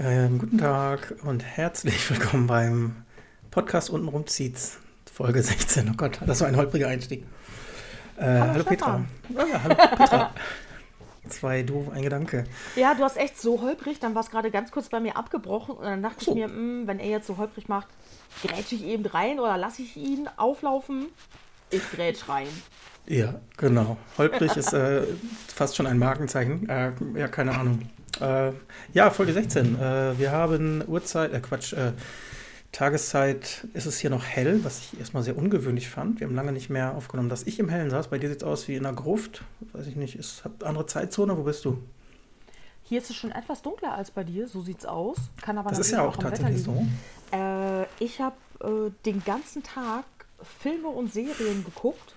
Ähm, guten Tag und herzlich willkommen beim Podcast Untenrum zieht's, Folge 16. Oh Gott, das war ein holpriger Einstieg. Äh, hallo, hallo Petra. Oh, ja, hallo Petra. Zwei doof, ein Gedanke. Ja, du hast echt so holprig, dann war es gerade ganz kurz bei mir abgebrochen und dann dachte so. ich mir, mh, hm, wenn er jetzt so holprig macht, grätsche ich eben rein oder lasse ich ihn auflaufen? Ich grätsch rein. Ja, genau. Holprig ist äh, fast schon ein Markenzeichen. Äh, ja, keine Ahnung. Äh, ja, Folge 16. Äh, wir haben Uhrzeit, äh, Quatsch, äh, Tageszeit ist es hier noch hell, was ich erstmal sehr ungewöhnlich fand. Wir haben lange nicht mehr aufgenommen, dass ich im Hellen saß. Bei dir sieht es aus wie in einer Gruft. Weiß ich nicht, ist habt andere Zeitzone. Wo bist du? Hier ist es schon etwas dunkler als bei dir, so sieht es aus. Kann aber das ist ja auch, auch tatsächlich so. Äh, ich habe äh, den ganzen Tag Filme und Serien geguckt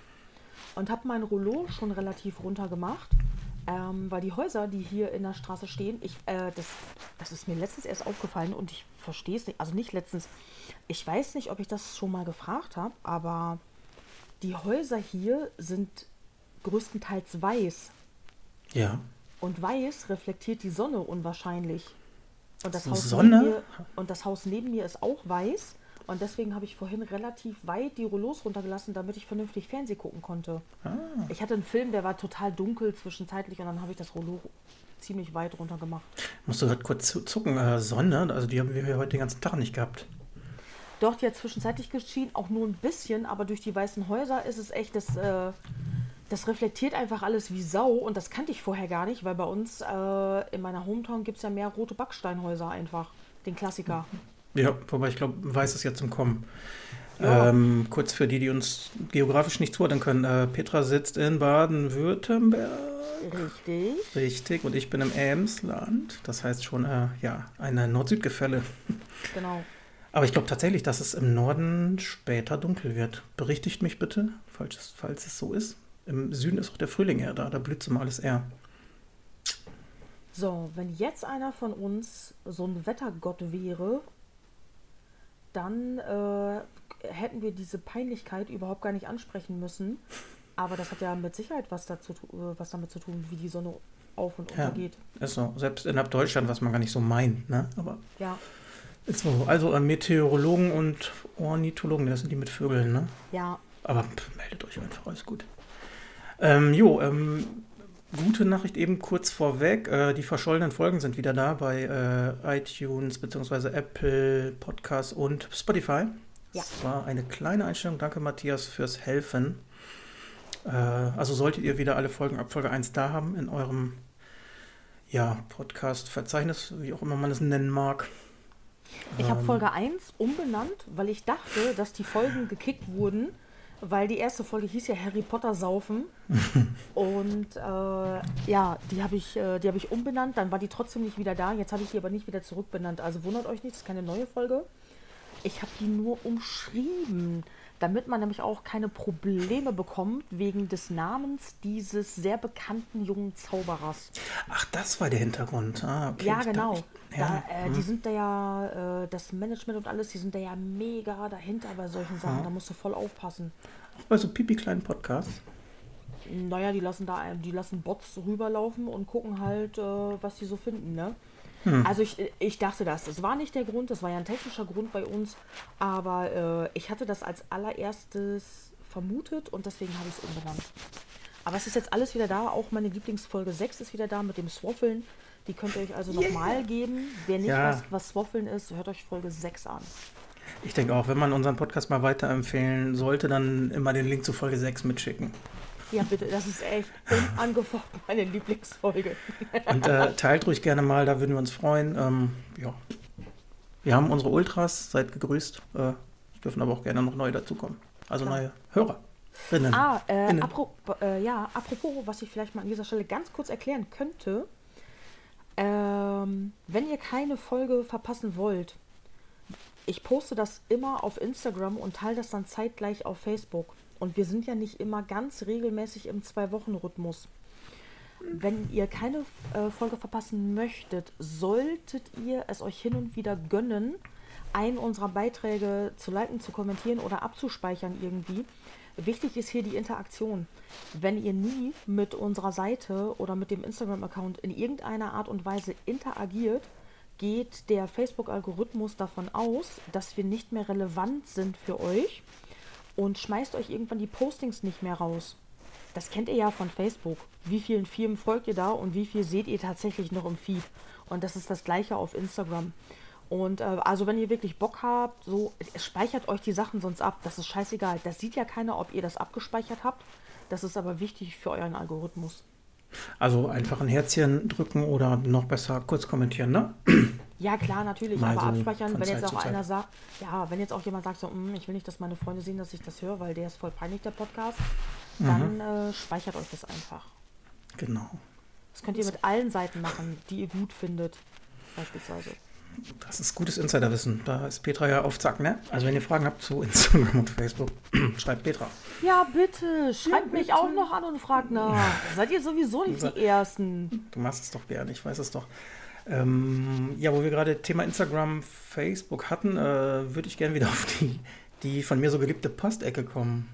und habe mein Rollo schon relativ runter gemacht. Ähm, weil die Häuser, die hier in der Straße stehen, ich, äh, das, das ist mir letztens erst aufgefallen und ich verstehe es nicht. Also nicht letztens. Ich weiß nicht, ob ich das schon mal gefragt habe, aber die Häuser hier sind größtenteils weiß. Ja. Und weiß reflektiert die Sonne unwahrscheinlich. Und das, Haus Sonne? Mir, und das Haus neben mir ist auch weiß. Und deswegen habe ich vorhin relativ weit die Rollos runtergelassen, damit ich vernünftig Fernsehen gucken konnte. Ah. Ich hatte einen Film, der war total dunkel zwischenzeitlich und dann habe ich das Rollo ziemlich weit runter gemacht. Musst du gerade kurz zucken, äh, Sonne, also die haben wir heute den ganzen Tag nicht gehabt. Doch, die hat zwischenzeitlich geschienen, auch nur ein bisschen, aber durch die weißen Häuser ist es echt, das, äh, das reflektiert einfach alles wie Sau und das kannte ich vorher gar nicht, weil bei uns äh, in meiner Hometown gibt es ja mehr rote Backsteinhäuser einfach, den Klassiker. Mhm. Ja, wobei ich glaube, weiß es jetzt im Kommen. Ja. Ähm, kurz für die, die uns geografisch nicht zuordnen können. Äh, Petra sitzt in Baden-Württemberg. Richtig. Richtig. Und ich bin im Emsland. Das heißt schon, äh, ja, eine Nord-Süd-Gefälle. Genau. Aber ich glaube tatsächlich, dass es im Norden später dunkel wird. Berichtigt mich bitte, falls es, falls es so ist. Im Süden ist auch der Frühling eher da. Da blüht es immer alles eher. So, wenn jetzt einer von uns so ein Wettergott wäre dann äh, hätten wir diese Peinlichkeit überhaupt gar nicht ansprechen müssen. Aber das hat ja mit Sicherheit was, dazu, äh, was damit zu tun, wie die Sonne auf und ja, untergeht. Ist so. Selbst innerhalb Deutschland, was man gar nicht so meint. Ne? Aber ja. Ist so. Also äh, Meteorologen und Ornithologen, das sind die mit Vögeln, ne? Ja. Aber pff, meldet euch einfach, alles gut. Ähm, jo, ähm, gute Nachricht eben kurz vorweg. Äh, die verschollenen Folgen sind wieder da bei äh, iTunes bzw. Apple Podcasts und Spotify. Ja. Das war eine kleine Einstellung. Danke, Matthias, fürs Helfen. Äh, also solltet ihr wieder alle Folgen ab Folge 1 da haben in eurem ja, Podcast-Verzeichnis, wie auch immer man es nennen mag. Ich habe ähm, Folge 1 umbenannt, weil ich dachte, dass die Folgen gekickt wurden weil die erste Folge hieß ja Harry Potter saufen. und äh, ja, die habe ich, äh, hab ich umbenannt, dann war die trotzdem nicht wieder da. Jetzt habe ich die aber nicht wieder zurückbenannt. Also wundert euch nicht, das ist keine neue Folge. Ich habe die nur umschrieben damit man nämlich auch keine Probleme bekommt wegen des Namens dieses sehr bekannten jungen Zauberers. Ach, das war der Hintergrund. Ah, okay. Ja, genau. Ich, ja, da, äh, hm. Die sind da ja, äh, das Management und alles, die sind da ja mega dahinter bei solchen Sachen. Da musst du voll aufpassen. Auch bei so pipi kleinen Podcasts? Naja, die lassen da, die lassen Bots rüberlaufen und gucken halt, äh, was die so finden, ne? Hm. Also ich, ich dachte das. Das war nicht der Grund, das war ja ein technischer Grund bei uns, aber äh, ich hatte das als allererstes vermutet und deswegen habe ich es umbenannt. Aber es ist jetzt alles wieder da, auch meine Lieblingsfolge 6 ist wieder da mit dem Swaffeln. Die könnt ihr euch also yeah. nochmal geben. Wer nicht ja. weiß, was Swaffeln ist, hört euch Folge 6 an. Ich denke auch, wenn man unseren Podcast mal weiterempfehlen sollte, dann immer den Link zu Folge 6 mitschicken. Ja, bitte, das ist echt unangefochten meine Lieblingsfolge. Und äh, teilt ruhig gerne mal, da würden wir uns freuen. Ähm, ja. Wir haben unsere Ultras, seid gegrüßt. Äh, es dürfen aber auch gerne noch neue dazukommen. Also Klar. neue Hörerinnen. Ah, äh, apropos, äh, ja, apropos, was ich vielleicht mal an dieser Stelle ganz kurz erklären könnte. Ähm, wenn ihr keine Folge verpassen wollt, ich poste das immer auf Instagram und teile das dann zeitgleich auf Facebook. Und wir sind ja nicht immer ganz regelmäßig im Zwei-Wochen-Rhythmus. Wenn ihr keine äh, Folge verpassen möchtet, solltet ihr es euch hin und wieder gönnen, einen unserer Beiträge zu liken, zu kommentieren oder abzuspeichern irgendwie. Wichtig ist hier die Interaktion. Wenn ihr nie mit unserer Seite oder mit dem Instagram-Account in irgendeiner Art und Weise interagiert, geht der Facebook-Algorithmus davon aus, dass wir nicht mehr relevant sind für euch und schmeißt euch irgendwann die Postings nicht mehr raus. Das kennt ihr ja von Facebook. Wie vielen Firmen folgt ihr da und wie viel seht ihr tatsächlich noch im Feed? Und das ist das gleiche auf Instagram. Und äh, also wenn ihr wirklich Bock habt, so speichert euch die Sachen sonst ab. Das ist scheißegal. Das sieht ja keiner, ob ihr das abgespeichert habt. Das ist aber wichtig für euren Algorithmus. Also einfach ein Herzchen drücken oder noch besser kurz kommentieren, ne? Ja, klar, natürlich. Mal aber so abspeichern, wenn jetzt auch einer sagt, ja, wenn jetzt auch jemand sagt, so, hm, ich will nicht, dass meine Freunde sehen, dass ich das höre, weil der ist voll peinlich, der Podcast, mhm. dann äh, speichert euch das einfach. Genau. Das könnt ihr mit allen Seiten machen, die ihr gut findet, beispielsweise. Das ist gutes Insiderwissen. Da ist Petra ja auf Zack, ne? Also wenn ihr Fragen habt zu Instagram und Facebook, schreibt Petra. Ja, bitte. Schreibt ja, mich auch noch an und fragt nach. Seid ihr sowieso nicht die Ersten. Du machst es doch gerne, ich weiß es doch. Ähm, ja, wo wir gerade Thema Instagram, Facebook hatten, äh, würde ich gerne wieder auf die, die von mir so geliebte Postecke kommen.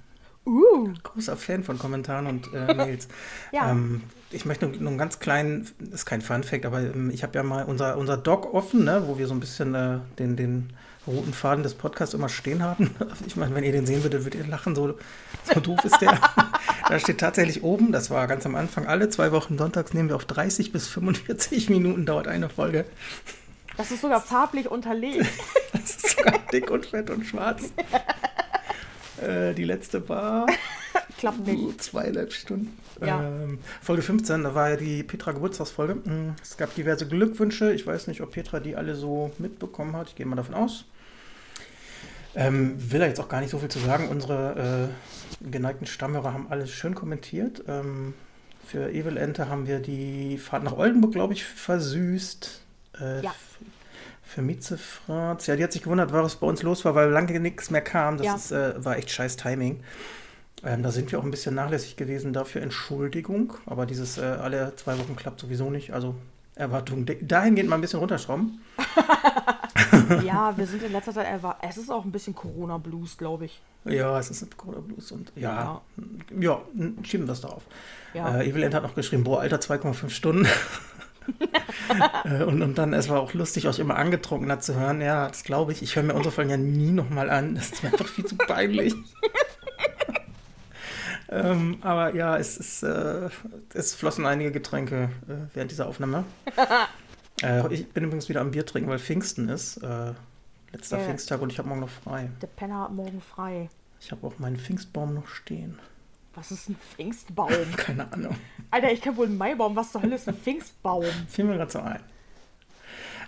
Uh. Großer Fan von Kommentaren und äh, Mails. ja. Ähm, ich möchte nur, nur einen ganz kleinen, ist kein Fun-Fact, aber ähm, ich habe ja mal unser, unser Doc offen, ne, wo wir so ein bisschen äh, den, den roten Faden des Podcasts immer stehen haben. Ich meine, wenn ihr den sehen würdet, würdet ihr lachen, so, so doof ist der. da steht tatsächlich oben, das war ganz am Anfang, alle zwei Wochen sonntags nehmen wir auf 30 bis 45 Minuten dauert eine Folge. Das ist sogar farblich unterlegt. das ist sogar dick und fett und schwarz. Äh, die letzte war. Klappt nicht. Zweieinhalb Stunden. Ja. Ähm, Folge 15, da war ja die Petra Geburtstagsfolge. Hm, es gab diverse Glückwünsche. Ich weiß nicht, ob Petra die alle so mitbekommen hat. Ich gehe mal davon aus. Ähm, will da jetzt auch gar nicht so viel zu sagen. Unsere äh, geneigten Stammhörer haben alles schön kommentiert. Ähm, für Evil Ente haben wir die Fahrt nach Oldenburg, glaube ich, versüßt. Äh, ja. Für Miezefratz. Ja, die hat sich gewundert, was bei uns los war, weil lange nichts mehr kam. Das ja. ist, äh, war echt scheiß Timing. Ähm, da sind wir auch ein bisschen nachlässig gewesen. Dafür Entschuldigung. Aber dieses äh, alle zwei Wochen klappt sowieso nicht. Also Erwartungen dahingehend mal ein bisschen runterschrauben. ja, wir sind in letzter Zeit einfach. Es ist auch ein bisschen Corona-Blues, glaube ich. Ja, es ist Corona-Blues. Und ja, ja, ja schieben wir das darauf. Ja. Äh, Evelyn hat noch geschrieben: Boah, Alter, 2,5 Stunden. Äh, und, und dann, es war auch lustig, euch immer angetrunkener zu hören. Ja, das glaube ich. Ich höre mir unsere Folgen ja nie nochmal an. Das ist mir einfach viel zu peinlich. ähm, aber ja, es, ist, äh, es flossen einige Getränke äh, während dieser Aufnahme. äh, ich bin übrigens wieder am Bier trinken, weil Pfingsten ist. Äh, letzter ja. Pfingsttag und ich habe morgen noch frei. Der Penner hat morgen frei. Ich habe auch meinen Pfingstbaum noch stehen. Was ist ein Pfingstbaum? Keine Ahnung. Alter, ich kenne wohl einen Maibaum. Was zur Hölle ist ein Pfingstbaum? Fiel mir gerade so ein.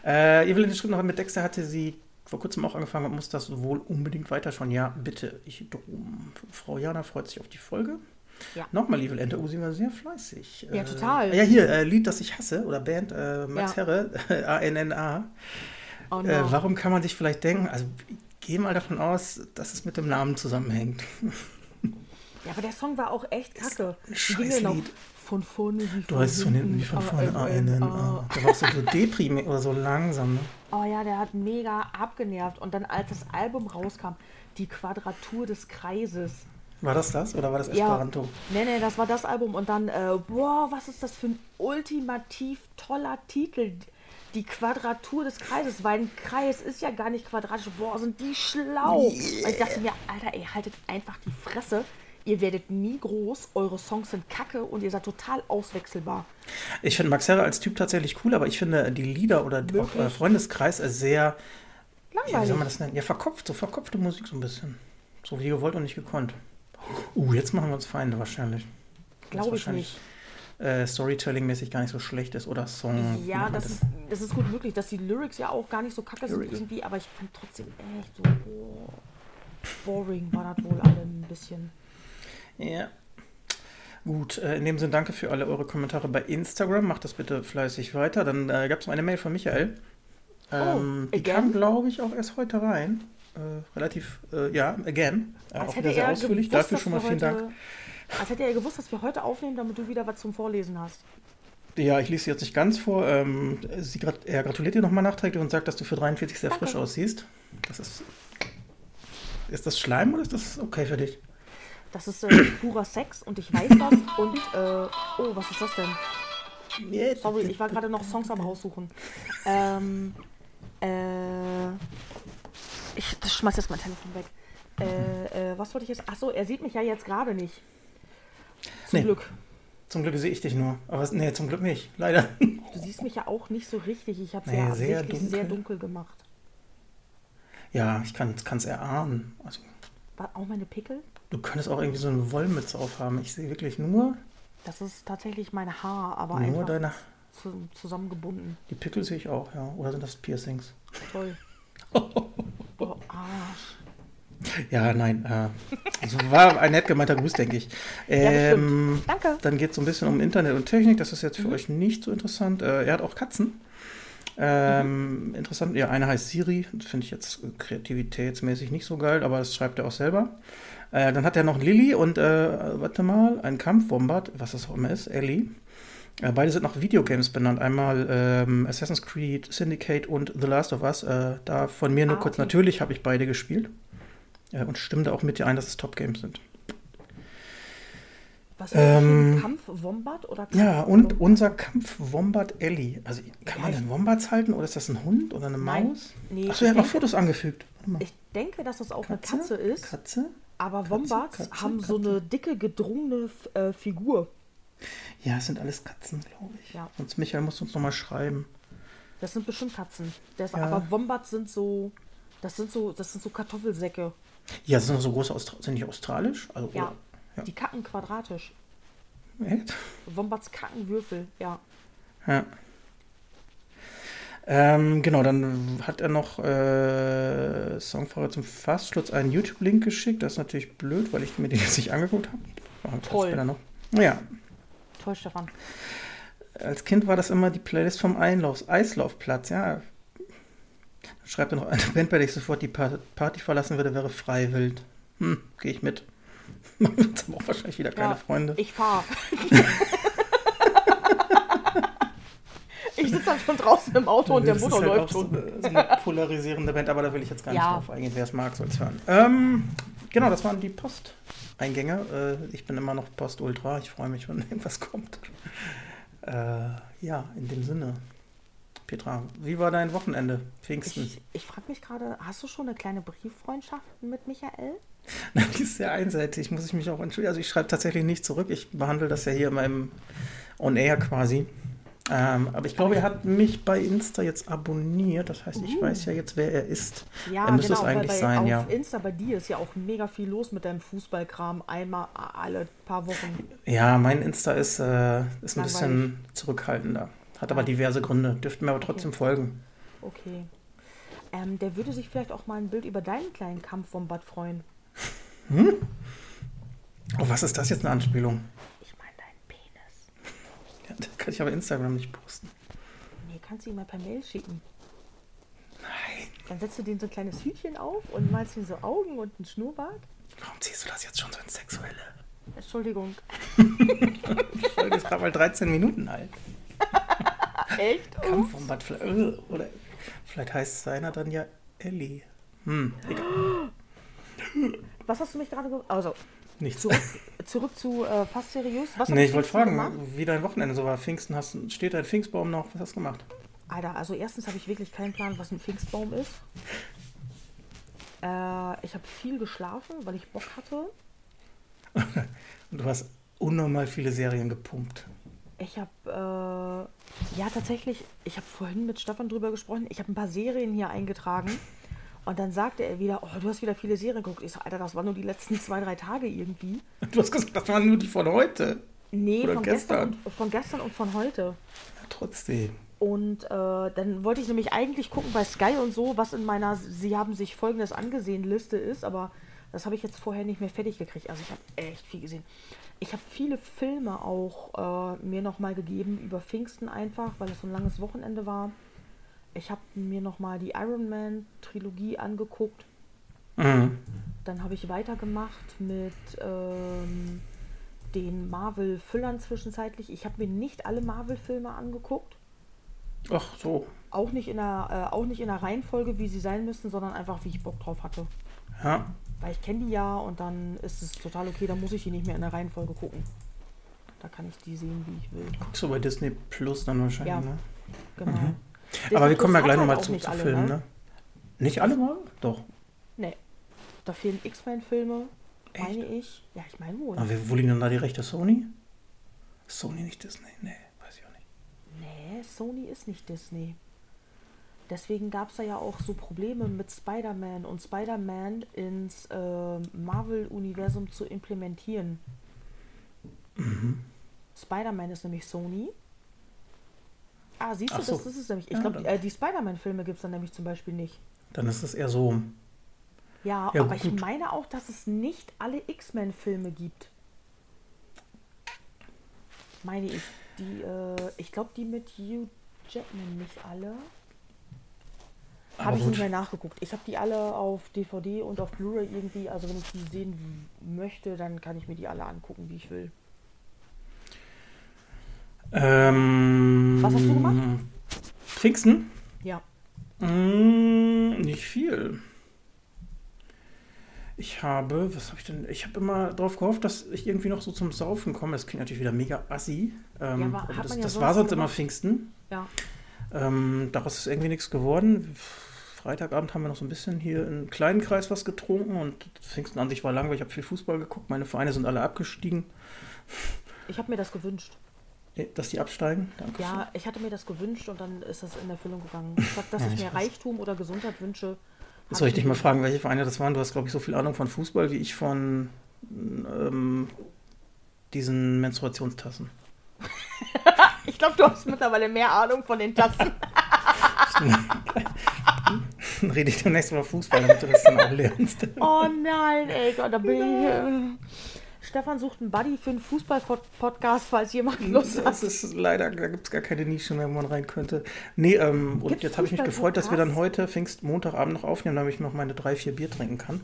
Äh, Evelyn schrieb noch, mit Dexter hatte sie vor kurzem auch angefangen und muss das wohl unbedingt weiterschauen. Ja, bitte. Ich drum. Frau Jana freut sich auf die Folge. Ja. Nochmal Evil Enter Usi war sehr fleißig. Ja, äh, total. Ja, hier, äh, Lied, das ich hasse, oder Band, äh, Max ja. Herre, A-N-N-A. Oh no. Äh, warum kann man sich vielleicht denken, also geh mal davon aus, dass es mit dem Namen zusammenhängt. Ja, aber der Song war auch echt kacke. Scheiß Lied. Von vorne wie von Du hast von hinten wie von vorne einen. Ah. Der war so, so deprimierend oder so langsam. Ne? Oh ja, der hat mega abgenervt. Und dann, als das Album rauskam, die Quadratur des Kreises. War das das oder war das Esperanto? Ja. Nee, nee, das war das Album. Und dann, äh, boah, was ist das für ein ultimativ toller Titel? Die Quadratur des Kreises, weil ein Kreis ist ja gar nicht quadratisch. Boah, sind die schlau. Yeah. Und ich dachte mir, Alter, ey, haltet einfach die Fresse ihr werdet nie groß, eure Songs sind kacke und ihr seid total auswechselbar. Ich finde Max Herre als Typ tatsächlich cool, aber ich finde die Lieder oder auch äh, Freundeskreis sehr. Langweilig. Wie soll man das nennen? Ja, verkopft, so verkopfte Musik so ein bisschen. So wie gewollt und nicht gekonnt. Uh, jetzt machen wir uns Feinde wahrscheinlich. Glaube ich nicht. Äh, Storytelling-mäßig gar nicht so schlecht ist oder Song. Ja, das ist, das ist gut möglich, dass die Lyrics ja auch gar nicht so kacke Lyrics. sind irgendwie, aber ich fand trotzdem echt so oh, boring war das wohl alle ein bisschen. Ja. Gut, äh, in dem Sinne danke für alle eure Kommentare bei Instagram. Macht das bitte fleißig weiter. Dann äh, gab es noch eine Mail von Michael. Oh, ähm, oh, die kam, glaube ich, auch erst heute rein. Äh, relativ, äh, ja, again. Äh, auch wieder sehr ausführlich. Gewusst, Dafür schon mal vielen heute, Dank. Als hätte er gewusst, dass wir heute aufnehmen, damit du wieder was zum Vorlesen hast. Ja, ich lese sie jetzt nicht ganz vor. Ähm, sie grat er gratuliert dir nochmal nachträglich und sagt, dass du für 43 sehr danke. frisch aussiehst. Das ist. Ist das Schleim oder ist das okay für dich? Das ist äh, purer Sex und ich weiß das. Und, äh, oh, was ist das denn? Sorry, ich war gerade noch Songs am raussuchen. Ähm, äh, ich schmeiß jetzt mein Telefon weg. Äh, äh, was wollte ich jetzt? Achso, er sieht mich ja jetzt gerade nicht. Zum Nee. Glück. Zum Glück sehe ich dich nur. Aber nee, zum Glück nicht. Leider. Du siehst mich ja auch nicht so richtig. Ich habe es Nee, ja sehr absichtlich sehr dunkel. dunkel gemacht. Ja, ich kann es erahnen. Also, War auch meine Pickel? Du könntest auch irgendwie so eine Wollmütze aufhaben. Ich sehe wirklich nur, Das ist tatsächlich mein Haar, aber nur einfach deine. zu, zusammengebunden. Die Pickel sehe ich auch, ja. Oder sind das Piercings? Toll. Oh, Arsch. Ja, nein. Äh, also war ein nett gemeinter Gruß, denke ich. Ja, Ähm, stimmt. Danke. Dann geht es so ein bisschen um Internet und Technik. Das ist jetzt Mhm. für euch nicht so interessant. Äh, er hat auch Katzen. Ähm, Mhm. Interessant. Ja, eine heißt Siri. Finde ich jetzt kreativitätsmäßig nicht so geil, aber das schreibt er auch selber. Äh, dann hat er noch Lilly und, äh, warte mal, ein Kampfwombat, was das auch immer ist, Ellie. Äh, beide sind nach Videogames benannt. Einmal ähm, Assassin's Creed, Syndicate und The Last of Us. Äh, da von mir nur Ah, kurz, okay. natürlich habe ich beide gespielt. Äh, und stimme da auch mit dir ein, dass es Top-Games sind. Was Ähm, für ein Kampf Wombat oder Kampf Ja, und unser Kampf-Wombat Ellie. Also, kann man denn Wombats halten oder ist das ein Hund oder eine Nein. Maus? Nee, Achso, er hat noch Fotos angefügt. Ich denke, dass das auch Katze? eine Katze ist, Katze? aber Wombats Katze, haben so Katze. eine dicke, gedrungene äh, Figur. Ja, es sind alles Katzen, glaube ich. Ja. Sonst Michael muss uns nochmal schreiben. Das sind bestimmt Katzen. Das, Ja. Aber Wombats sind so, das sind so, das sind so Kartoffelsäcke. Ja, sind so große Austra sind die australisch? Also, Ja. oder- Ja. Die kacken quadratisch. Echt? Wombats kacken Würfel, ja. Ja. Ähm, genau, dann hat er noch äh, Songfahrer zum Fastschluss einen YouTube-Link geschickt. Das ist natürlich blöd, weil ich mir den jetzt nicht angeguckt habe. Toll. Noch. Ja, Toll, Stefan. Als Kind war das immer die Playlist vom Einlauf, Eislaufplatz, ja. Dann schreibt er noch, eine Band, bei der ich sofort die Pa- Party verlassen würde, wäre Freiwild. Hm, gehe ich mit. Man wird aber auch wahrscheinlich wieder keine Ja, Freunde. Ich fahr. ich sitze dann schon draußen im Auto und der Das ist Motor halt läuft schon. So eine, so eine polarisierende Band, aber da will ich jetzt gar nicht Ja. drauf eingehen. Wer es mag, soll es hören. Ähm, genau, das waren die Posteingänge. Äh, ich bin immer noch Post-Ultra. Ich freue mich, wenn irgendwas kommt. Äh, ja, in dem Sinne. Petra, wie war dein Wochenende? Pfingsten? Ich, ich frage mich gerade, hast du schon eine kleine Brieffreundschaft mit Michael? Die ist sehr einseitig, muss ich mich auch entschuldigen. Also ich schreibe tatsächlich nicht zurück. Ich behandle das ja hier in meinem On-Air quasi. Ähm, aber ich glaube, er hat mich bei Insta jetzt abonniert. Das heißt, ich Uh. weiß ja jetzt, wer er ist. Ja, Er müsste es genau, eigentlich weil bei, sein, auf ja. Insta bei dir ist ja auch mega viel los mit deinem Fußballkram einmal alle paar Wochen. Ja, mein Insta ist, äh, ist ein Langweilig. bisschen zurückhaltender. Hat aber Ja. diverse Gründe. Dürften mir aber trotzdem folgen. Okay. Ähm, der würde sich vielleicht auch mal ein Bild über deinen kleinen Kampfwombat freuen. Oh, was ist das jetzt eine Anspielung? Ich meine deinen Penis. Ja, das kann ich aber Instagram nicht posten. Nee, kannst du ihm mal per Mail schicken. Nein. Dann setzt du den so ein kleines Hütchen auf und malst ihm so Augen und einen Schnurrbart. Warum ziehst du das jetzt schon so ins Sexuelle? Entschuldigung. Die Folge ist gerade mal 13 Minuten alt. Echt? Kampfwombat. vielleicht- äh, Oder vielleicht heißt seiner dann ja Ellie. Hm, egal. Was hast du mich gerade ge Also, Nichts. zurück, zurück zu äh, fast seriös. Was Nee, ich wollte fragen, gemacht? wie dein Wochenende so war. Pfingsten, hast, steht dein Pfingstbaum noch? Was hast du gemacht? Alter, also erstens habe ich wirklich keinen Plan, was ein Pfingstbaum ist. Äh, ich habe viel geschlafen, weil ich Bock hatte. Und du hast unnormal viele Serien gepumpt. Ich habe, äh, ja tatsächlich, ich habe vorhin mit Stefan drüber gesprochen. Ich habe ein paar Serien hier eingetragen. Und dann sagte er wieder, oh, du hast wieder viele Serien geguckt. Ich so, Alter, das waren nur die letzten zwei, drei Tage irgendwie. Du hast gesagt, das waren nur die von heute. Nee, Oder von gestern. gestern. und, von gestern und von heute. Ja, trotzdem. Und äh, dann wollte ich nämlich eigentlich gucken bei Sky und so, was in meiner Sie haben sich folgendes angesehen Liste ist, aber das habe ich jetzt vorher nicht mehr fertig gekriegt. Also ich habe echt viel gesehen. Ich habe viele Filme auch äh, mir nochmal gegeben über Pfingsten einfach, weil es so ein langes Wochenende war. Ich habe mir nochmal die Iron Man Trilogie angeguckt. Mhm. Dann habe ich weitergemacht mit ähm, den Marvel-Füllern zwischenzeitlich. Ich habe mir nicht alle Marvel-Filme angeguckt. Ach so. Auch nicht, in der, äh, auch nicht in der Reihenfolge, wie sie sein müssten, sondern einfach, wie ich Bock drauf hatte. Ja. Weil ich kenne die ja und dann ist es total okay, dann muss ich die nicht mehr in der Reihenfolge gucken. Da kann ich die sehen, wie ich will. Guckst du bei Disney Plus dann wahrscheinlich, Ja. ne? Genau. Mhm. Disney Aber wir kommen ja gleich halt nochmal auch zu, zu alle, Filmen, ne? Nicht alle mal? Doch. Nee. Da fehlen X-Men-Filme, meine ich. Ja, ich meine wohl. Aber wo liegen denn da die Rechte? Sony? Sony, nicht Disney. Nee, weiß ich auch nicht. Nee, Sony ist nicht Disney. Deswegen gab es da ja auch so Probleme mit Spider-Man und Spider-Man ins äh, Marvel-Universum zu implementieren. Mhm. Spider-Man ist nämlich Sony. Ah, siehst du, so. das ist es nämlich. Ich Ja, glaube, dann- äh, die Spider-Man-Filme gibt es dann nämlich zum Beispiel nicht. Dann ist es eher so. Ja, Ja, aber ich gut. meine auch, dass es nicht alle X-Men-Filme gibt. Meine ich. Die, äh, ich glaube, die mit Hugh Jackman nicht alle. Habe ich nicht mehr nachgeguckt. Ich habe die alle auf DVD und auf Blu-ray irgendwie. Also wenn ich die sehen möchte, dann kann ich mir die alle angucken, wie ich will. Ähm, Was hast du gemacht? Pfingsten? Ja. Mm, nicht viel. Ich habe, was habe ich denn? Ich habe immer darauf gehofft, dass ich irgendwie noch so zum Saufen komme. Das klingt natürlich wieder mega assi. Ähm, Ja, aber das ja das war sonst immer Pfingsten. Ja. Ähm, daraus ist irgendwie nichts geworden. Freitagabend haben wir noch so ein bisschen hier im kleinen Kreis was getrunken und Pfingsten an sich war langweilig. Ich habe viel Fußball geguckt. Meine Vereine sind alle abgestiegen. Ich habe mir das gewünscht. Nee, Dass die absteigen. Danke. Ja, ich hatte mir das gewünscht und dann ist das in Erfüllung gegangen. Statt dass Ja, ich ich mir weiß. Reichtum oder Gesundheit wünsche. Jetzt soll ich dich mal fragen, welche Vereine das waren? Du hast, glaube ich, so viel Ahnung von Fußball wie ich von ähm, diesen Menstruationstassen. Ich glaube, du hast mittlerweile mehr Ahnung von den Tassen. Dann rede ich demnächst über Fußball, damit du das dann auch lernst. Oh nein, ey, Gott, da bin ich. Stefan sucht einen Buddy für einen Fußball-Podcast, falls jemand Lust hat. Das ist leider, da gibt es gar keine Nische mehr, wo man rein könnte. Nee, ähm, und Gibt's jetzt habe ich mich gefreut, dass wir dann heute Pfingst Montagabend noch aufnehmen, damit ich noch meine drei, vier Bier trinken kann.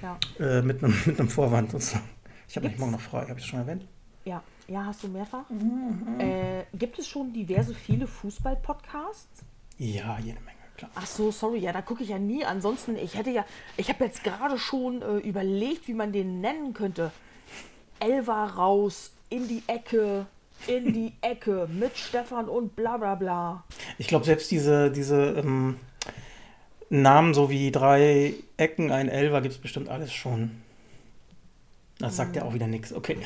Ja, Äh, mit einem mit einem Vorwand und so. Ich habe Gibt's- morgen noch frei, habe ich das schon erwähnt? ja, ja, hast du mehrfach? Mhm. Äh, gibt es schon diverse, viele Fußball-Podcasts? Ja, jede Menge, klar. Ach so, sorry, ja, da gucke ich ja nie. Ansonsten, ich hätte ja, ich habe jetzt gerade schon äh, überlegt, wie man den nennen könnte. Elva raus, in die Ecke, in die Ecke, mit Stefan und bla bla bla. Ich glaube, selbst diese, diese ähm, Namen, so wie drei Ecken, ein Elfer, gibt es bestimmt alles schon. Das sagt ja auch wieder nichts. Okay.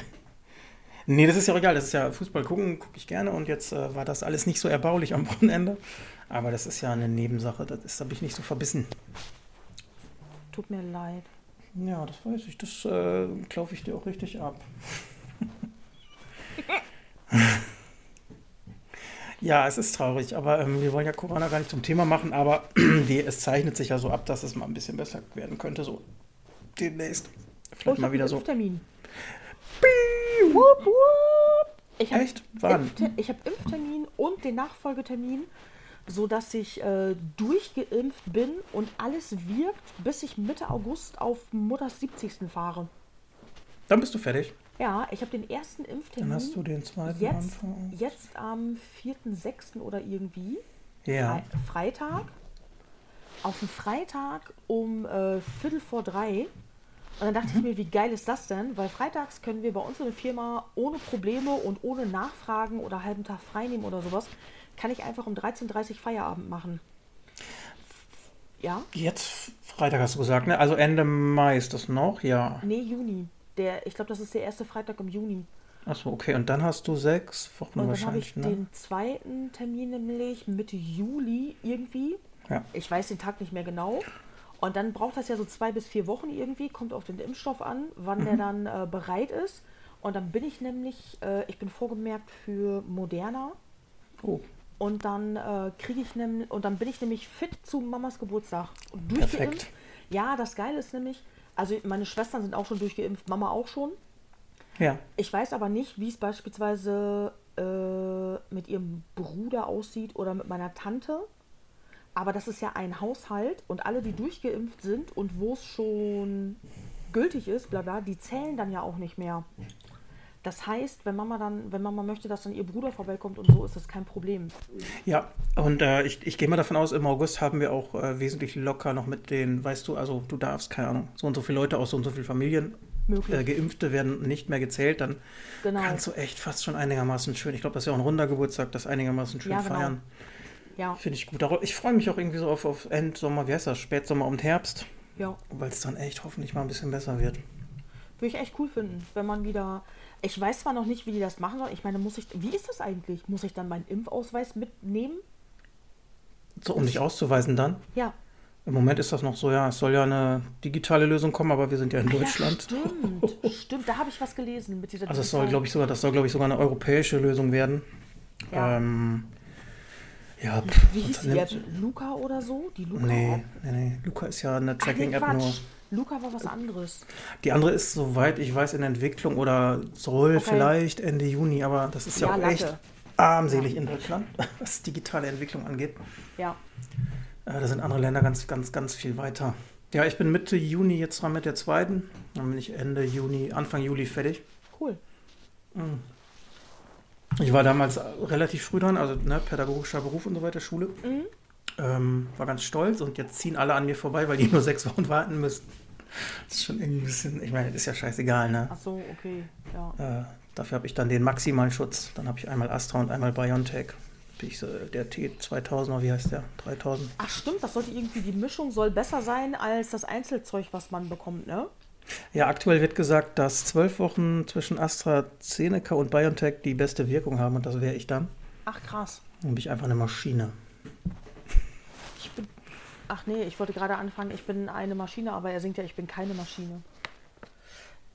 Nee, das ist ja auch egal. Das ist ja Fußball gucken, gucke ich gerne. Und jetzt äh, war das alles nicht so erbaulich am Wochenende. Aber das ist ja eine Nebensache. Das ist, da bin ich nicht so verbissen. Tut mir leid. Ja, das weiß ich. Das äh, klaufe ich dir auch richtig ab. ja, es ist traurig, aber ähm, wir wollen ja Corona gar nicht zum Thema machen, aber die, es zeichnet sich ja so ab, dass es mal ein bisschen besser werden könnte, so demnächst. Vielleicht Oh, ich mal wieder einen so. Impftermin. Wupp, wupp. Ich habe Echt? Wann? Ich hab Impftermin und den Nachfolgetermin, sodass ich äh, durchgeimpft bin und alles wirkt, bis ich Mitte August auf Mutters 70. fahre. Dann bist du fertig. Ja, ich habe den ersten Impftermin Dann hast du den zweiten jetzt, Anfang. jetzt am 4.6. oder irgendwie. Ja. Fre Freitag. Auf dem Freitag um äh, Viertel vor drei. Und dann dachte Mhm. ich mir, wie geil ist das denn? Weil freitags können wir bei uns in der Firma ohne Probleme und ohne Nachfragen oder halben Tag freinehmen oder sowas, kann ich einfach um 13.30 Uhr Feierabend machen. Ja? Jetzt Freitag hast du gesagt, ne? Also Ende Mai ist das noch, ja. Nee, Juni. Der, ich glaube, das ist der erste Freitag im Juni. Achso, okay. Und dann hast du sechs Wochen Und dann habe ich wahrscheinlich, ne? den zweiten Termin nämlich Mitte Juli irgendwie. Ja. Ich weiß den Tag nicht mehr genau. Und dann braucht das ja so zwei bis vier Wochen irgendwie, kommt auf den Impfstoff an, wann Mhm. der dann äh, bereit ist. Und dann bin ich nämlich, äh, ich bin vorgemerkt für Moderna. Oh, Und dann äh, kriege ich nämlich, und dann bin ich nämlich fit zu Mamas Geburtstag. Und Perfekt. Ja, das Geile ist nämlich, also meine Schwestern sind auch schon durchgeimpft, Mama auch schon. ja. Ich weiß aber nicht, wie es beispielsweise äh, mit ihrem Bruder aussieht oder mit meiner Tante. Aber das ist ja ein Haushalt und alle, die durchgeimpft sind und wo es schon gültig ist, bla bla, die zählen dann ja auch nicht mehr. Das heißt, wenn Mama dann, wenn Mama möchte, dass dann ihr Bruder vorbeikommt und so, ist das kein Problem. Ja, und äh, ich, ich gehe mal davon aus, im August haben wir auch äh, wesentlich locker noch mit den, weißt du, also du darfst, keine Ahnung, so und so viele Leute aus so und so vielen Familien äh, Geimpfte werden nicht mehr gezählt, dann genau. kannst du echt fast schon einigermaßen schön, ich glaube, das ist ja auch ein runder Geburtstag, das einigermaßen schön ja, genau. feiern. Ja. Finde ich gut. Ich freue mich auch irgendwie so auf, auf Endsommer, wie heißt das, Spätsommer und Herbst. Ja. Weil es dann echt hoffentlich mal ein bisschen besser wird. Würde ich echt cool finden, wenn man wieder. Ich weiß zwar noch nicht, wie die das machen sollen. Ich meine, muss ich. Wie ist das eigentlich? Muss ich dann meinen Impfausweis mitnehmen? So, um dich auszuweisen dann? Ja. Im Moment ist das noch so, ja, es soll ja eine digitale Lösung kommen, aber wir sind ja in ah, Deutschland. Ja, stimmt, stimmt, da habe ich was gelesen mit dieser Also es soll, glaube ich, sogar, das soll, glaube ich, sogar eine europäische Lösung werden. Ja. Ähm, ja, pff, Wie hieß die jetzt? Luca oder so? Die Luca? Nee, nee, nee. Luca ist ja eine Tracking-App nur. Luca war was anderes. Die andere ist, soweit ich weiß, in Entwicklung oder soll okay. vielleicht Ende Juni, aber das ist ja, ja auch Latte. echt armselig ja. in Deutschland, was digitale Entwicklung angeht. Ja. Äh, da sind andere Länder ganz, ganz, ganz viel weiter. Ja, ich bin Mitte Juni jetzt dran mit der zweiten. Dann bin ich Ende Juni, Anfang Juli fertig. Cool. Mhm. Ich war damals relativ früh dran, also ne, pädagogischer Beruf und so weiter, Schule. Mhm. Ähm, war ganz stolz und jetzt ziehen alle an mir vorbei, weil die nur sechs Wochen warten müssen. Das ist schon irgendwie ein bisschen, ich meine, ist ja scheißegal, ne? Ach so, okay, ja. Äh, dafür habe ich dann den maximalen Schutz. Dann habe ich einmal Astra und einmal BioNTech ich, der T2000 wie heißt der? 3000. Ach stimmt, das sollte irgendwie, die Mischung soll besser sein als das Einzelzeug, was man bekommt, ne? Ja, aktuell wird gesagt, dass zwölf Wochen zwischen AstraZeneca und BioNTech die beste Wirkung haben und das wäre ich dann. Ach krass. Dann bin ich einfach eine Maschine. Ach nee, ich wollte gerade anfangen, ich bin eine Maschine, aber er singt ja, ich bin keine Maschine.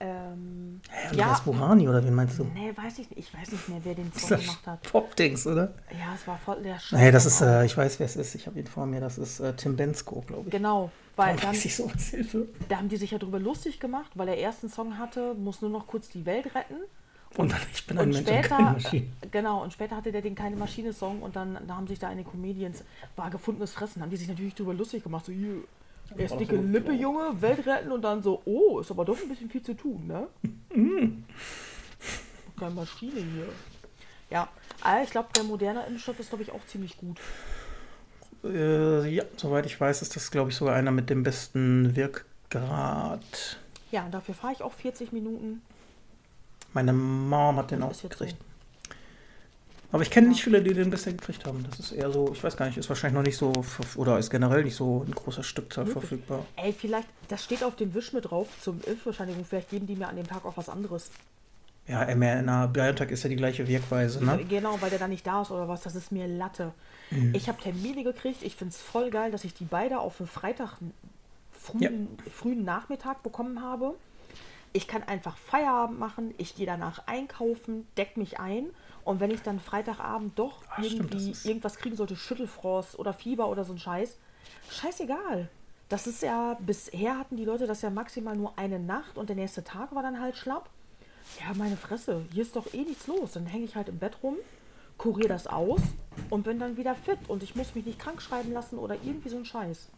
Ähm, hey, ja, Burani oder wen meinst du? Nee, weiß ich nicht. Ich weiß nicht mehr, wer den Song gemacht hat. Pop-Dings, oder? Ja, es war voll der Scheiß. Nee, das ist, äh, ich weiß, wer es ist. Ich habe ihn vor mir. Das ist äh, Tim Bensko, glaube ich. Genau, weil da dann, ich sowas Hilfe. da haben die sich ja drüber lustig gemacht, weil er ersten Song hatte, muss nur noch kurz die Welt retten. Und, dann, ich bin ein Mensch später, keine Maschine. Genau, und später hatte der den Keine Maschine-Song und dann da haben sich da eine Comedians, war gefundenes Fressen, haben die sich natürlich drüber lustig gemacht. So, Erst dicke Lippe, Junge, Welt retten und dann so, oh, ist aber doch ein bisschen viel zu tun, ne? Mhm. Keine Maschine hier. Ja, aber ich glaube, der moderne Impfstoff ist, glaube ich, auch ziemlich gut. Äh, ja, soweit ich weiß, ist das, glaube ich, sogar einer mit dem besten Wirkgrad. Ja, und dafür fahre ich auch 40 Minuten. Meine Mom hat den auch gekriegt. Aber ich kenne nicht viele, die den bisher gekriegt haben. Das ist eher so, ich weiß gar nicht, ist wahrscheinlich noch nicht so, oder ist generell nicht so ein großer Stückzahl Wirklich? verfügbar. Ey, vielleicht, das steht auf dem Wisch mit drauf zum Impfbescheinigung. Vielleicht geben die mir an dem Tag auch was anderes. Ja, mRNA, BioNTech ist ja die gleiche Wirkweise, ne? Genau, weil der da nicht da ist oder was. Das ist mir Latte. Mhm. Ich habe Termine gekriegt. Ich finde es voll geil, dass ich die beide auf den Freitag frühen, ja. frühen Nachmittag bekommen habe. Ich kann einfach Feierabend machen. Ich gehe danach einkaufen, deck mich ein und wenn ich dann Freitagabend doch Ach, irgendwie stimmt, irgendwas kriegen sollte, Schüttelfrost oder Fieber oder so ein Scheiß, scheißegal. Das ist ja, bisher hatten die Leute das ja maximal nur eine Nacht und der nächste Tag war dann halt schlapp. Ja, meine Fresse, hier ist doch eh nichts los. Dann hänge ich halt im Bett rum, kuriere das aus und bin dann wieder fit und ich muss mich nicht krank schreiben lassen oder irgendwie so ein Scheiß.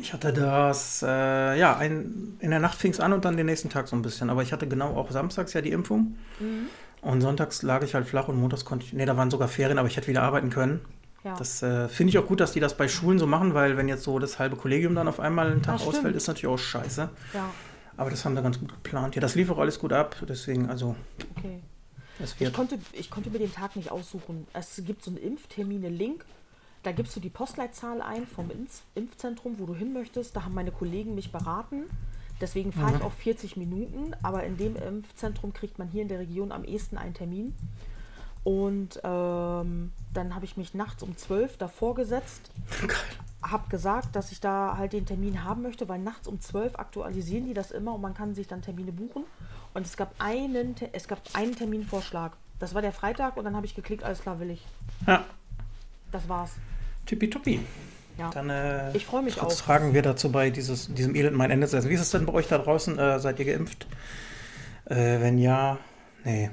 Ich hatte das, äh, ja, ein, in der Nacht fing es an und dann den nächsten Tag so ein bisschen. Aber ich hatte genau auch samstags ja die Impfung. Mhm. Und sonntags lag ich halt flach und montags konnte ich, nee, da waren sogar Ferien, aber ich hätte wieder arbeiten können. Ja. Das äh, finde ich auch gut, dass die das bei Schulen so machen, weil wenn jetzt so das halbe Kollegium dann auf einmal einen Tag ausfällt, ist natürlich auch scheiße. Ja. Aber das haben wir ganz gut geplant. Ja, das lief auch alles gut ab, deswegen, also. Okay. Ich konnte, ich konnte mir den Tag nicht aussuchen. Es gibt so einen Impftermine-Link. Da gibst du die Postleitzahl ein vom Impf Impfzentrum, wo du hin möchtest. Da haben meine Kollegen mich beraten. Deswegen fahre mhm. ich auch 40 Minuten, aber in dem Impfzentrum kriegt man hier in der Region am ehesten einen Termin. Und ähm, dann habe ich mich nachts um 12 davor gesetzt. Habe gesagt, dass ich da halt den Termin haben möchte, weil nachts um 12 aktualisieren die das immer und man kann sich dann Termine buchen. Und es gab einen, es gab einen Terminvorschlag. Das war der Freitag und dann habe ich geklickt, alles klar, will ich. Ja. Das war's. Tippitoppi. Ja. Dann äh, ich freue mich auch. tragen wir dazu bei, dieses, diesem Elend mein Ende zu setzen. Wie ist es denn bei euch da draußen? Äh, seid ihr geimpft? Äh, wenn ja, nee.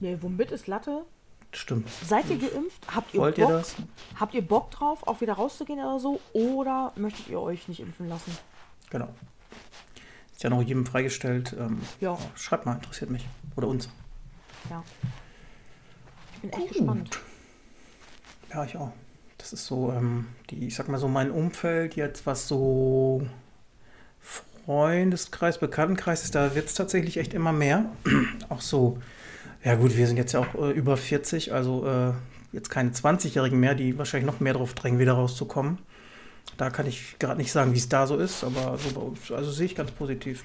Nee, womit ist Latte? Stimmt. Seid ihr geimpft? Habt ihr Wollt Bock, ihr das? Habt ihr Bock drauf, auch wieder rauszugehen oder so? Oder möchtet ihr euch nicht impfen lassen? Genau. Ist ja noch jedem freigestellt. Ähm, ja. Schreibt mal, interessiert mich. Oder uns. Ja. Ich bin echt Gut. gespannt. Ja, ich auch. Das ist so, ähm, die, ich sag mal so, mein Umfeld jetzt, was so Freundeskreis, Bekanntenkreis ist, da wird es tatsächlich echt immer mehr. auch so, ja gut, wir sind jetzt ja auch äh, über 40, also äh, jetzt keine 20-Jährigen mehr, die wahrscheinlich noch mehr drauf drängen, wieder rauszukommen. Da kann ich gerade nicht sagen, wie es da so ist, aber so also sehe ich ganz positiv.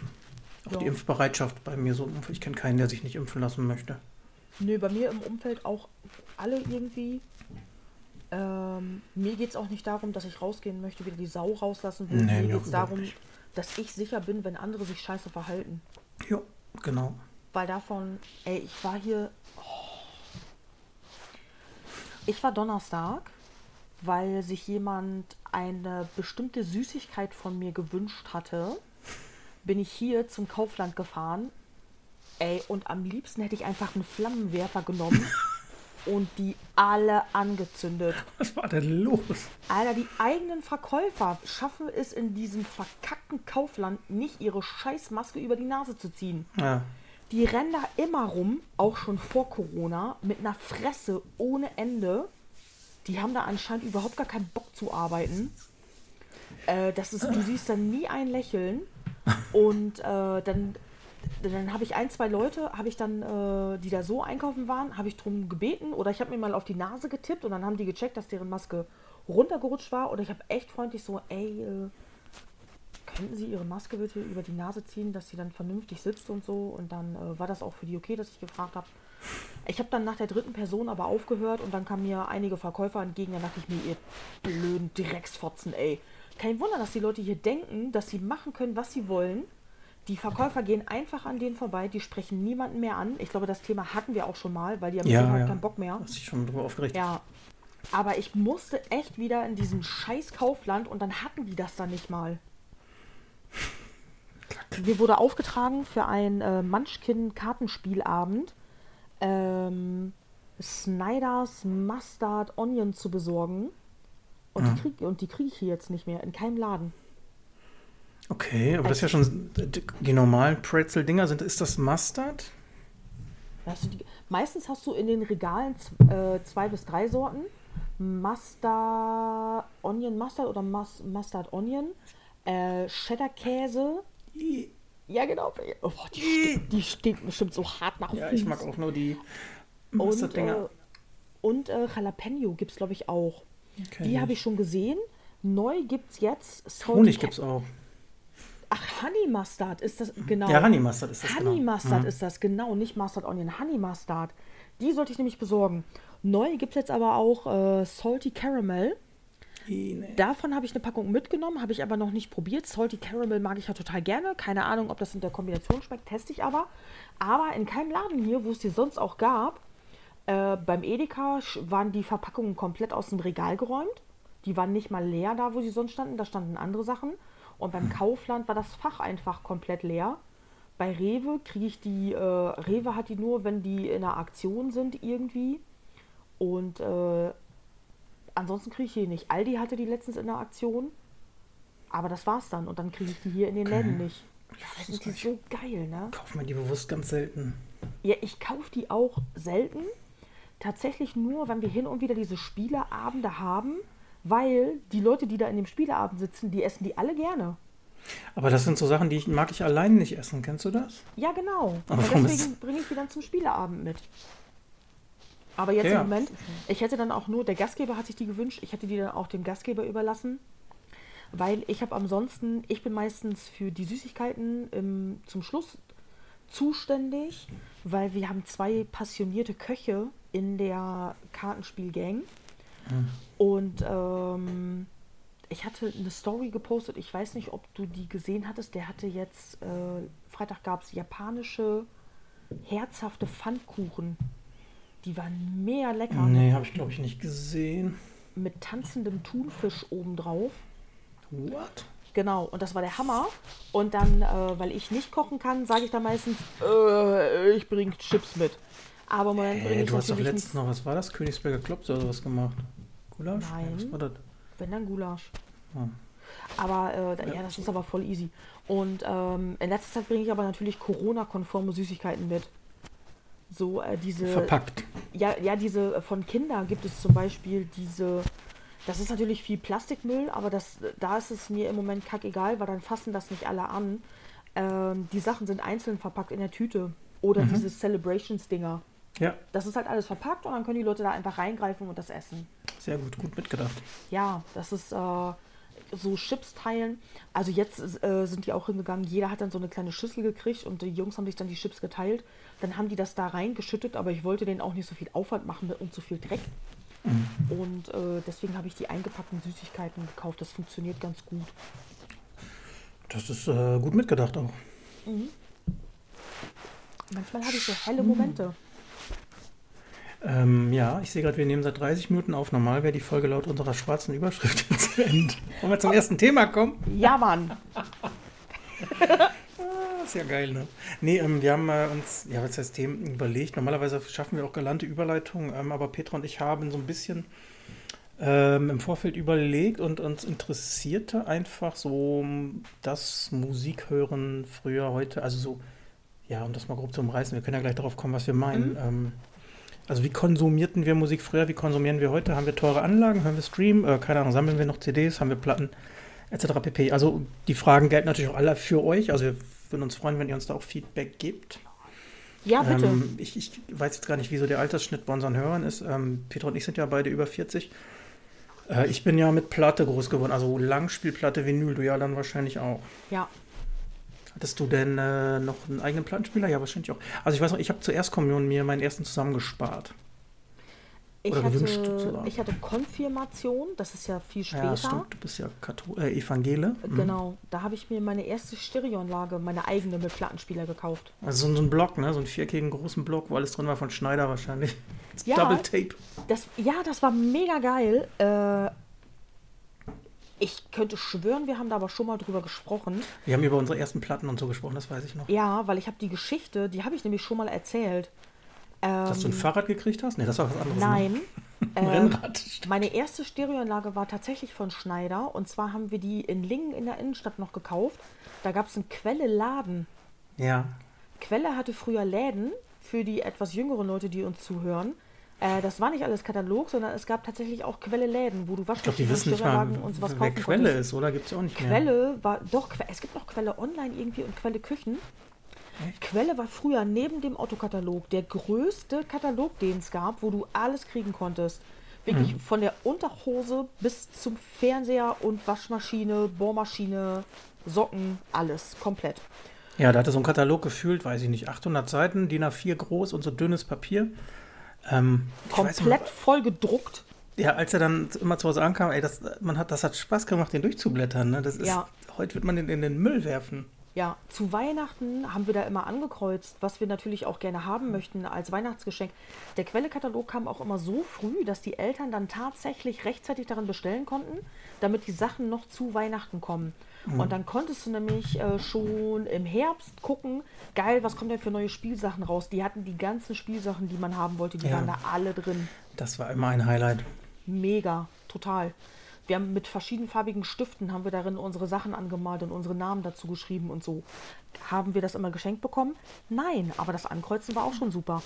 Auch ja. die Impfbereitschaft bei mir so. Ich kenne keinen, der sich nicht impfen lassen möchte. Nö, bei mir im Umfeld auch alle irgendwie. Ähm, mir geht es auch nicht darum, dass ich rausgehen möchte, wieder die Sau rauslassen will. Nee, mir geht es darum, nicht. dass ich sicher bin, wenn andere sich scheiße verhalten. Ja, genau. Weil davon, ey, ich war hier. Oh. Ich war Donnerstag, weil sich jemand eine bestimmte Süßigkeit von mir gewünscht hatte, bin ich hier zum Kaufland gefahren. Ey, und am liebsten hätte ich einfach einen Flammenwerfer genommen und die alle angezündet. Was war denn los? Alter, die eigenen Verkäufer schaffen es in diesem verkackten Kaufland nicht, ihre Scheißmaske über die Nase zu ziehen. Ja. Die rennen da immer rum, auch schon vor Corona, mit einer Fresse ohne Ende die haben da anscheinend überhaupt gar keinen Bock zu arbeiten. Äh, das ist, du siehst dann nie ein Lächeln. Und äh, dann, dann habe ich ein, zwei Leute, habe ich dann, äh, die da so einkaufen waren, habe ich drum gebeten oder ich habe mir mal auf die Nase getippt und dann haben die gecheckt, dass deren Maske runtergerutscht war. Oder ich habe echt freundlich so, ey, äh, könnten Sie Ihre Maske bitte über die Nase ziehen, dass sie dann vernünftig sitzt und so. Und dann äh, war das auch für die okay, dass ich gefragt habe. Ich habe dann nach der dritten Person aber aufgehört und dann kamen mir einige Verkäufer entgegen. Da dachte ich mir, ihr blöden Drecksfotzen, ey. Kein Wunder, dass die Leute hier denken, dass sie machen können, was sie wollen. Die Verkäufer gehen einfach an denen vorbei, die sprechen niemanden mehr an. Ich glaube, das Thema hatten wir auch schon mal, weil die haben ja, ja. keinen Bock mehr. Hast dich schon drüber aufgeregt. Ja. Aber ich musste echt wieder in diesem scheiß Kaufland und dann hatten die das dann nicht mal. Mir wurde aufgetragen für ein äh, Munchkin-Kartenspielabend ähm, Snyders Mustard Onion zu besorgen. Und, mhm. die krieg, die kriege ich hier jetzt nicht mehr, in keinem Laden. Okay, aber also, das ist ja schon die normalen Pretzel-Dinger sind. Ist das Mustard? Hast die, meistens hast du in den Regalen äh, zwei bis drei Sorten. Mustard Onion Mustard oder Mus Mustard Onion. Äh, Cheddar-Käse. Ja, genau. Oh, die, die stinkt bestimmt so hart nach Ja, ich mag auch nur die Mustard-Dinger. Und, äh, und äh, Jalapeno gibt es, glaube ich, auch. Okay. Die habe ich schon gesehen. Neu gibt es jetzt. Honig gibt es auch. Ach, Honey Mustard ist das, genau. Ja, Honey Mustard ist das. Honey genau. Mustard mhm. ist das, genau. Nicht Mustard Onion, Honey Mustard. Die sollte ich nämlich besorgen. Neu gibt es jetzt aber auch äh, Salty Caramel. Nee. Davon habe ich eine Packung mitgenommen, habe ich aber noch nicht probiert. Salty Caramel mag ich ja total gerne. Keine Ahnung, ob das in der Kombination schmeckt, teste ich aber. Aber in keinem Laden hier, wo es die sonst auch gab, äh, beim Edeka waren die Verpackungen komplett aus dem Regal geräumt. Die waren nicht mal leer da, wo sie sonst standen. Da standen andere Sachen. Und beim hm. Kaufland war das Fach einfach komplett leer. Bei Rewe kriege ich die, äh, Rewe hat die nur, wenn die in einer Aktion sind irgendwie. Und äh, ansonsten kriege ich die nicht. Aldi hatte die letztens in der Aktion. Aber das war's dann. Und dann kriege ich die hier in den Läden nicht. Ja, das sind die so geil, ne? Kauf mir die bewusst ganz selten. Ja, ich kaufe die auch selten. Tatsächlich nur, wenn wir hin und wieder diese Spieleabende haben, weil die Leute, die da in dem Spieleabend sitzen, die essen die alle gerne. Aber das sind so Sachen, die ich, mag ich allein nicht essen. Kennst du das? Ja, genau. Aber deswegen bringe ich die dann zum Spieleabend mit. Aber jetzt ja. im Moment, ich hätte dann auch nur, der Gastgeber hat sich die gewünscht, ich hätte die dann auch dem Gastgeber überlassen, weil ich habe ansonsten, ich bin meistens für die Süßigkeiten im, zum Schluss zuständig, weil wir haben zwei passionierte Köche in der Kartenspielgang. Hm. Und ähm, ich hatte eine Story gepostet, ich weiß nicht, ob du die gesehen hattest. Der hatte jetzt, äh, Freitag gab es japanische herzhafte Pfannkuchen die waren mega lecker. Nee, habe ich glaube ich nicht gesehen. Mit tanzendem Thunfisch obendrauf. What? Genau, und das war der Hammer. Und dann, äh, weil ich nicht kochen kann, sage ich dann meistens, äh, ich bringe Chips mit. Aber bringe ich Du hast doch letztens noch, was war das? Königsberger Klops oder sowas gemacht? Gulasch? Nein. das? Wenn dann Gulasch. Ah. Aber äh, ja, ja, das ist aber voll easy. Und ähm, in letzter Zeit bringe ich aber natürlich Corona-konforme Süßigkeiten mit. So äh, diese. Verpackt. Ja, ja, diese äh, von Kindern gibt es zum Beispiel diese Das ist natürlich viel Plastikmüll, aber das, da ist es mir im Moment kackegal, weil dann fassen das nicht alle an. Ähm, die Sachen sind einzeln verpackt in der Tüte. Oder mhm. diese Celebrations-Dinger. Ja. Das ist halt alles verpackt und dann können die Leute da einfach reingreifen und das essen. Sehr gut, gut mitgedacht. Ja, das ist äh, so Chips teilen. Also jetzt äh, sind die auch hingegangen, jeder hat dann so eine kleine Schüssel gekriegt und die Jungs haben sich dann die Chips geteilt. Dann haben die das da reingeschüttet, aber ich wollte denen auch nicht so viel Aufwand machen und so viel Dreck. Mhm. Und äh, deswegen habe ich die eingepackten Süßigkeiten gekauft. Das funktioniert ganz gut. Das ist äh, gut mitgedacht auch. Mhm. Manchmal habe ich so helle Momente. Ähm, ja, ich sehe gerade, wir nehmen seit 30 Minuten auf. Normal wäre die Folge laut unserer schwarzen Überschrift zu Ende. Wollen wir zum ersten Thema kommen? Ja, Mann. Ah, ist ja geil, ne? Nee, ähm, wir haben äh, uns, ja, was heißt Themen überlegt. Normalerweise schaffen wir auch galante Überleitungen, ähm, aber Petra und ich haben so ein bisschen ähm, im Vorfeld überlegt und uns interessierte einfach so das Musikhören früher, heute, also so, ja, um das mal grob zu umreißen, wir können ja gleich darauf kommen, was wir meinen. Mhm. Ähm, also wie konsumierten wir Musik früher, wie konsumieren wir heute? Haben wir teure Anlagen, hören wir Stream, äh, keine Ahnung, sammeln wir noch CDs, haben wir Platten, etc. pp. Also die Fragen gelten natürlich auch alle für euch. Also wir würden uns freuen, wenn ihr uns da auch Feedback gebt. Ja, bitte. Ähm, ich, ich, weiß jetzt gar nicht, wieso der Altersschnitt bei unseren Hörern ist. Ähm, Peter und ich sind ja beide über 40. Äh, ich bin ja mit Platte groß geworden, also Langspielplatte, Vinyl, du ja dann wahrscheinlich auch. Ja, Hattest du denn äh, noch einen eigenen Plattenspieler? Ja, wahrscheinlich auch. Also ich weiß noch, ich habe zuerst Kommunion mir meinen ersten zusammengespart. Ich Oder hatte, ich hatte Konfirmation, das ist ja viel später. Ja, stimmt, du bist ja Kathol äh, Evangele. Mhm. Genau, da habe ich mir meine erste Stereoanlage, meine eigene mit Plattenspieler gekauft. Also so ein Block, ne? so einen vierkägigen großen Block, wo alles drin war von Schneider wahrscheinlich. Ja, Double Tape. Das, ja, das war mega geil. Äh, ich könnte schwören, wir haben da aber schon mal drüber gesprochen. Wir haben über unsere ersten Platten und so gesprochen, das weiß ich noch. Ja, weil ich habe die Geschichte, die habe ich nämlich schon mal erzählt. Ähm, Dass du ein ähm, Fahrrad gekriegt hast? Nee, das war was anderes. Ne? Nein. Ne? ein ähm, Rennrad. Meine erste Stereoanlage war tatsächlich von Schneider. Und zwar haben wir die in Lingen in der Innenstadt noch gekauft. Da gab es einen Quelle-Laden. Ja. Quelle hatte früher Läden für die etwas jüngeren Leute, die uns zuhören. Äh, das war nicht alles Katalog, sondern es gab tatsächlich auch Quelle-Läden, wo du Waschmaschinen, Stirnwagen und sowas kaufen wer Quelle ist, oder? Gibt es auch nicht Quelle mehr. War, doch, es gibt noch Quelle Online irgendwie und Quelle Küchen. Echt? Quelle war früher neben dem Autokatalog der größte Katalog, den es gab, wo du alles kriegen konntest. Wirklich mhm. von der Unterhose bis zum Fernseher und Waschmaschine, Bohrmaschine, Socken, alles komplett. Ja, da hatte so ein Katalog gefühlt, weiß ich nicht, 800 Seiten, DIN A4 groß und so dünnes Papier. Ähm, Komplett voll gedruckt. Ja, als er dann immer zu Hause ankam, ey, das, man hat, das hat Spaß gemacht, den durchzublättern. Ne? Das ist, ja. Heute wird man den in den Müll werfen. Ja, zu Weihnachten haben wir da immer angekreuzt, was wir natürlich auch gerne haben möchten als Weihnachtsgeschenk. Der Quellekatalog kam auch immer so früh, dass die Eltern dann tatsächlich rechtzeitig darin bestellen konnten, damit die Sachen noch zu Weihnachten kommen. Mhm. Und dann konntest du nämlich äh, schon im Herbst gucken, geil, was kommt denn für neue Spielsachen raus? Die hatten die ganzen Spielsachen, die man haben wollte, die ja. waren da alle drin. Das war immer ein Highlight. Mega, total. Wir haben mit verschiedenfarbigen Stiften haben wir darin unsere Sachen angemalt und unsere Namen dazu geschrieben und so. Haben wir das immer geschenkt bekommen? Nein, aber das Ankreuzen war auch schon super.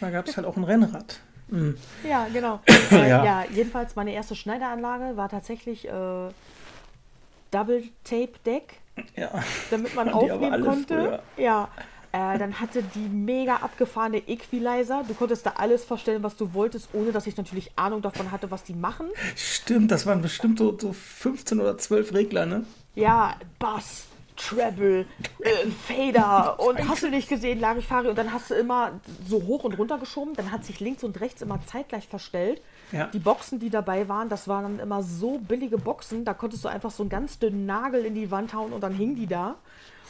Da gab es halt auch ein Rennrad. Mhm. Ja, genau. Ja. ja. jedenfalls meine erste Schneideranlage war tatsächlich äh, Double Tape Deck, ja. damit man aufnehmen konnte. Früher. Ja. Äh, dann hatte die mega abgefahrene Equalizer. Du konntest da alles verstellen, was du wolltest, ohne dass ich natürlich Ahnung davon hatte, was die machen. Stimmt, das waren bestimmt so, so 15 oder 12 Regler, ne? Ja, Bass, Treble, äh, Fader und hast du nicht gesehen, Larifari und dann hast du immer so hoch und runter geschoben, dann hat sich links und rechts immer zeitgleich verstellt. Ja. Die Boxen, die dabei waren, das waren dann immer so billige Boxen, da konntest du einfach so einen ganz dünnen Nagel in die Wand hauen und dann hing die da.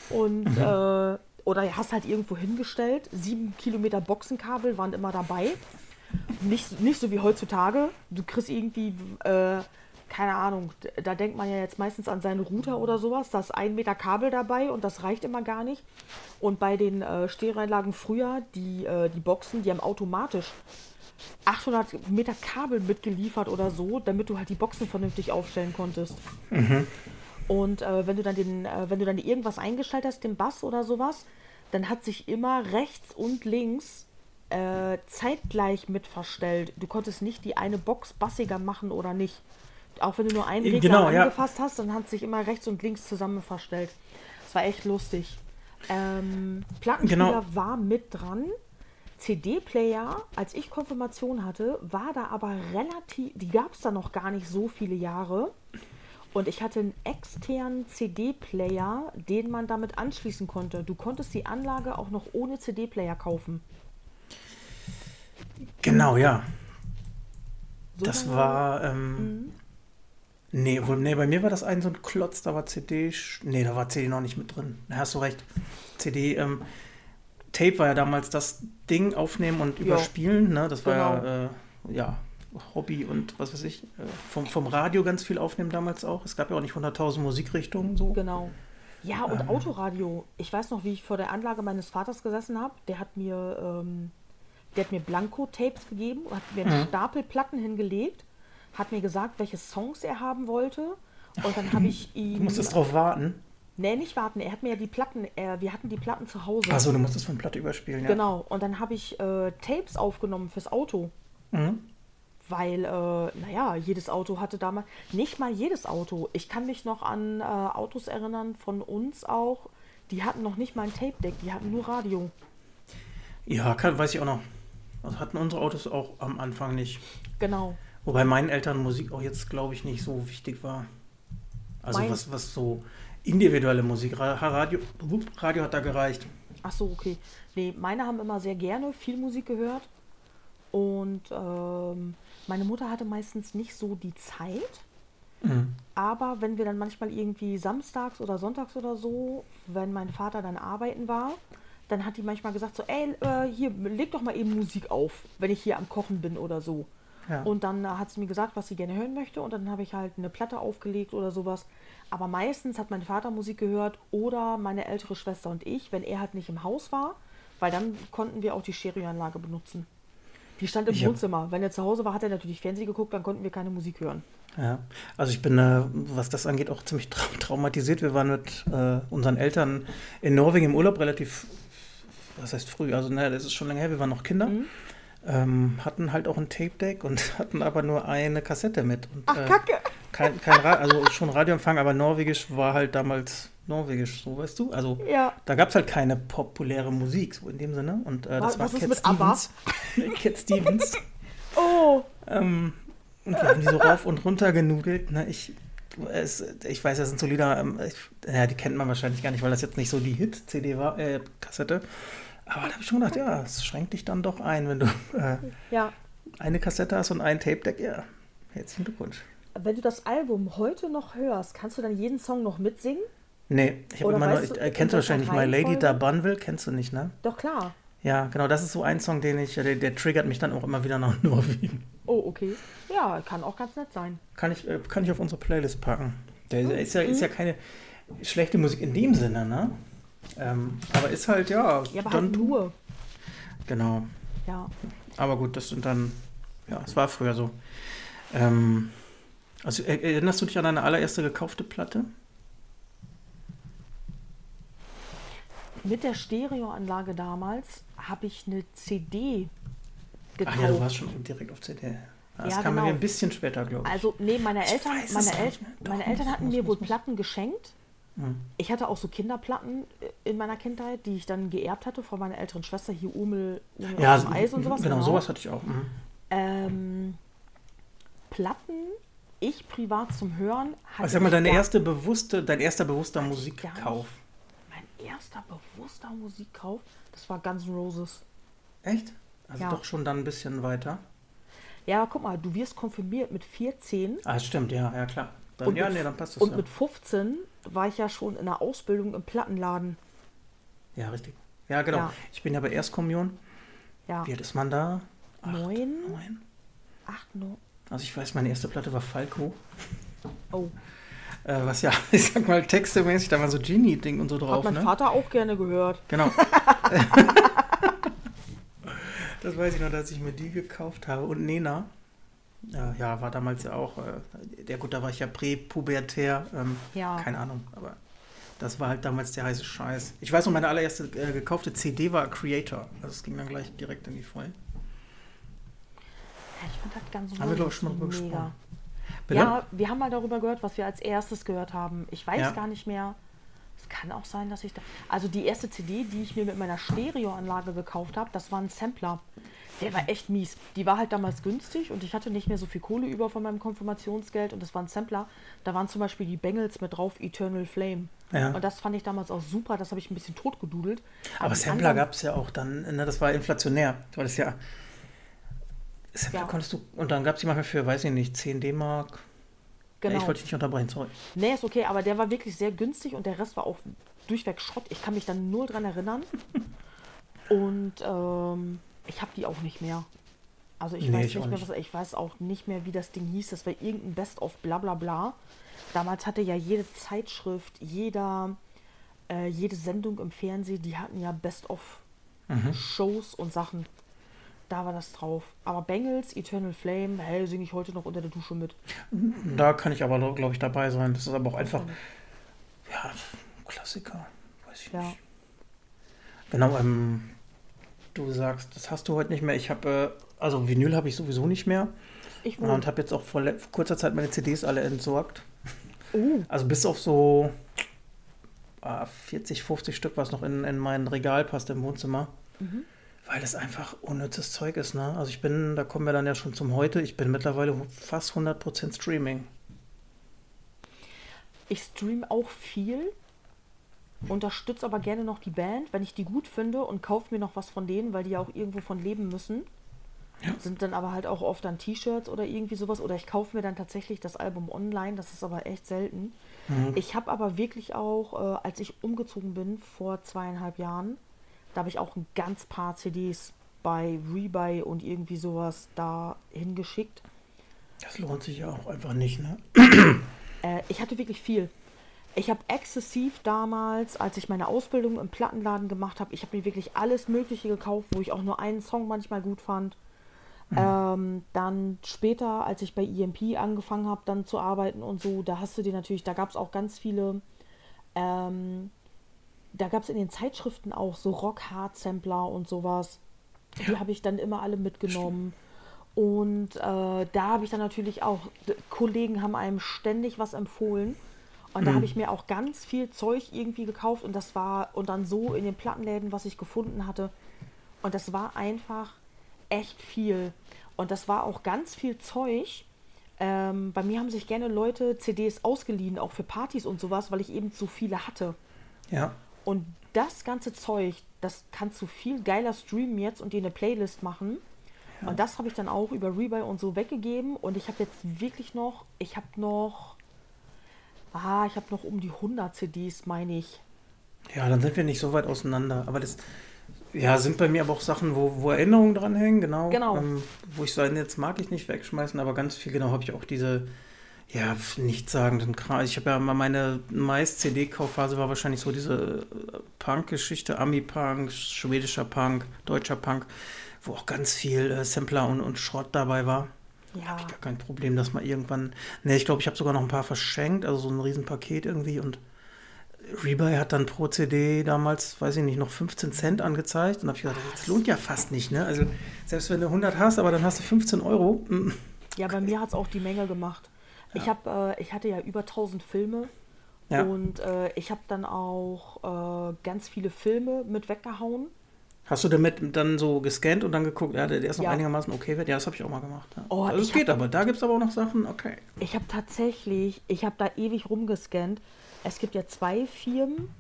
Und mhm. äh, oder hast halt irgendwo hingestellt. Sieben Kilometer Boxenkabel waren immer dabei. Nicht, nicht so wie heutzutage. Du kriegst irgendwie äh, keine Ahnung, da denkt man ja jetzt meistens an seinen Router oder sowas. Da ist ein Meter Kabel dabei und das reicht immer gar nicht. Und bei den äh, Stereoanlagen früher, die, äh, die Boxen, die haben automatisch 800 Meter Kabel mitgeliefert oder so, damit du halt die Boxen vernünftig aufstellen konntest. Mhm. Und äh, wenn du dann den, äh, wenn du dann irgendwas eingestellt hast, den Bass oder sowas, dann hat sich immer rechts und links äh, zeitgleich mit verstellt. Du konntest nicht die eine Box bassiger machen oder nicht. Auch wenn du nur einen Regler Genau, ja. angefasst hast, dann hat sich immer rechts und links zusammen verstellt. Das war echt lustig. Ähm, Plattenspieler Genau. war mit dran. CD-Player, als ich Konfirmation hatte, war da aber relativ, die gab es da noch gar nicht so viele Jahre. Und ich hatte einen externen CD-Player, den man damit anschließen konnte. Du konntest die Anlage auch noch ohne CD-Player kaufen. Genau, ja. So Das war. Ähm, nee, wohl, nee, bei mir war das ein so ein Klotz, da war CD. Nee, da war CD noch nicht mit drin. Da hast du recht. CD. Ähm, Tape war ja damals das Ding, aufnehmen und überspielen. Ne? Das war Genau. ja, äh, ja Hobby und was weiß ich. Äh, vom, vom Radio ganz viel aufnehmen damals auch. Es gab ja auch nicht 100.000 Musikrichtungen so. Genau. Ja, und Ähm. Autoradio. Ich weiß noch, wie ich vor der Anlage meines Vaters gesessen habe. Der hat mir, ähm, der hat mir Blanko-Tapes gegeben, hat mir einen Mhm. Stapel Platten hingelegt, hat mir gesagt, welche Songs er haben wollte. Und dann habe ich Du ihm. musstest drauf warten. Nee, nicht warten. Er hat mir ja die Platten, er, wir hatten die Platten zu Hause. Achso, du musstest von Platte überspielen, ja. Genau. Und dann habe ich äh, Tapes aufgenommen fürs Auto. Mhm. Weil, äh, naja, jedes Auto hatte damals, nicht mal jedes Auto. Ich kann mich noch an äh, Autos erinnern, von uns auch, die hatten noch nicht mal ein Tape-Deck, die hatten nur Radio. Ja, kann, weiß ich auch noch. Also hatten unsere Autos auch am Anfang nicht. Genau. Wobei meinen Eltern Musik auch jetzt, glaube ich, nicht so wichtig war. Also Mein- was, was so individuelle Musik, Ra- Radio, Radio hat da gereicht. Ach so, okay. Nee, meine haben immer sehr gerne viel Musik gehört. Und ähm, meine Mutter hatte meistens nicht so die Zeit. Mhm. Aber wenn wir dann manchmal irgendwie samstags oder sonntags oder so, wenn mein Vater dann arbeiten war, dann hat die manchmal gesagt so, ey, äh, hier, leg doch mal eben Musik auf, wenn ich hier am Kochen bin oder so. Ja. Und dann hat sie mir gesagt, was sie gerne hören möchte und dann habe ich halt eine Platte aufgelegt oder sowas. Aber meistens hat mein Vater Musik gehört oder meine ältere Schwester und ich, wenn er halt nicht im Haus war, weil dann konnten wir auch die Stereoanlage benutzen. Die stand im Ich hab- Wohnzimmer. Wenn er zu Hause war, hat er natürlich Fernsehen geguckt, dann konnten wir keine Musik hören. Ja, also ich bin, äh, was das angeht, auch ziemlich trau traumatisiert. Wir waren mit äh, unseren Eltern in Norwegen im Urlaub relativ, was heißt früh, also naja, das ist schon lange her, wir waren noch Kinder. Mhm. Ähm, hatten halt auch ein Tape-Deck und hatten aber nur eine Kassette mit. Und, Ach, äh, Kacke! Kein, kein Ra also schon Radioempfang, aber Norwegisch war halt damals Norwegisch, so weißt du. Also Ja. da gab es halt keine populäre Musik, so in dem Sinne. Und äh, das Was- war Cat? Stevens. Cat Stevens. Oh! ähm, und wir haben die so rauf und runter genudelt. Ne? Ich, es, ich weiß, das sind so Lieder, ähm, ich, ja, die kennt man wahrscheinlich gar nicht, weil das jetzt nicht so die Hit-CD war, äh, Kassette. Aber da habe ich schon gedacht, ja, es schränkt dich dann doch ein, wenn du äh, Ja, eine Kassette hast und ein Tape-Deck. Ja, herzlichen Glückwunsch. Wenn du das Album heute noch hörst, kannst du dann jeden Song noch mitsingen? Nee, ich habe immer weißt ich, äh, kennst du wahrscheinlich My Lady da Bunville, kennst du nicht, ne? Doch klar. Ja, genau, das ist so ein Song, den ich, der, der triggert mich dann auch immer wieder nach Norwegen. Oh, okay. Ja, kann auch ganz nett sein. Kann ich, äh, kann ich auf unsere Playlist packen. Der ist ja, ist ja keine schlechte Musik in dem Sinne, ne? Ähm, aber ist halt, ja, Ja, aber halt nur. Genau. Ja. Aber gut, das sind dann, ja, es war früher so. Ähm, also er- erinnerst du dich an deine allererste gekaufte Platte? Mit der Stereoanlage damals habe ich eine CD Ach gekauft. ja, du warst schon direkt auf CD. Das Ja, kam genau. mir ein bisschen später, glaube ich. Also, nee, meine Eltern, meine, El. Doch, meine Eltern hatten muss, mir wohl muss. Platten geschenkt. Hm. Ich hatte auch so Kinderplatten äh, in meiner Kindheit, die ich dann geerbt hatte von meiner älteren Schwester, hier Umel, Umel Ja, Eis und sowas. genau, sowas hatte ich auch. Mhm. Ähm, Platten, ich privat zum Hören hatte Also sag mal, deine erste bewusste, dein erster bewusster Musikkauf. Mein erster bewusster Musikkauf, das war Guns N' Roses. Echt? Also Ja. doch schon dann ein bisschen weiter. Ja, guck mal, du wirst konfirmiert mit 14 Ah, stimmt, ja, ja klar. Dann, und, ja, mit, nee, dann passt das und ja. mit 15 war ich ja schon in der Ausbildung im Plattenladen. Ja, richtig. Ja, genau. Ja. Ich bin ja bei Erstkommunion. Ja, Wie alt ist man da? Acht, neun, neun? acht, neun. Also ich weiß, meine erste Platte war Falco. Oh, Äh, was ja, ich sag mal, textemäßig, da war so Genie-Ding und so hat drauf, mein ne? Vater auch gerne gehört. Genau. das weiß ich noch, dass ich mir die gekauft habe. Und Nena. Ja, ja, war damals ja auch, äh, der gut, da war ich ja präpubertär, ähm, Ja. keine Ahnung, aber das war halt damals der heiße Scheiß. Ich weiß noch, meine allererste äh, gekaufte CD war Creator. Also es ging dann gleich direkt in die Vollen. Ja, ich fand das ganz Haben wir, ich, schon mal drüber gesprochen. Ja, wir haben mal darüber gehört, was wir als erstes gehört haben. Ich weiß ja. gar nicht mehr. Es kann auch sein, dass ich da. Also die erste CD, die ich mir mit meiner Stereoanlage gekauft habe, das war ein Sampler. Der war echt mies. Die war halt damals günstig und ich hatte nicht mehr so viel Kohle über von meinem Konfirmationsgeld und das war ein Sampler. Da waren zum Beispiel die Bengals mit drauf, Eternal Flame. Ja. Und das fand ich damals auch super, das habe ich ein bisschen totgedudelt. Aber, Aber Sampler gab es ja auch dann, ne, das war inflationär. Du hattest ja. Ja. konntest du, und dann gab es die manchmal für, weiß ich nicht, 10 D-Mark. Genau. Ja, ich wollte dich nicht unterbrechen, sorry. Nee, ist okay, aber der war wirklich sehr günstig und der Rest war auch durchweg Schrott. Ich kann mich dann null dran erinnern. und ähm, ich habe die auch nicht mehr. Also ich nee, weiß ich nicht mehr, nicht. was ich weiß auch nicht mehr, wie das Ding hieß. Das war irgendein Best of bla bla bla. Damals hatte ja jede Zeitschrift, jeder, äh, jede Sendung im Fernsehen, die hatten ja Best of mhm. Shows und Sachen. Da war das drauf. Aber Bengals, Eternal Flame, hey, singe ich heute noch unter der Dusche mit. Da kann ich aber, glaube ich, dabei sein. Das ist aber auch einfach, ja, Klassiker. Weiß ich ja. nicht. Genau, ähm, du sagst, das hast du heute nicht mehr. Ich habe, äh, also Vinyl habe ich sowieso nicht mehr. Ich wohl. Und habe jetzt auch vor kurzer Zeit meine CDs alle entsorgt. Uh. Also bis auf so äh, 40, 50 Stück, was noch in, in mein Regal passt im Wohnzimmer. Mhm. Weil das einfach unnützes Zeug ist, ne? Also ich bin, da kommen wir dann ja schon zum Heute, ich bin mittlerweile fast 100% Streaming. Ich stream auch viel, unterstütze aber gerne noch die Band, wenn ich die gut finde und kaufe mir noch was von denen, weil die ja auch irgendwo von leben müssen. Ja. Sind dann aber halt auch oft dann T-Shirts oder irgendwie sowas. Oder ich kaufe mir dann tatsächlich das Album online. Das ist aber echt selten. Mhm. Ich habe aber wirklich auch, äh, als ich umgezogen bin vor zweieinhalb Jahren, da habe ich auch ein ganz paar CDs bei Rebuy und irgendwie sowas da hingeschickt. Das lohnt sich ja auch einfach nicht, ne? äh, ich hatte wirklich viel. Ich habe exzessiv damals, als ich meine Ausbildung im Plattenladen gemacht habe, ich habe mir wirklich alles Mögliche gekauft, wo ich auch nur einen Song manchmal gut fand. Mhm. Ähm, dann später, als ich bei EMP angefangen habe, dann zu arbeiten und so, da hast du dir natürlich, da gab es auch ganz viele, ähm, da gab es in den Zeitschriften auch so Rock-Hard-Sampler und sowas. Ja. Die habe ich dann immer alle mitgenommen. Und äh, da habe ich dann natürlich auch, Kollegen haben einem ständig was empfohlen. Und da mhm. habe ich mir auch ganz viel Zeug irgendwie gekauft und das war, und dann so in den Plattenläden, was ich gefunden hatte. Und das war einfach echt viel. Und das war auch ganz viel Zeug. Ähm, bei mir haben sich gerne Leute CDs ausgeliehen, auch für Partys und sowas, weil ich eben zu viele hatte. Ja. Und das ganze Zeug, das kannst du viel geiler streamen jetzt und dir eine Playlist machen. Ja. Und das habe ich dann auch über Rebuy und so weggegeben. Und ich habe jetzt wirklich noch, ich habe noch, ah, ich habe noch um die 100 CDs, meine ich. Ja, dann sind wir nicht so weit auseinander. Aber das, ja, sind bei mir aber auch Sachen, wo, wo Erinnerungen dran hängen, genau. genau. Ähm, wo ich sage, jetzt mag ich nicht wegschmeißen, aber ganz viel, genau, habe ich auch diese, ja, nichtssagenden Kram. Ich habe ja mal meine meist CD-Kaufphase war wahrscheinlich so diese äh, Punk-Geschichte, Ami-Punk, schwedischer Punk, deutscher Punk, wo auch ganz viel äh, Sampler und, und Schrott dabei war. Ja. Habe ich gar kein Problem, dass mal irgendwann. Ne, ich glaube, ich habe sogar noch ein paar verschenkt, also so ein Riesenpaket irgendwie und Rebuy hat dann pro CD damals, weiß ich nicht, noch 15 Cent angezeigt. Und habe ich gedacht, das lohnt ja fast nicht. Ne? Also selbst wenn du 100 hast, aber dann hast du 15 Euro. Ja, bei mir hat es auch die Menge gemacht. Ich, hab, äh, ich hatte ja über 1000 Filme. Ja. Und äh, ich habe dann auch äh, ganz viele Filme mit weggehauen. Hast du damit dann so gescannt und dann geguckt, ja, der ist noch ja. einigermaßen okay wird? Ja, das habe ich auch mal gemacht. Ja. Oh, also es geht aber, da gibt es aber auch noch Sachen, okay. Ich habe tatsächlich, ich habe da ewig rumgescannt es gibt ja zwei Firmen,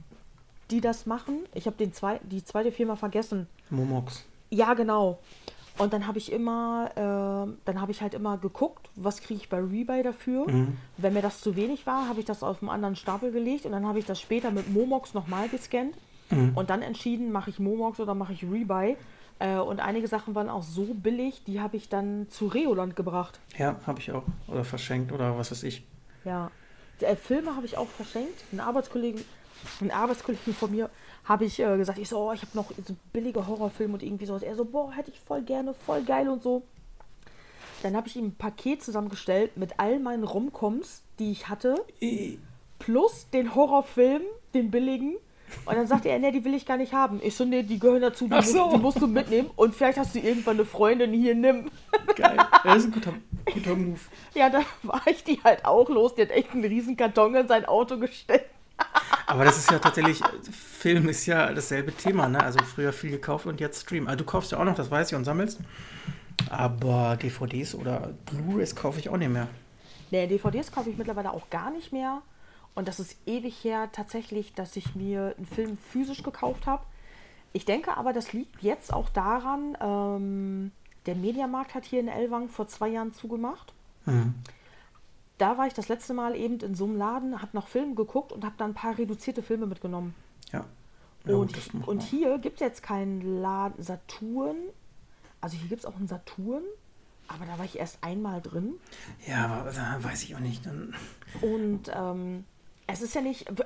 die das machen. Ich habe zwei, die zweite Firma vergessen. Momox. Ja, genau. Und dann habe ich immer, äh, dann habe ich halt immer geguckt, was kriege ich bei Rebuy dafür. Mhm. Wenn mir das zu wenig war, habe ich das auf einen anderen Stapel gelegt und dann habe ich das später mit Momox nochmal gescannt mhm. und dann entschieden, mache ich Momox oder mache ich Rebuy. Äh, und einige Sachen waren auch so billig, die habe ich dann zu Reoland gebracht. Ja, habe ich auch. Oder verschenkt oder was weiß ich. Ja. Äh, Filme habe ich auch verschenkt. Ein Arbeitskollegen, ein Arbeitskollegen von mir habe ich äh, gesagt, ich so, oh, ich habe noch so billige Horrorfilme und irgendwie sowas. Er so, boah, hätte ich voll gerne, voll geil und so. Dann habe ich ihm ein Paket zusammengestellt mit all meinen Romcoms, die ich hatte, plus den Horrorfilm, den billigen. Und dann sagte er, nee, die will ich gar nicht haben. Ich so, nee, die gehören dazu, die, so. musst, die musst du mitnehmen. Und vielleicht hast du irgendwann eine Freundin hier, nimm. Geil. Das ist ein guter, guter Move. Ja, da war ich die halt auch los. Die hat echt einen riesen Karton in sein Auto gestellt. Aber das ist ja tatsächlich, Film ist ja dasselbe Thema, ne? Also früher viel gekauft und jetzt Stream. Also du kaufst ja auch noch, das weiß ich, und sammelst. Aber DVDs oder Blu-rays kaufe ich auch nicht mehr. Nee, DVDs kaufe ich mittlerweile auch gar nicht mehr. Und das ist ewig her tatsächlich, dass ich mir einen Film physisch gekauft habe. Ich denke aber, das liegt jetzt auch daran, ähm, der Mediamarkt hat hier in Elwang vor zwei Jahren zugemacht. Mhm. Da war ich das letzte Mal eben in so einem Laden, habe nach Filmen geguckt und habe dann ein paar reduzierte Filme mitgenommen. Ja. ja und, gut, und hier gibt es jetzt keinen Laden, Saturn. Also hier gibt es auch einen Saturn, aber da war ich erst einmal drin. Ja, aber da weiß ich auch nicht. Dann, Und ähm, es ist ja nicht. äh,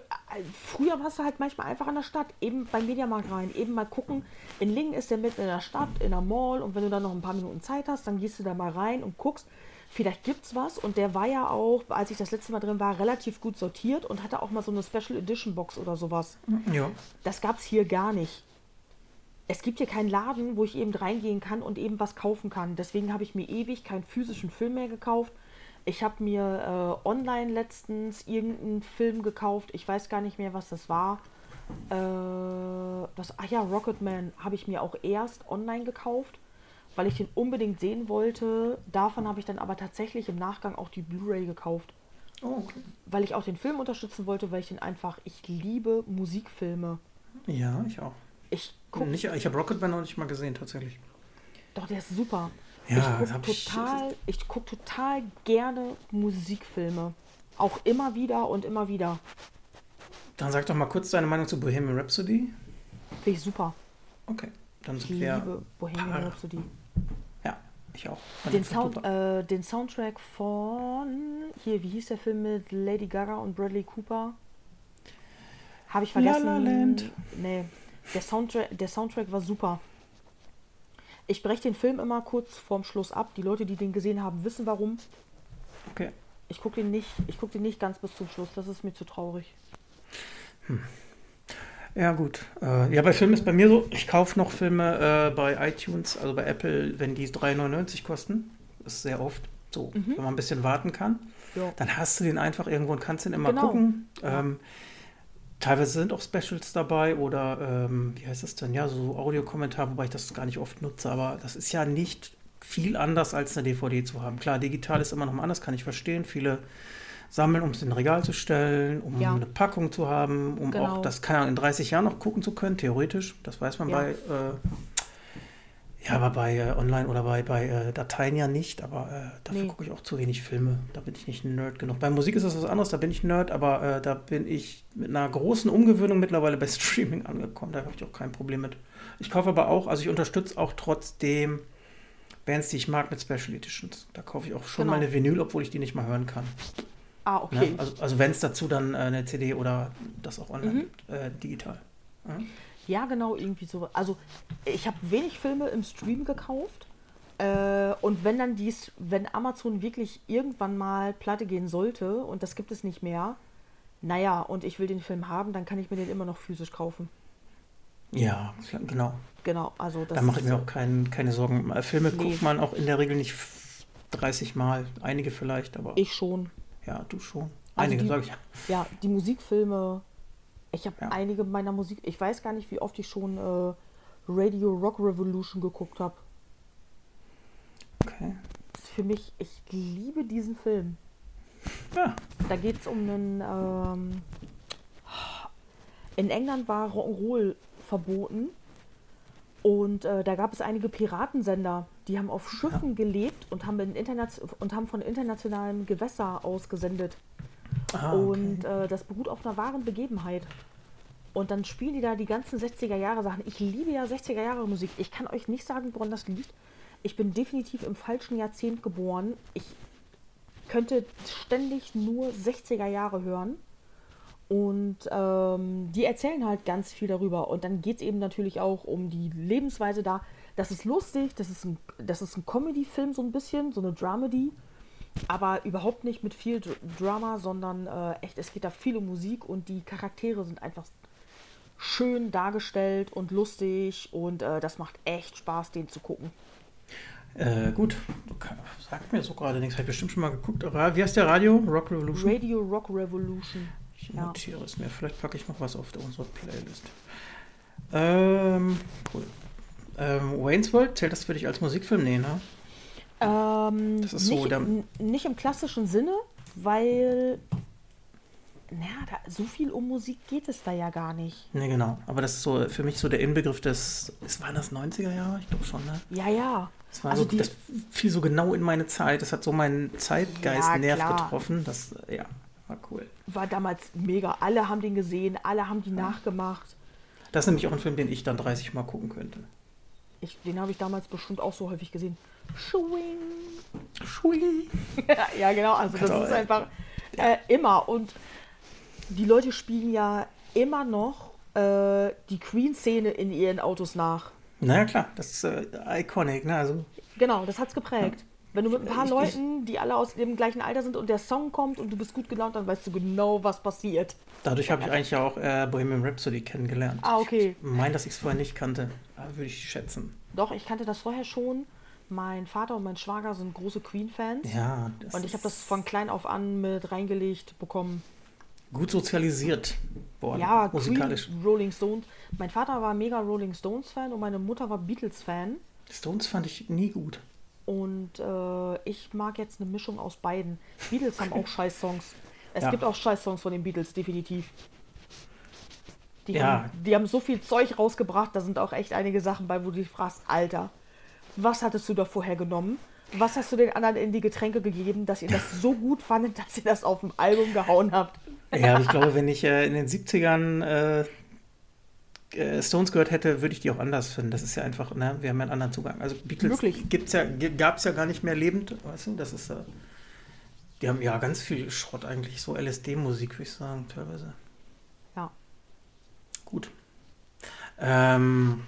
Früher warst du halt manchmal einfach in der Stadt, eben beim Mediamarkt rein, eben mal gucken. In Lingen ist der mitten in der Stadt, in der Mall und wenn du dann noch ein paar Minuten Zeit hast, dann gehst du da mal rein und guckst. Vielleicht gibt's was und der war ja auch, als ich das letzte Mal drin war, relativ gut sortiert und hatte auch mal so eine Special Edition Box oder sowas. ja. Das gab's hier gar nicht. Es gibt hier keinen Laden, wo ich eben reingehen kann und eben was kaufen kann. Deswegen habe ich mir ewig keinen physischen Film mehr gekauft. Ich habe mir äh, online letztens irgendeinen Film gekauft. Ich weiß gar nicht mehr, was das war. Äh, was, ach ja, Rocketman habe ich mir auch erst online gekauft, weil ich den unbedingt sehen wollte. Davon habe ich dann aber tatsächlich im Nachgang auch die Blu-ray gekauft Oh, okay. weil ich auch den Film unterstützen wollte, weil ich den einfach, ich liebe Musikfilme. Ja, ich auch. Ich gucke, Nicht, ich habe Rocketman noch nicht mal gesehen, tatsächlich. doch, der ist super. Ja, ich gucke hab ich- total, ich guck total gerne Musikfilme. Auch immer wieder und immer wieder. Dann sag doch mal kurz deine Meinung zu Bohemian Rhapsody. Finde ich super. Okay, dann Ich sind wir. liebe Bohemian Paar. Rhapsody. Ja, ich auch. Den, Sound, äh, den Soundtrack von, hier, wie hieß der Film mit Lady Gaga und Bradley Cooper? Habe ich La La vergessen. Land. Nee, der Soundtrack, der Soundtrack war super. Ich breche den Film immer kurz vorm Schluss ab. Die Leute, die den gesehen haben, wissen warum. Okay. Ich gucke den, nicht- ich guck den nicht ganz bis zum Schluss. Das ist mir zu traurig. Ja, gut. Äh, ja, bei Filmen ist bei mir so, ich kaufe noch Filme äh, bei iTunes, also bei Apple, wenn die 3,99 kosten. Das ist sehr oft so, wenn man ein bisschen warten kann. Ja. Dann hast du den einfach irgendwo und kannst den immer Genau. gucken. Ähm, teilweise sind auch Specials dabei oder ähm, wie heißt das denn? Ja, so Audiokommentar, wobei ich das gar nicht oft nutze, aber das ist ja nicht viel anders als eine DVD zu haben. Klar, digital ist immer noch mal anders, kann ich verstehen. Viele sammeln, um es in ein Regal zu stellen, um Ja. eine Packung zu haben, um Genau. auch das ja in 30 Jahren noch gucken zu können, theoretisch. Das weiß man Ja. bei äh, ja, aber bei äh, Online oder bei, bei äh, Dateien ja nicht, aber äh, dafür Nee. gucke ich auch zu wenig Filme. Da bin ich nicht ein Nerd genug. Bei Musik ist das was anderes, da bin ich Nerd, aber äh, da bin ich mit einer großen Umgewöhnung mittlerweile bei Streaming angekommen. Da habe ich auch kein Problem mit. Ich kaufe aber auch, also ich unterstütze auch trotzdem Bands, die ich mag mit Special Editions. Da kaufe ich auch schon Genau. mal eine Vinyl, obwohl ich die nicht mal hören kann. Ah, okay. Ne? Also, also wenn es dazu dann äh, eine CD oder das auch online Mhm. gibt, äh, digital. Ja? Ja, genau, irgendwie so. Also, ich habe wenig Filme im Stream gekauft. Äh, und wenn dann dies, wenn Amazon wirklich irgendwann mal pleite gehen sollte und das gibt es nicht mehr, naja, und ich will den Film haben, dann kann ich mir den immer noch physisch kaufen. Ja, genau. Genau, also das Da mache ich mir auch kein, keine Sorgen. Äh, Filme Nee. guckt man auch in der Regel nicht f- 30 Mal. Einige vielleicht, aber Ich schon. Ja, du schon. Also Einige, die- sage ich. Ja, die Musikfilme. Ich habe Ja. einige meiner Musik. Ich weiß gar nicht, wie oft ich schon äh, Radio Rock Revolution geguckt habe. Okay. Ist für mich, ich liebe diesen Film. Ja, Da geht es um einen. Ähm, in England war Rock'n'Roll verboten. Und äh, da gab es einige Piratensender, die haben auf Schiffen gelebt und haben, und haben von internationalem Gewässer aus gesendet. ah, okay. Und äh, das beruht auf einer wahren Begebenheit. Und dann spielen die da die ganzen 60er Jahre Sachen. Ich liebe ja 60er Jahre Musik. Ich kann euch nicht sagen, woran das liegt. Ich bin definitiv im falschen Jahrzehnt geboren. Ich könnte ständig nur 60er Jahre hören. Und ähm, die erzählen halt ganz viel darüber. Und dann geht es eben natürlich auch um die Lebensweise da. Das ist lustig, das ist ein, das ist ein Comedy-Film so ein bisschen, so eine Dramedy. Aber überhaupt nicht mit viel Dr Drama, sondern äh, echt, es geht da viel um Musik und die Charaktere sind einfach schön dargestellt und lustig und äh, das macht echt Spaß, den zu gucken. Äh, gut, sagt mir so gerade nichts. Habe ich bestimmt schon mal geguckt. Wie heißt der Radio? Rock Revolution? Radio Rock Revolution. Ich notiere ja. es mir. Vielleicht packe ich noch was auf unsere Playlist. Ähm, cool. Ähm, Wayne's World, zählt das für dich als Musikfilm? Nee, ne? Ähm, das ist so. Nicht, nicht im klassischen Sinne, weil naja, da, so viel um Musik geht es da ja gar nicht. Nee, genau. Aber das ist so für mich so der Inbegriff des. Ist, waren das 90er Jahre? Ich glaube schon, ne? Ja, ja. Das, war also so, die, das fiel so genau in meine Zeit. Das hat so meinen Zeitgeist-Nerv ja, getroffen. Das, ja, war cool. War damals mega. Alle haben den gesehen, alle haben die ja. nachgemacht. Das ist nämlich auch ein Film, den ich dann 30 Mal gucken könnte. Ich, den habe ich damals bestimmt auch so häufig gesehen. Schwing. Schwing. ja, genau. Also, das ist einfach äh, immer. Und die Leute spielen ja immer noch äh, die Queen-Szene in ihren Autos nach. Naja, klar, das ist äh, iconic, ne? Also, genau, das hat es geprägt. Ja. Wenn du mit ein paar ich, Leuten, die alle aus dem gleichen Alter sind und der Song kommt und du bist gut gelaunt, dann weißt du genau, was passiert. Dadurch habe ich eigentlich auch äh, Bohemian Rhapsody kennengelernt. Ah, okay. Ich meine, dass ich es vorher nicht kannte. Würde ich schätzen. Doch, ich kannte das vorher schon. Mein Vater und mein Schwager sind große Queen-Fans. Ja. Und ich habe das von klein auf an mit reingelegt bekommen gut sozialisiert worden. Ja, musikalisch. Queen, Rolling Stones. Mein Vater war mega Rolling Stones Fan und meine Mutter war Beatles Fan. Stones fand ich nie gut. Und äh, ich mag jetzt eine Mischung aus beiden. Beatles haben auch scheiß Songs. Es ja. gibt auch scheiß Songs von den Beatles, definitiv. Die, ja. haben, die haben so viel Zeug rausgebracht, da sind auch echt einige Sachen bei, wo du dich fragst, Alter, was hattest du da vorher genommen? Was hast du den anderen in die Getränke gegeben, dass ihr das so gut fandet, dass ihr das auf dem Album gehauen habt? Ja, ich glaube, wenn ich äh, in den 70ern äh, äh, Stones gehört hätte, würde ich die auch anders finden. Das ist ja einfach, ne, wir haben ja einen anderen Zugang. Also Beatles ja, gab es ja gar nicht mehr lebend, weißt du? Das ist, äh, die haben ja ganz viel Schrott eigentlich, so LSD-Musik, würde ich sagen, teilweise. Ja. Gut. Ähm,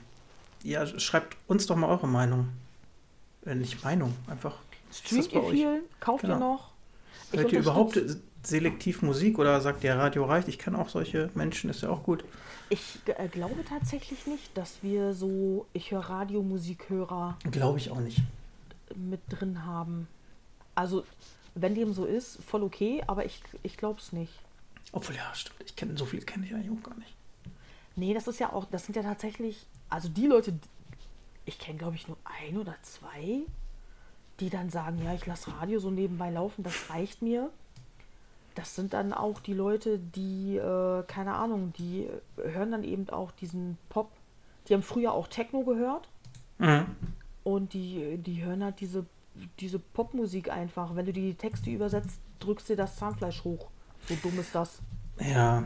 ja, schreibt uns doch mal eure Meinung. Äh, nicht Meinung, einfach. Streamt ihr viel? Kauft genau. ihr noch? Ich Hört ihr überhaupt selektiv Musik oder sagt ihr Radio reicht? Ich kenne auch solche Menschen, ist ja auch gut. Ich äh, glaube tatsächlich nicht, dass wir so, ich höre Radiomusikhörer. Glaube ich auch nicht. Mit drin haben. Also, wenn dem so ist, voll okay, aber ich, ich glaube es nicht. Obwohl, ja, stimmt. Ich kenne so viel kenne ich eigentlich auch gar nicht. Nee, das ist ja auch, das sind ja tatsächlich, also die Leute, ich kenne glaube ich nur ein oder zwei, die dann sagen, ja, ich lasse Radio so nebenbei laufen, das reicht mir das sind dann auch die Leute, die, äh, keine Ahnung, die hören dann eben auch diesen Pop. Die haben früher auch Techno gehört. Mhm. Und die, die hören halt diese, diese Popmusik einfach. Wenn du die Texte übersetzt, drückst du das Zahnfleisch hoch. So dumm ist das. Ja,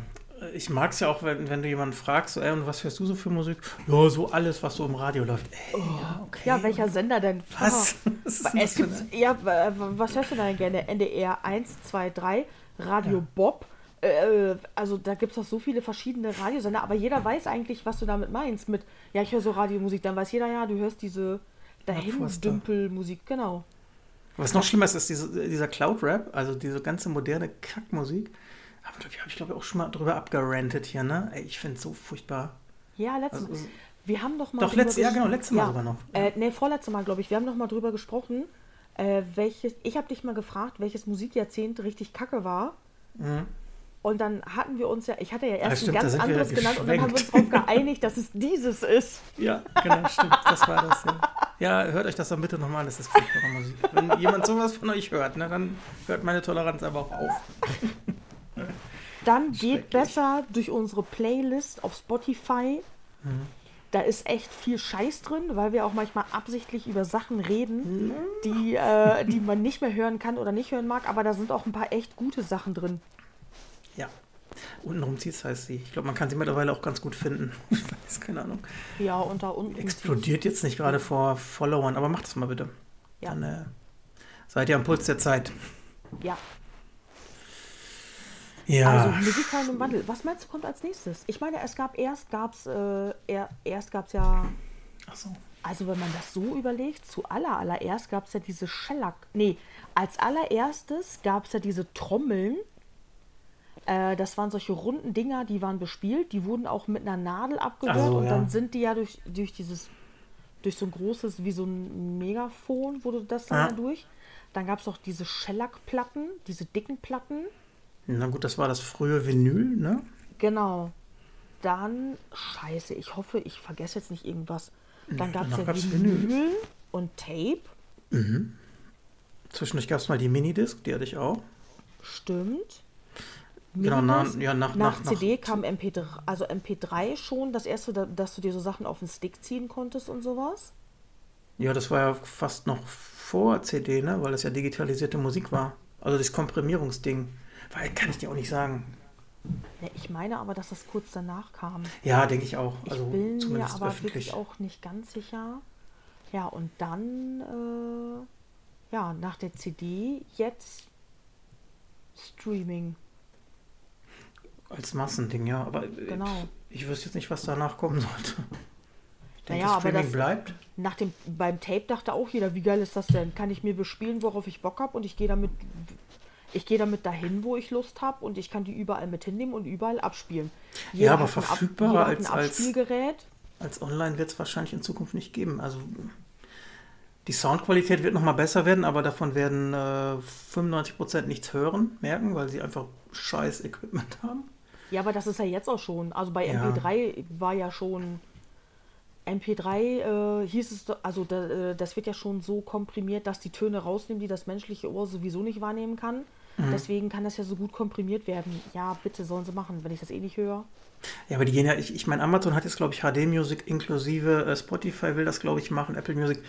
ich mag es ja auch, wenn, wenn du jemanden fragst, so, ey, und was hörst du so für Musik? Ja, so alles, was so im Radio läuft. Ey, oh, ja, okay. ja, welcher Sender denn? Was? was, es gibt, ja, was hörst du denn gerne? NDR 1, 2, 3? Radio ja. Bob. Äh, also da gibt es doch so viele verschiedene Radiosender, aber jeder weiß eigentlich, was du damit meinst. Mit, ja, ich höre so Radiomusik, dann weiß jeder, ja, du hörst diese Dahindümpelmusik, genau. Was noch schlimmer ist, ist diese, dieser Cloud-Rap, also diese ganze moderne Kackmusik. Habe hab ich, glaube ich, auch schon mal drüber abgerantet hier, ne? Ey, ich finde es so furchtbar. Ja, letztes also, Mal. Wir haben doch mal. Doch, letztes, ja, genau, letztes Mal ja, sogar noch. Äh, ne, vorletztes Mal, glaube ich. Wir haben noch mal drüber gesprochen, äh, welches. Ich habe dich mal gefragt, welches Musikjahrzehnt richtig kacke war. Mhm. Und dann hatten wir uns ja, ich hatte ja erst stimmt, ein ganz anderes genannt und dann haben wir uns darauf geeinigt, dass es dieses ist. Ja, genau, stimmt. Das war das. Ja, ja hört euch das dann bitte nochmal an, das ist furchtbare Musik. Wenn jemand sowas von euch hört, ne, dann hört meine Toleranz aber auch auf. Dann geht besser durch unsere Playlist auf Spotify. Mhm. Da ist echt viel Scheiß drin, weil wir auch manchmal absichtlich über Sachen reden, mhm. die, äh, die man nicht mehr hören kann oder nicht hören mag, aber da sind auch ein paar echt gute Sachen drin. Ja. Untenrum zieht heißt sie. Ich glaube, man kann sie mittlerweile auch ganz gut finden. Ich weiß, keine Ahnung. Ja, unter unten. Explodiert jetzt nicht gerade vor Followern, aber macht das mal bitte. Ja. Dann äh, seid ihr am Puls der Zeit. Ja. Ja. Also musikalen Wandel. Was meinst du kommt als nächstes? Ich meine, es gab erst gab's äh, er, erst gab's ja. Ach so. Also wenn man das so überlegt, zu aller allererst gab es ja diese Schellack. Nee, als allererstes gab es ja diese Trommeln. Äh, das waren solche runden Dinger, die waren bespielt, die wurden auch mit einer Nadel abgehört so, und ja. dann sind die ja durch, durch dieses, durch so ein großes, wie so ein Megafon, wurde das dann ja durch. Dann gab es auch diese Shellac-Platten, diese dicken Platten. Na gut, das war das frühe Vinyl, ne? Genau. Dann, scheiße, ich hoffe, ich vergesse jetzt nicht irgendwas. Dann gab es ja gab's Vinyl, Vinyl. und Tape. Zwischendurch gab es mal die Minidisc, die hatte ich auch. Stimmt. Genau, na, ja, nach, Nach nach, CD kam MP3, also MP3 schon, das erste, da- dass du dir so Sachen auf den Stick ziehen konntest und sowas. Ja, das war ja fast noch vor CD, ne? Weil das ja digitalisierte Musik war. Also das Komprimierungsding. Weil kann ich dir auch nicht sagen. Ja, ich meine aber, dass das kurz danach kam. Ja, denke ich auch. Ich Also bin mir aber öffentlich. wirklich auch nicht ganz sicher. Ja, und dann, äh, ja, nach der CD jetzt Streaming. Als Massending, ja. Aber Genau. ich wüsste jetzt nicht, was danach kommen sollte. Ich denke, Naja, aber Streaming das- bleibt. Nach dem, beim Tape dachte auch jeder, wie geil ist das denn? Kann ich mir bespielen, worauf ich Bock habe und ich gehe damit, ich gehe damit dahin, wo ich Lust habe und ich kann die überall mit hinnehmen und überall abspielen. Ja, aber verfügbarer jeder als- als- Abspielgerät. Als Online wird es wahrscheinlich in Zukunft nicht geben. Also die Soundqualität wird nochmal besser werden, aber davon werden äh, 95% nichts hören, merken, weil sie einfach scheiß Equipment haben. Ja, aber das ist ja jetzt auch schon. Also bei Ja. MP3 war ja schon. MP3 äh, hieß es, also da, äh, das wird ja schon so komprimiert, dass die Töne rausnehmen, die das menschliche Ohr sowieso nicht wahrnehmen kann. Mhm. Deswegen kann das ja so gut komprimiert werden. Ja, bitte sollen sie machen, wenn ich das eh nicht höre. Ja, aber die gehen ja, ich, ich meine, Amazon hat jetzt, glaube ich, HD-Music inklusive, äh, Spotify will das, glaube ich, machen, Apple Music.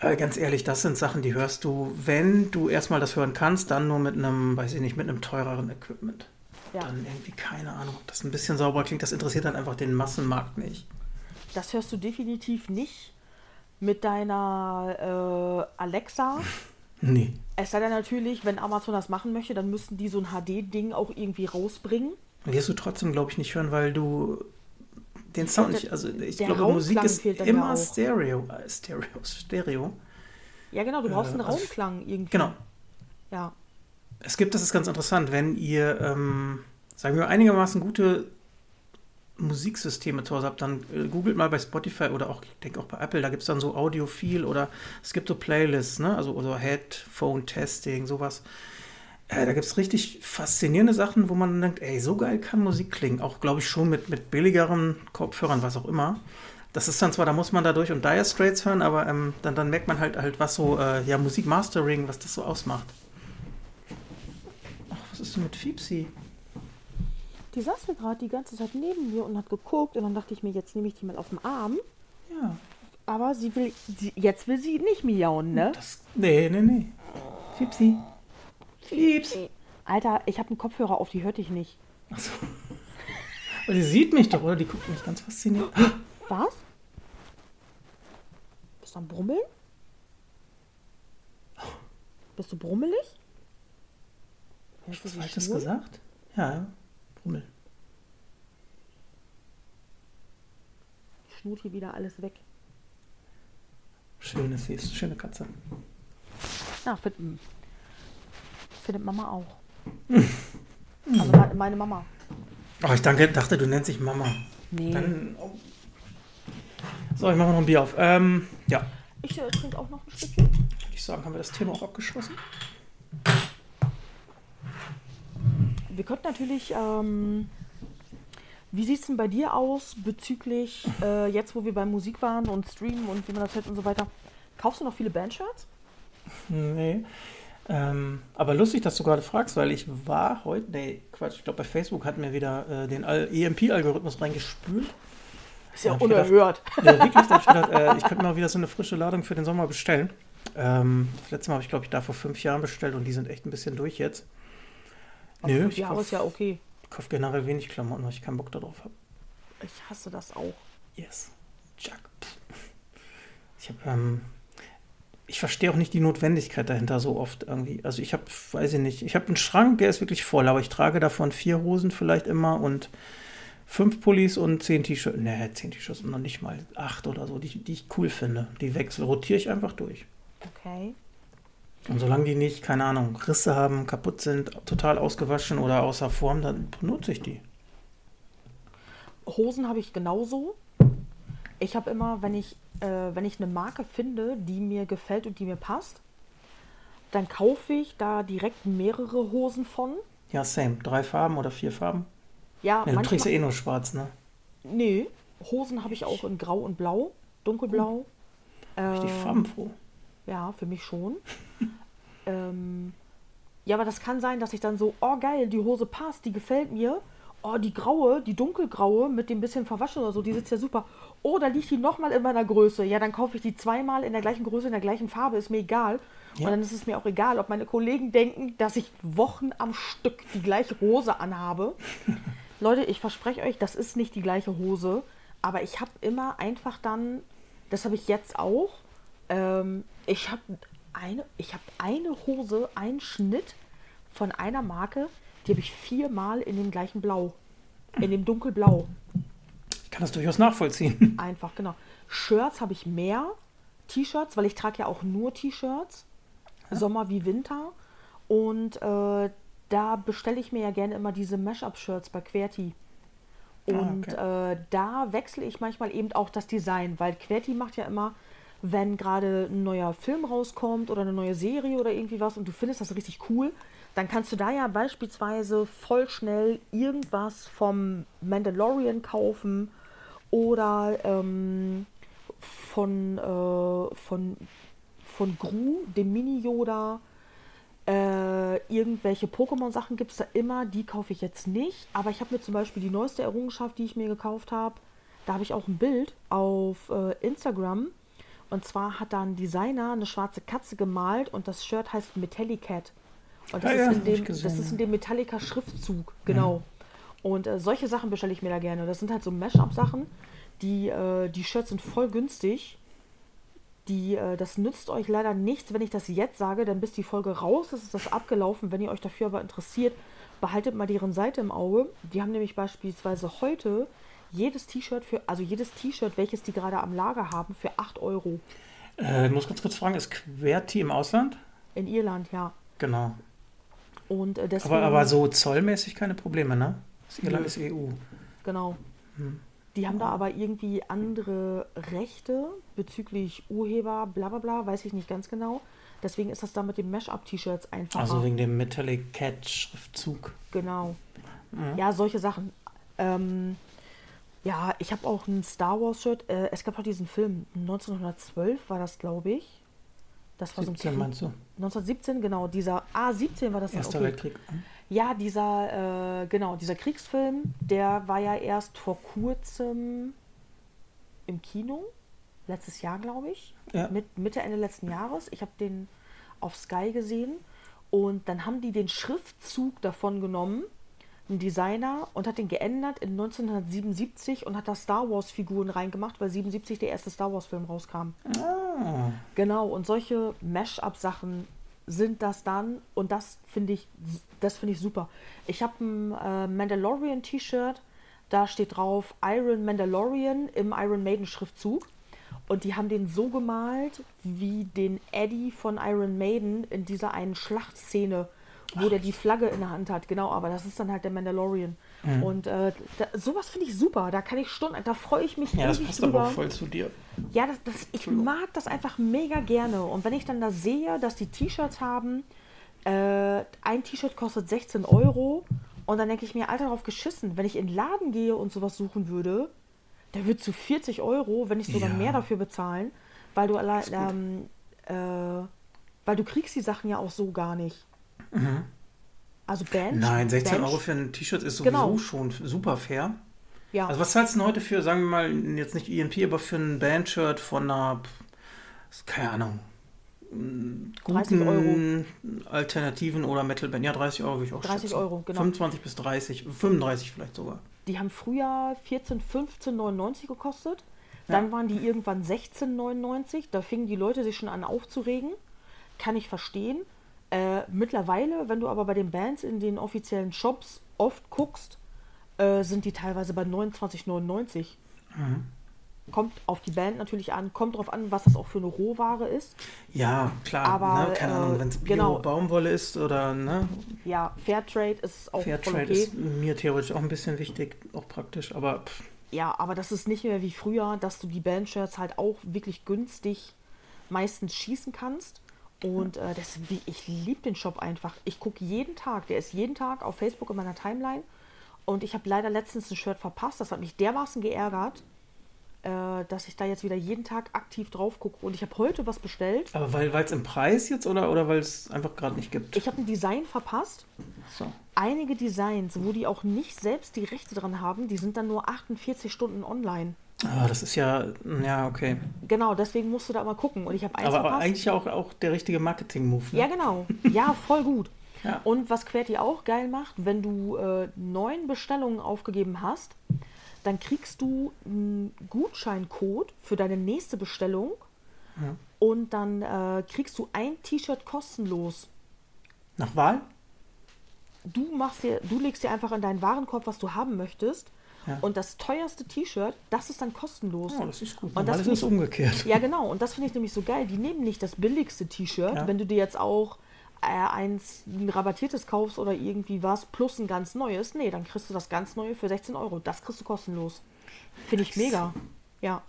Äh, ganz ehrlich, das sind Sachen, die hörst du, wenn du erstmal das hören kannst, dann nur mit einem, weiß ich nicht, mit einem teureren Equipment. Ja. Dann irgendwie, keine Ahnung, ob das ein bisschen sauber klingt, das interessiert dann einfach den Massenmarkt nicht. Das hörst du definitiv nicht mit deiner äh, Alexa. Nee. Es sei denn natürlich, wenn Amazon das machen möchte, dann müssten die so ein HD-Ding auch irgendwie rausbringen. Wirst du trotzdem, glaube ich, nicht hören, weil du den Sound der- nicht, also ich glaube, Musik ist immer. Stereo, äh, Stereo, Stereo. Ja, genau, du brauchst Äh, einen also- Raumklang irgendwie. Genau. Ja. Es gibt, das ist ganz interessant, wenn ihr, ähm, sagen wir, einigermaßen gute Musiksysteme zu Hause habt, dann äh, googelt mal bei Spotify oder auch, ich denke auch bei Apple, da gibt es dann so Audiophil oder es gibt so Playlists, ne? also oder Headphone-Testing, sowas. Äh, da gibt es richtig faszinierende Sachen, wo man denkt, ey, so geil kann Musik klingen. Auch, glaube ich, schon mit, mit billigeren Kopfhörern, was auch immer. Das ist dann zwar, da muss man da durch und Dire Straits hören, aber ähm, dann, dann merkt man halt, halt was so, äh, ja, Musikmastering, was das so ausmacht. Ach, was ist denn mit Fiepsi? Die saß hier gerade die ganze Zeit neben mir und hat geguckt und dann dachte ich mir, jetzt nehme ich die mal auf den Arm. Ja, Aber sie will, sie, jetzt will sie nicht miauen, ne? das, nee, nee, nee. Fiepsi. Fieps. Alter, ich habe einen Kopfhörer auf, die hört dich nicht. Achso. Aber die sieht mich doch, oder? Die guckt mich ganz fasziniert. Was? Bist du am Brummeln? Bist du brummelig? Hörst du Was Falsches gesagt? Ja, ja. Brummel. Schnurrt hier wieder alles weg. Schöne, sie ist schöne Katze. Ja, find, findet Mama auch. Also me- meine Mama. Oh, ich danke, dachte, du nennst dich Mama. Nee. Dann, oh. So, ich mache noch ein Bier auf. Ähm, ja, Ich äh, trinke auch noch ein Stückchen. würde ich sagen, haben wir das Thema auch abgeschlossen. Wir könnten natürlich, ähm, wie sieht es denn bei dir aus bezüglich, äh, jetzt wo wir bei Musik waren und Streamen und wie man das hört und so weiter, kaufst du noch viele Bandshirts? Nee. Ähm, aber lustig, dass du gerade fragst, weil ich war heute, nee, Quatsch, ich glaube bei Facebook hat mir wieder äh, den Al- EMP-Algorithmus reingespült. Ist ja ich gedacht- unerhört. Ja, wirklich, da ich gedacht, äh, ich könnte mal wieder so eine frische Ladung für den Sommer bestellen. Ähm, das letzte Mal habe ich, glaube ich, da vor fünf Jahren bestellt und die sind echt ein bisschen durch jetzt. Aber Nö, fünf ich Jahre kauf- ist ja okay. Ich kaufe generell wenig Klamotten, weil ich keinen Bock darauf habe. Ich hasse das auch. Yes. Chuck. Ich habe, ähm, ich verstehe auch nicht die Notwendigkeit dahinter so oft irgendwie. Also ich habe, weiß ich nicht, ich habe einen Schrank, der ist wirklich voll, aber ich trage davon vier Hosen vielleicht immer und fünf Pullis und zehn T-Shirts. Nee, zehn T-Shirts und noch nicht mal acht oder so, die, die ich cool finde. Die wechsel, rotiere ich einfach durch. Okay. Und solange die nicht, keine Ahnung, Risse haben, kaputt sind, total ausgewaschen oder außer Form, dann benutze ich die. Hosen habe ich genauso. Ich habe immer, wenn ich, äh, wenn ich eine Marke finde, die mir gefällt und die mir passt, dann kaufe ich da direkt mehrere Hosen von. Ja, same. Drei Farben oder vier Farben? Ja, Ja, du trägst ja eh nur schwarz, ne? Nee, Hosen habe ich auch in Grau und Blau, dunkelblau. Richtig Äh, farbenfroh. Ja, für mich schon. ähm, ja, aber das kann sein, dass ich dann so, oh geil, die Hose passt, die gefällt mir. Oh, die graue, die dunkelgraue mit dem bisschen verwaschen oder so, die sitzt ja super. Oh, da liegt die nochmal in meiner Größe. Ja, dann kaufe ich die zweimal in der gleichen Größe, in der gleichen Farbe, ist mir egal. Ja. Und dann ist es mir auch egal, ob meine Kollegen denken, dass ich Wochen am Stück die gleiche Hose anhabe. Leute, ich verspreche euch, das ist nicht die gleiche Hose, aber ich habe immer einfach dann, das habe ich jetzt auch, ähm, ich habe eine, ich habe eine Hose, einen Schnitt von einer Marke, die habe ich viermal in dem gleichen Blau, in dem dunkelblau. Ich kann das durchaus nachvollziehen. Einfach, genau. Shirts habe ich mehr. T-Shirts, weil ich trage ja auch nur T-Shirts. Sommer wie Winter. Und äh, da bestelle ich mir ja gerne immer diese Mashup-Shirts bei Querti. Und äh, da wechsle ich manchmal eben auch das Design, weil Querti macht ja immer, wenn gerade ein neuer Film rauskommt oder eine neue Serie oder irgendwie was und du findest das richtig cool, dann kannst du da ja beispielsweise voll schnell irgendwas vom Mandalorian kaufen oder ähm, von, äh, von, von Gru, dem Mini-Yoda. Äh, irgendwelche Pokémon-Sachen gibt es da immer, die kaufe ich jetzt nicht. Aber ich habe mir zum Beispiel die neueste Errungenschaft, die ich mir gekauft habe, da habe ich auch ein Bild auf äh, Instagram. Und zwar hat da ein Designer eine schwarze Katze gemalt und das Shirt heißt Metallicat. Und das, Ja, ja, ist, in hab ich dem, das ist ja. in dem Metallica-Schriftzug, genau. Und äh, solche Sachen bestelle ich mir da gerne. Das sind halt so Mashup-Sachen. Die, äh, die Shirts sind voll günstig. Die, äh, das nützt euch leider nichts, wenn ich das jetzt sage, dann bis die Folge raus ist, ist das abgelaufen. Wenn ihr euch dafür aber interessiert, behaltet mal deren Seite im Auge. Die haben nämlich beispielsweise heute jedes T-Shirt für, also jedes T-Shirt, welches die gerade am Lager haben, für 8 Euro. Äh, ich muss ganz kurz fragen, ist QWERTY im Ausland? In Irland, ja. Genau. Und äh, deswegen. Aber, aber so zollmäßig keine Probleme, ne? Das Irland ist EU. Genau. Die haben da aber irgendwie andere Rechte bezüglich Urheber, bla bla bla, weiß ich nicht ganz genau. Deswegen ist das da mit den Mesh-Up-T-Shirts einfacher. Also wegen dem Metallic Cat Schriftzug. Genau. Ja, solche Sachen. Ähm, ja, ich habe auch ein Star Wars-Shirt. Äh, es gab auch diesen Film, 1912 war das, glaube ich. Das war 17 so meinst du? 1917, genau. Dieser, ah, 17 war das. Erster okay. Weltkrieg. Hm? Ja, dieser, äh, genau, dieser Kriegsfilm, der war ja erst vor kurzem im Kino. Letztes Jahr, glaube ich. Ja. Mit, Mitte, Ende letzten Jahres. Ich habe den auf Sky gesehen. Und dann haben die den Schriftzug davon genommen, ein Designer, und hat den geändert in 1977 und hat da Star Wars-Figuren reingemacht, weil 77 der erste Star Wars-Film rauskam. Ah, Genau, und solche Mash-up-Sachen sind das dann und das finde ich, das finde ich super. Ich habe ein äh, Mandalorian T-Shirt, da steht drauf Iron Mandalorian im Iron Maiden Schriftzug und die haben den so gemalt wie den Eddie von Iron Maiden in dieser einen Schlachtszene, wo der die Flagge in der Hand hat. Genau, aber das ist dann halt der Mandalorian. Mhm. Und äh, da, sowas finde ich super. Da kann ich Stunden, da freue ich mich ja, das passt drüber. aber auch voll zu dir. Ja, das, das, ich mag das einfach mega gerne. Und wenn ich dann da sehe, dass die T-Shirts haben, äh, ein T-Shirt kostet 16 Euro und dann denke ich mir, Alter, drauf geschissen. Wenn ich in den Laden gehe und sowas suchen würde, der wird zu 40 Euro, wenn nicht sogar Ja. mehr dafür bezahlen, weil du allein, ähm, äh, weil du kriegst die Sachen ja auch so gar nicht. Also Band. Nein, 16 Band- Euro für ein T-Shirt ist sowieso Genau. schon super fair. Ja, Also was zahlst du denn heute für, sagen wir mal, jetzt nicht EMP, aber für ein Bandshirt von einer, keine Ahnung, m, 30 guten Alternativen oder Metalband? Ja, 30 Euro würde ich auch 30 schätzen. Euro, genau. 25 bis 30, 35 vielleicht sogar. Die haben früher 14, 15,99 gekostet. Dann waren die irgendwann 16,99. Da fingen die Leute sich schon an aufzuregen. Kann ich verstehen. Äh, mittlerweile, wenn du aber bei den Bands in den offiziellen Shops oft guckst, äh, sind die teilweise bei 29,99. kommt auf die Band natürlich an, kommt drauf an, was das auch für eine Rohware ist. Ja, klar. Aber, ne? Keine äh, Ahnung, wenn es genau. Bio-Baumwolle ist oder ne? Ja, Fairtrade ist auch Fairtrade okay. ist mir theoretisch auch ein bisschen wichtig, auch praktisch, aber pff, Ja, aber das ist nicht mehr wie früher, dass du die Bandshirts halt auch wirklich günstig meistens schießen kannst. Und äh, das, wie- ich liebe den Shop einfach. Ich gucke jeden Tag, der ist jeden Tag auf Facebook in meiner Timeline. Und ich habe leider letztens ein Shirt verpasst. Das hat mich dermaßen geärgert, äh, dass ich da jetzt wieder jeden Tag aktiv drauf gucke. Und ich habe heute was bestellt. aber weil es im Preis jetzt oder, oder weil es einfach gerade nicht gibt? Ich habe ein Design verpasst. so. Einige Designs, wo die auch nicht selbst die Rechte dran haben, die sind dann nur 48 Stunden online. Ah, das ist ja, ja, okay. Genau, deswegen musst du da mal gucken. Und ich habe Aber, verpasst. eigentlich auch, auch der richtige Marketing-Move. Ne? Ja, genau. Ja, voll gut. Ja. Und was Querti auch geil macht, wenn du äh, neun Bestellungen aufgegeben hast, dann kriegst du einen Gutscheincode für deine nächste Bestellung und dann äh, kriegst du ein T-Shirt kostenlos. Nach Wahl? Du machst dir, du legst dir einfach in deinen Warenkorb, was du haben möchtest. Ja. Und das teuerste T-Shirt, das ist dann kostenlos. Oh, das ist gut. Und das ist ich- umgekehrt. Ja, genau. Und das finde ich nämlich so geil. Die nehmen nicht das billigste T-Shirt, Ja. wenn du dir jetzt auch äh, eins ein rabattiertes kaufst oder irgendwie was plus ein ganz neues. Nee, dann kriegst du das ganz neue für 16 Euro. Das kriegst du kostenlos. Finde ich mega. Ja.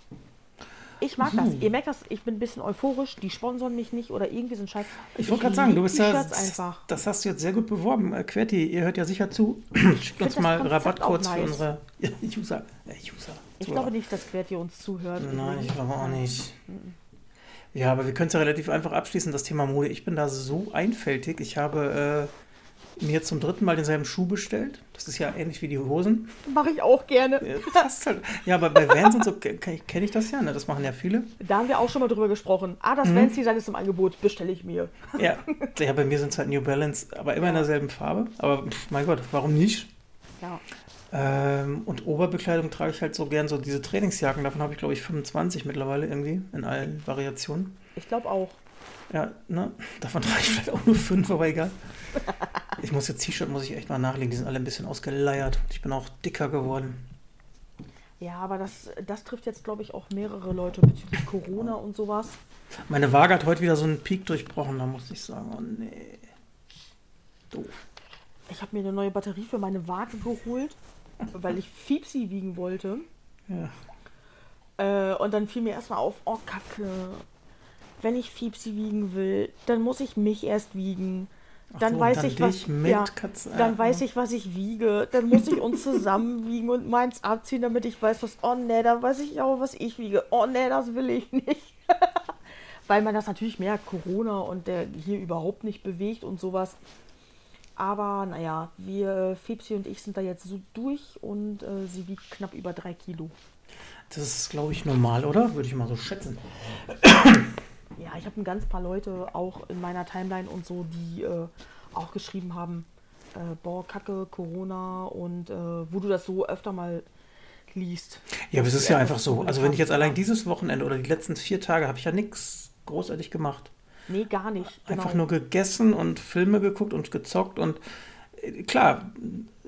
Ich mag das. Ihr merkt das, ich bin ein bisschen euphorisch. Die sponsoren mich nicht oder irgendwie so ein Scheiß. Ich wollte gerade sagen, du bist ja. Einfach. Das hast du jetzt sehr gut beworben. Äh, Querti, ihr hört ja sicher zu. Schickt uns das mal Rabattcodes auch für nice. unsere User. Ja, User. Ich Zuhörer. glaube nicht, dass Querti uns zuhört. Nein, ich glaube auch nicht. Mhm. Ja, aber wir können es ja relativ einfach abschließen, das Thema Mode. Ich bin da so einfältig. Ich habe äh, mir zum dritten Mal denselben Schuh bestellt. Das ist ja ähnlich wie die Hosen. Mache ich auch gerne. Ja, halt. ja aber bei Vans und so kenne kenn ich das ja. Ne? Das machen ja viele. Da haben wir auch schon mal drüber gesprochen. Ah, Mhm. das Vans Design ist im Angebot. Bestelle ich mir. Ja, ja bei mir sind es halt New Balance, aber immer in derselben Farbe. Aber pff, mein Gott, warum nicht? Ja. Ähm, und Oberbekleidung trage ich halt so gern so diese Trainingsjacken. Davon habe ich, glaube ich, 25 mittlerweile irgendwie in allen Variationen. Ich glaube auch. Ja, ne? Davon trage ich vielleicht auch nur fünf, aber egal. Ich muss jetzt T-Shirt muss ich echt mal nachlegen. Die sind alle ein bisschen ausgeleiert. Ich bin auch dicker geworden. Ja, aber das, das trifft jetzt, glaube ich, auch mehrere Leute bezüglich Corona und sowas. Meine Waage hat heute wieder so einen Peak durchbrochen. Da muss ich sagen, oh nee. Doof. Ich habe mir eine neue Batterie für meine Waage geholt, weil ich Fiepsi wiegen wollte. Ja. Äh, und dann fiel mir erstmal auf, oh Kacke, wenn ich Fiepsi wiegen will, dann muss ich mich erst wiegen. Dann so, weiß dann ich, was ja, dann ja. weiß ich, was ich wiege. Dann muss ich uns zusammen wiegen und meins abziehen, damit ich weiß, was. Oh nee, dann weiß ich auch, was ich wiege. Oh nee, das will ich nicht. Weil man das natürlich merkt, Corona und der hier überhaupt nicht bewegt und sowas. Aber naja, wir, Fipsi und ich sind da jetzt so durch und äh, sie wiegt knapp über drei Kilo. Das ist, glaube ich, normal, oder? Würde ich mal so schätzen. Ja, ich habe ein ganz paar Leute auch in meiner Timeline und so, die äh, auch geschrieben haben, äh, boah, Kacke, Corona und äh, wo du das so öfter mal liest. Ja, aber es ist ja einfach so. Also wenn ich jetzt allein dieses Wochenende oder die letzten vier Tage habe ich ja nichts großartig gemacht. Nee, gar nicht. Genau. Einfach nur gegessen und Filme geguckt und gezockt und äh, klar,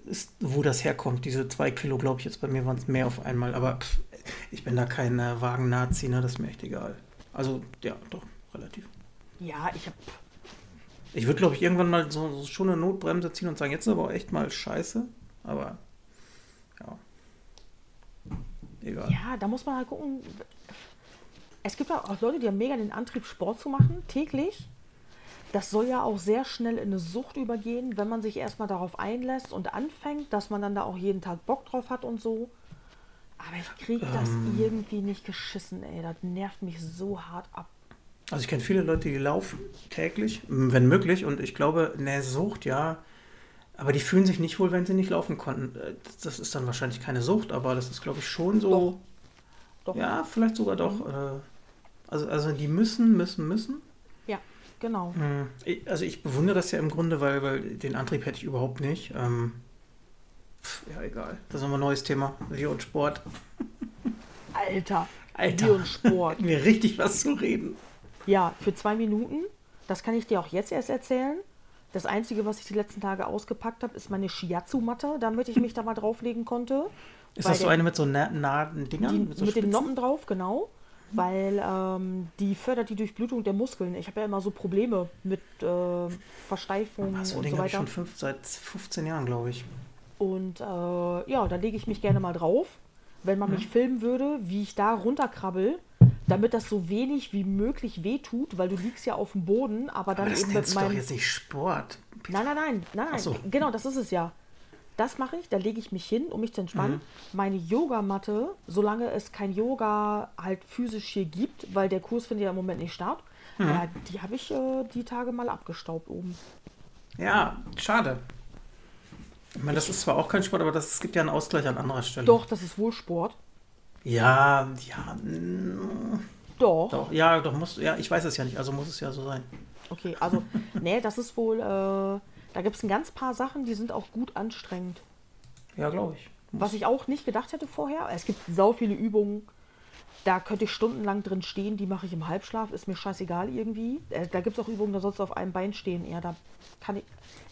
ist, wo das herkommt, diese zwei Kilo, glaube ich, jetzt bei mir waren es mehr auf einmal, aber pff, ich bin da kein äh, Wagen-Nazi, ne? das ist mir echt egal. Also, ja, doch, relativ. Ja, ich habe Ich würde, glaube ich, irgendwann mal so, so schon eine Notbremse ziehen und sagen, jetzt ist aber echt mal scheiße, aber ja. Egal. Ja, da muss man halt gucken. Es gibt auch Leute, die haben mega den Antrieb, Sport zu machen, täglich. Das soll ja auch sehr schnell in eine Sucht übergehen, wenn man sich erstmal darauf einlässt und anfängt, dass man dann da auch jeden Tag Bock drauf hat und so. Aber ich kriege das Ähm. irgendwie nicht geschissen, ey. Das nervt mich so hart ab. Also ich kenne viele Leute, die laufen täglich, wenn möglich, und ich glaube, ne, Sucht, ja, aber die fühlen sich nicht wohl, wenn sie nicht laufen konnten. Äh, Das ist dann wahrscheinlich keine Sucht, aber das ist, glaube ich, schon so. Doch. Ja, vielleicht sogar doch. äh, Also, also die müssen, müssen, müssen. Ja, genau. Hm, Also ich bewundere das ja im Grunde, weil, weil den Antrieb hätte ich überhaupt nicht. Ähm, ja, egal. Das ist nochmal ein neues Thema. Wir und Sport. Alter, Alter. Wir und Sport. Wir richtig was zu reden. Ja, für zwei Minuten. Das kann ich dir auch jetzt erst erzählen. Das Einzige, was ich die letzten Tage ausgepackt habe, ist meine Shiatsu-Matte, damit ich mich da mal drauflegen konnte. Ist das so eine mit so nahen Dingern? Die, mit, so mit den Noppen drauf, genau. Weil ähm, die fördert die Durchblutung der Muskeln. Ich habe ja immer so Probleme mit äh, Versteifung Ach, so und Ding so weiter. Ich schon fünf, seit 15 Jahren, glaube ich. Und äh, ja, da lege ich mich gerne mal drauf, wenn man mhm. mich filmen würde, wie ich da runterkrabbel, damit das so wenig wie möglich wehtut, weil du liegst ja auf dem Boden, aber dann aber das eben mit meinem. doch jetzt nicht Sport. Nein, nein, nein, nein, nein. So. Genau, das ist es ja. Das mache ich, da lege ich mich hin, um mich zu entspannen. Mhm. Meine Yogamatte, solange es kein Yoga halt physisch hier gibt, weil der Kurs findet ja im Moment nicht statt, mhm. ja, die habe ich äh, die Tage mal abgestaubt oben. Ja, schade. Ich meine, das ist zwar auch kein Sport, aber das, es gibt ja einen Ausgleich an anderer Stelle. Doch, das ist wohl Sport. Ja, ja. Doch. Doch, ja, doch muss, ja, ich weiß es ja nicht, also muss es ja so sein. Okay, also, nee, das ist wohl, äh, da gibt es ein ganz paar Sachen, die sind auch gut anstrengend. Ja, glaube ich. Was ich auch nicht gedacht hätte vorher, es gibt sau viele Übungen, da könnte ich stundenlang drin stehen, die mache ich im Halbschlaf, ist mir scheißegal irgendwie. Äh, da gibt es auch Übungen, da sollst du auf einem Bein stehen. Ja, da kann ich,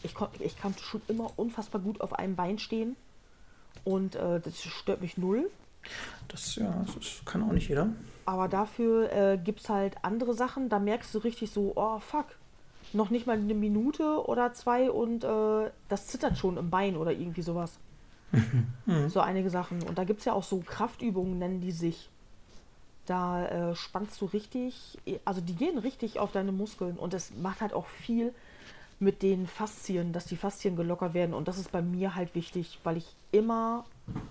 ich, ich kann schon immer unfassbar gut auf einem Bein stehen und äh, das stört mich null. Das, ja, das kann auch nicht jeder. Aber dafür äh, gibt es halt andere Sachen, da merkst du richtig so, oh fuck, noch nicht mal eine Minute oder zwei und äh, das zittert schon im Bein oder irgendwie sowas. Mhm. So einige Sachen. Und da gibt es ja auch so Kraftübungen, nennen die sich. Da äh, spannst du richtig, also die gehen richtig auf deine Muskeln und es macht halt auch viel mit den Faszien, dass die Faszien gelockert werden. Und das ist bei mir halt wichtig, weil ich immer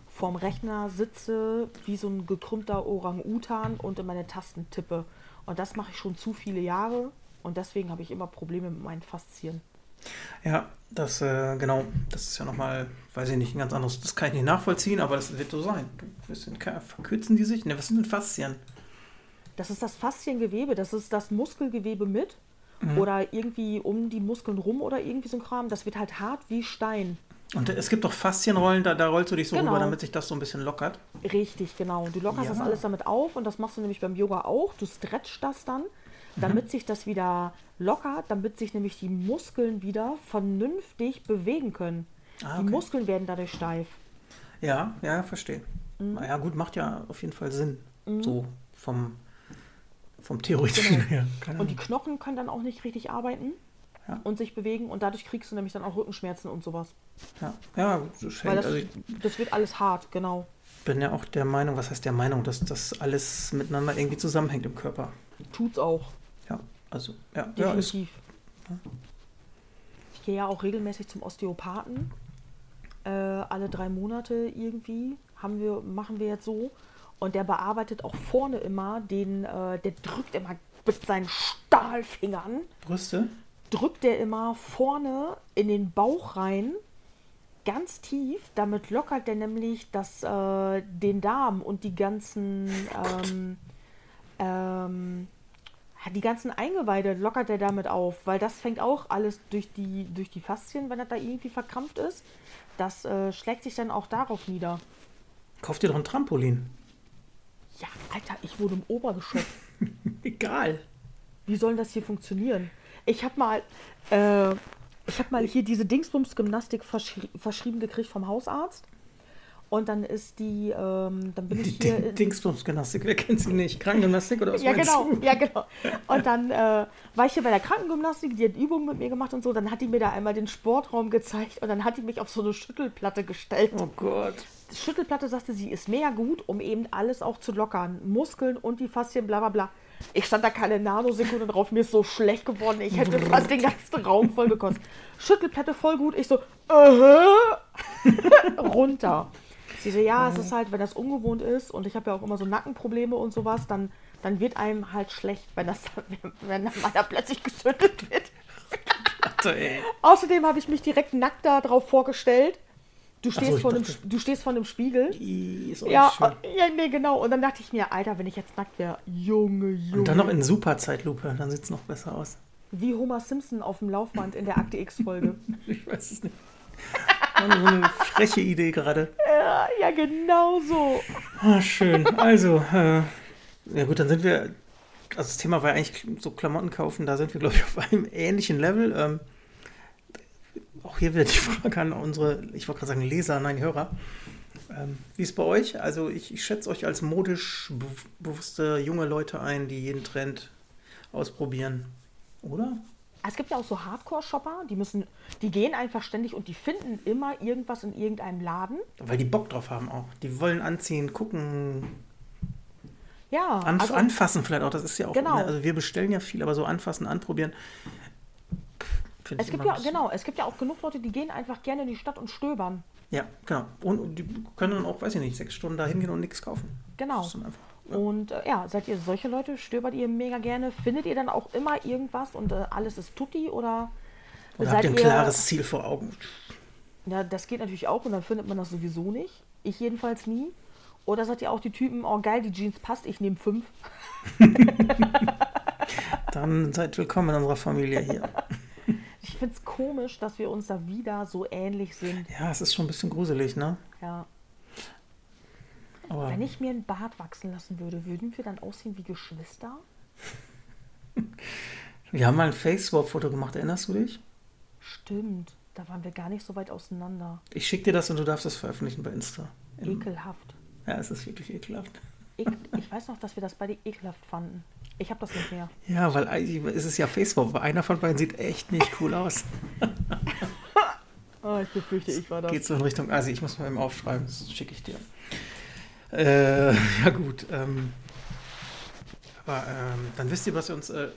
vorm Rechner sitze wie so ein gekrümmter Orang-Utan und in meine Tasten tippe. Und das mache ich schon zu viele Jahre und deswegen habe ich immer Probleme mit meinen Faszien. Ja, das, äh, genau, das ist ja nochmal, weiß ich nicht, ein ganz anderes, das kann ich nicht nachvollziehen, aber das wird so sein. Du, verkürzen die sich? Ne, was sind denn Faszien? Das ist das Fasziengewebe, das ist das Muskelgewebe mit mhm. oder irgendwie um die Muskeln rum oder irgendwie so ein Kram. Das wird halt hart wie Stein. Und es gibt doch Faszienrollen, da, da rollst du dich so genau. rüber, damit sich das so ein bisschen lockert. Richtig, genau. Und du lockerst ja. das alles damit auf und das machst du nämlich beim Yoga auch. Du stretchst das dann damit mhm. sich das wieder lockert, damit sich nämlich die Muskeln wieder vernünftig bewegen können. Ah, okay. Die Muskeln werden dadurch steif. Ja, ja, verstehe. Mhm. Ja, gut, macht ja auf jeden Fall Sinn. Mhm. So vom, vom Theoretischen genau. her. und die Knochen können dann auch nicht richtig arbeiten ja. und sich bewegen und dadurch kriegst du nämlich dann auch Rückenschmerzen und sowas. Ja, ja das, Weil das, also ich, das wird alles hart, genau. bin ja auch der Meinung, was heißt der Meinung, dass das alles miteinander irgendwie zusammenhängt im Körper. Tut's auch. Also, ja, definitiv. Ja, ist, ich gehe ja auch regelmäßig zum Osteopathen. Äh, alle drei Monate irgendwie haben wir, machen wir jetzt so. Und der bearbeitet auch vorne immer den, äh, der drückt immer mit seinen Stahlfingern. Brüste? Drückt der immer vorne in den Bauch rein, ganz tief. Damit lockert der nämlich das, äh, den Darm und die ganzen ähm, ähm, die ganzen Eingeweide lockert er damit auf, weil das fängt auch alles durch die, durch die Faszien, wenn er da irgendwie verkrampft ist. Das äh, schlägt sich dann auch darauf nieder. Kauft ihr doch ein Trampolin. Ja, Alter, ich wohne im Obergeschoss. Egal. Wie soll das hier funktionieren? Ich habe mal, äh, ich habe mal hier diese Dingsbums-Gymnastik verschri verschrieben gekriegt vom Hausarzt. Und dann ist die, ähm, dann bin ich hier. Dingsbums-Gymnastik, wer kennt sie nicht? Krankengymnastik oder was Ja, genau, du? ja, genau. Und dann äh, war ich hier bei der Krankengymnastik, die hat Übungen mit mir gemacht und so. Dann hat die mir da einmal den Sportraum gezeigt und dann hat die mich auf so eine Schüttelplatte gestellt. Oh Gott. Schüttelplatte sagte sie, ist mehr gut, um eben alles auch zu lockern. Muskeln und die Faszien, bla bla bla. Ich stand da keine Nanosekunde drauf, mir ist so schlecht geworden. Ich hätte fast den ganzen Raum voll gekostet. Schüttelplatte voll gut. Ich so, äh, runter. Sie so, ja, es ist halt, wenn das ungewohnt ist und ich habe ja auch immer so Nackenprobleme und sowas, dann, dann wird einem halt schlecht, wenn das wenn dann mal da plötzlich geschüttelt wird. Außerdem habe ich mich direkt nackt da drauf vorgestellt. Du stehst, so, vor dem, du stehst vor einem Spiegel. ja, ja, nee, genau. Und dann dachte ich mir, Alter, wenn ich jetzt nackt wäre, Junge, Junge. Und dann noch in Superzeitlupe, dann sieht es noch besser aus. Wie Homer Simpson auf dem Laufband in der Akte X-Folge. ich weiß es nicht so eine freche Idee gerade. Ja, ja, genau so. Ah, schön. Also, äh, ja gut, dann sind wir. Also das Thema war eigentlich so Klamotten kaufen, da sind wir, glaube ich, auf einem ähnlichen Level. Ähm, auch hier wieder die Frage an unsere, ich wollte gerade sagen Leser, nein, Hörer. Ähm, wie ist bei euch? Also ich, ich schätze euch als modisch be bewusste junge Leute ein, die jeden Trend ausprobieren, oder? Es gibt ja auch so Hardcore-Shopper, die müssen, die gehen einfach ständig und die finden immer irgendwas in irgendeinem Laden. Weil die Bock drauf haben auch. Die wollen anziehen, gucken, Ja, anf also, anfassen vielleicht auch. Das ist ja auch. Genau. Ne? Also wir bestellen ja viel, aber so anfassen, anprobieren. Find es gibt ja, genau, es gibt ja auch genug Leute, die gehen einfach gerne in die Stadt und stöbern. Ja, genau. Und, die können dann auch, weiß ich nicht, sechs Stunden da hingehen und nichts kaufen. Genau. Ja. Und äh, ja, seid ihr solche Leute, stöbert ihr mega gerne? Findet ihr dann auch immer irgendwas und äh, alles ist tutti oder, Oder habt ihr ein klares Ziel vor Augen? Ja, das geht natürlich auch und dann findet man das sowieso nicht. Ich jedenfalls nie. Oder seid ihr auch die Typen, oh geil, die Jeans passt, ich nehme fünf. Dann seid willkommen in unserer Familie hier. Ich finde es komisch, dass wir uns da wieder so ähnlich sind. Ja, es ist schon ein bisschen gruselig, ne? Ja. Aber Wenn ich mir einen Bart wachsen lassen würde, würden wir dann aussehen wie Geschwister? wir haben mal ein Face-Swap-Foto gemacht, erinnerst du dich? Stimmt, da waren wir gar nicht so weit auseinander. Ich schicke dir das und du darfst es veröffentlichen bei Insta. Ekelhaft. Ja, es ist wirklich ekelhaft. Ich weiß noch, dass wir das beide ekelhaft fanden. Ich habe das nicht mehr. Ja, weil eigentlich ist es ja Facebook, einer von beiden sieht echt nicht cool aus. Oh, ich befürchte, ich war das. Geht so in Richtung Asi. Ich muss mal eben aufschreiben, das schicke ich dir. Äh, ja gut. Ähm, aber ähm, dann wisst ihr, was wir uns... Äh,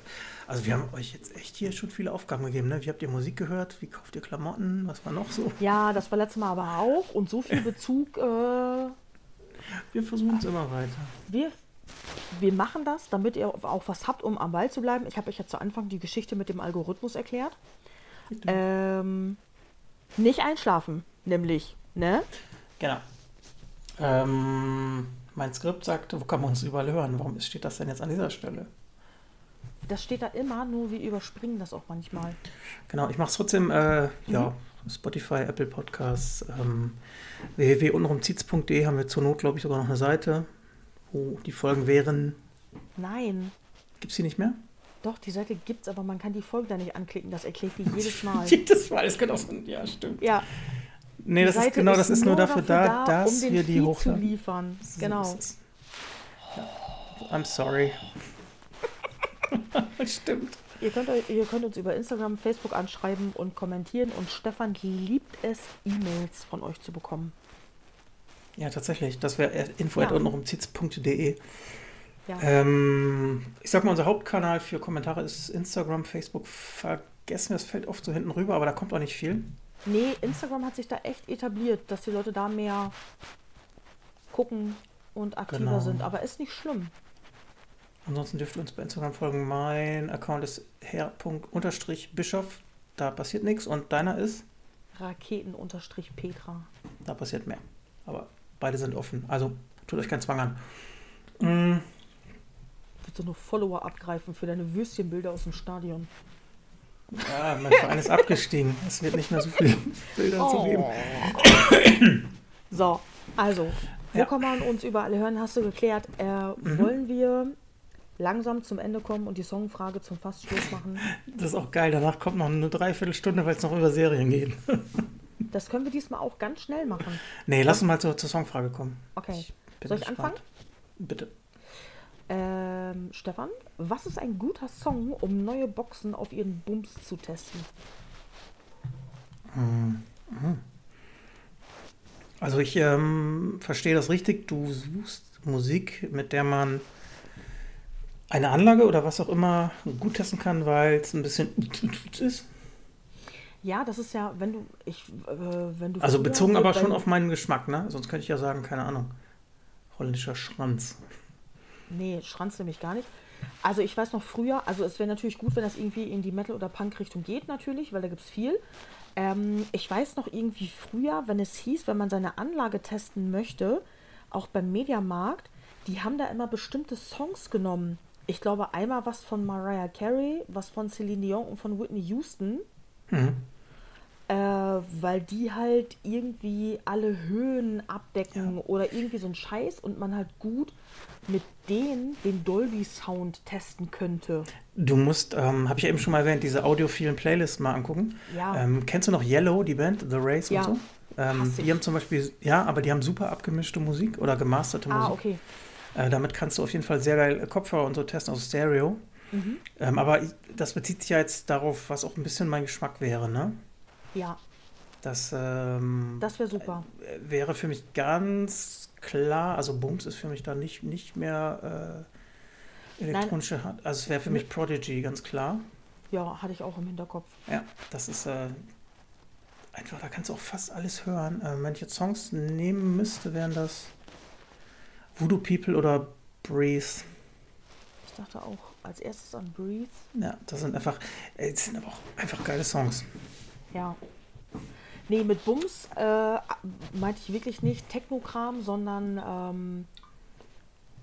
also wir haben euch jetzt echt hier schon viele Aufgaben gegeben. Ne? Wie habt ihr Musik gehört? Wie kauft ihr Klamotten? Was war noch so? Ja, das war letztes Mal aber auch. Und so viel Bezug, äh, Wir versuchen es immer weiter. wir, wir machen das, damit ihr auch was habt, um am Ball zu bleiben. Ich habe euch ja zu Anfang die Geschichte mit dem Algorithmus erklärt. Ähm, nicht einschlafen, nämlich, ne? Genau. Ähm, mein Skript sagt, wo kann man uns überall hören? Warum steht das denn jetzt an dieser Stelle? Das steht da immer, nur wir überspringen das auch manchmal. Genau, ich mache es trotzdem, äh, ja, Spotify, Apple Podcasts, ähm, www.unrumziez.de haben wir zur Not, glaube ich, sogar noch eine Seite, wo die Folgen wären. Nein, Gibt es die nicht mehr? doch, die Seite gibt's, aber man kann die Folge da nicht anklicken. Das erklärt die jedes Mal. Jedes Mal, es könnte auch so, ja, stimmt. Ja, Nee, die das ist genau, das ist nur dafür da, da, dass um wir die Feed zu hochladen. liefern. So Genau. es. Ja. I'm sorry. stimmt. Ihr könnt, euch- ihr könnt uns über Instagram, Facebook anschreiben und kommentieren und Stefan liebt es, E-Mails von euch zu bekommen. Ja, tatsächlich. Das wäre Ja. info.unrumziez.de. Ja. Ähm, ich sag mal, unser Hauptkanal für Kommentare ist Instagram, Facebook. Vergessen wir, es fällt oft so hinten rüber, aber da kommt auch nicht viel. Nee, Instagram hat sich da echt etabliert, dass die Leute da mehr gucken und aktiver Genau. sind. Aber ist nicht schlimm. Ansonsten dürft ihr uns bei Instagram folgen. Mein Account ist herr.bischof. Da passiert nichts. Und deiner ist? Raketen-Petra. Da passiert mehr. Aber beide sind offen. Also tut euch keinen Zwang an. Mm, Willst du nur Follower abgreifen für deine Würstchenbilder aus dem Stadion? ja, mein Verein ist abgestiegen. Es wird nicht mehr so viele Bilder zu geben. So, also, wo Ja. kann man uns überall hören? Hast du geklärt. Äh, Mhm. Wollen wir langsam zum Ende kommen und die Songfrage zum Fastschluss machen? Das ist auch geil. Danach kommt noch eine Dreiviertelstunde, weil es noch über Serien geht. Das können wir diesmal auch ganz schnell machen. Nee, lass uns mal zur, zur Songfrage kommen. Okay. Bin Soll ich gespannt. anfangen? Bitte. Ähm, Stefan, was ist ein guter Song, um neue Boxen auf ihren Bums zu testen? Also ich ähm, verstehe das richtig. Du suchst Musik, mit der man eine Anlage oder was auch immer gut testen kann, weil es ein bisschen ist. Ja, das ist ja, wenn du, ich, äh, wenn du. Also bezogen aber schon auf meinen Geschmack, ne? Sonst könnte ich ja sagen, keine Ahnung. Holländischer Schranz. Nee, Schranz nämlich gar nicht. Also ich weiß noch früher, also es wäre natürlich gut, wenn das irgendwie in die Metal- oder Punk-Richtung geht natürlich, weil da gibt es viel. Ähm, ich weiß noch irgendwie früher, wenn es hieß, wenn man seine Anlage testen möchte, auch beim Mediamarkt, die haben da immer bestimmte Songs genommen. Ich glaube einmal was von Mariah Carey, was von Celine Dion und von Whitney Houston. Mhm. Äh, weil die halt irgendwie alle Höhen abdecken oder irgendwie so ein Scheiß und man halt gut mit denen den Dolby Sound testen könnte. Du musst, ähm, habe ich ja eben schon mal erwähnt, diese audiophilen Playlists mal angucken. Ja. Ähm, kennst du noch Yellow, die Band, The Race Ja, und so? Ähm, die haben zum Beispiel, ja, aber die haben super abgemischte Musik oder gemasterte Ah, Musik. okay. Äh, damit kannst du auf jeden Fall sehr geil Kopfhörer und so testen, also Stereo. Mhm. Ähm, aber ich, das bezieht sich ja jetzt darauf, was auch ein bisschen mein Geschmack wäre, ne? Ja, Das ähm, das wäre super. wäre für mich ganz klar, also Bums ist für mich da nicht, nicht mehr äh, elektronische Hand. Also es wäre für mich Prodigy, ganz klar. Ja, hatte ich auch im Hinterkopf. Ja, das ist äh, einfach, da kannst du auch fast alles hören. Äh, wenn ich jetzt Songs nehmen müsste, wären das Voodoo People oder Breathe. Ich dachte auch als erstes an Breathe. Ja, das sind einfach, äh, das sind aber auch einfach geile Songs. Ja. Nee, mit Bums äh, meinte ich wirklich nicht Technokram, sondern ähm,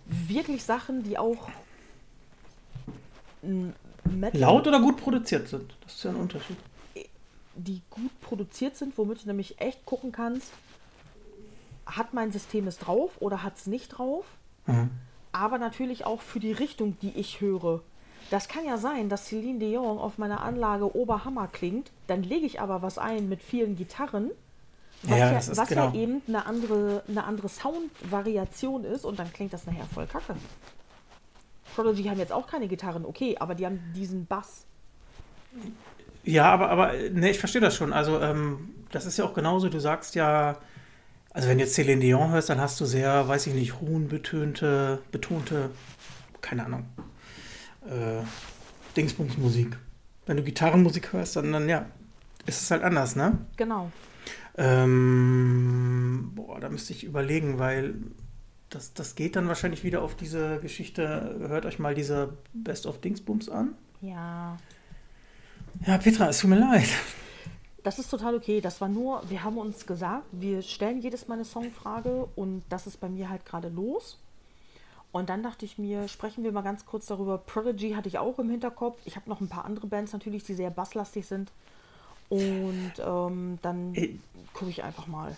wirklich Sachen, die auch Metal, Laut oder gut produziert sind. Das ist ja ein Unterschied. die gut produziert sind, womit du nämlich echt gucken kannst, hat mein System es drauf oder hat es nicht drauf. Mhm. aber natürlich auch für die Richtung, die ich höre. Das kann ja sein, dass Celine Dion auf meiner Anlage Oberhammer klingt, dann lege ich aber was ein mit vielen Gitarren, was, Ja, ja, was genau. ja eben eine andere, eine andere Soundvariation ist und dann klingt das nachher voll kacke. Prodigy haben jetzt auch keine Gitarren, okay, aber die haben diesen Bass. Ja, aber, aber ne, ich verstehe das schon. Also, ähm, das ist ja auch genauso. Du sagst ja, also wenn du jetzt Celine Dion hörst, dann hast du sehr, weiß ich nicht, hohen betönte, betonte, keine Ahnung, äh, Dingsbums-Musik. Wenn du Gitarrenmusik hörst, dann, dann ja, ist es halt anders, ne? Genau. Ähm, boah, da müsste ich überlegen, weil das, das geht dann wahrscheinlich wieder auf diese Geschichte. Hört euch mal diese Best of Dingsbums an. Ja. Ja, Petra, es tut mir leid. Das ist total okay. Das war nur, wir haben uns gesagt, wir stellen jedes Mal eine Songfrage und das ist bei mir halt gerade los. Und dann dachte ich mir, sprechen wir mal ganz kurz darüber. Prodigy hatte ich auch im Hinterkopf. Ich habe noch ein paar andere Bands natürlich, die sehr basslastig sind. Und ähm, dann Äh. gucke ich einfach mal.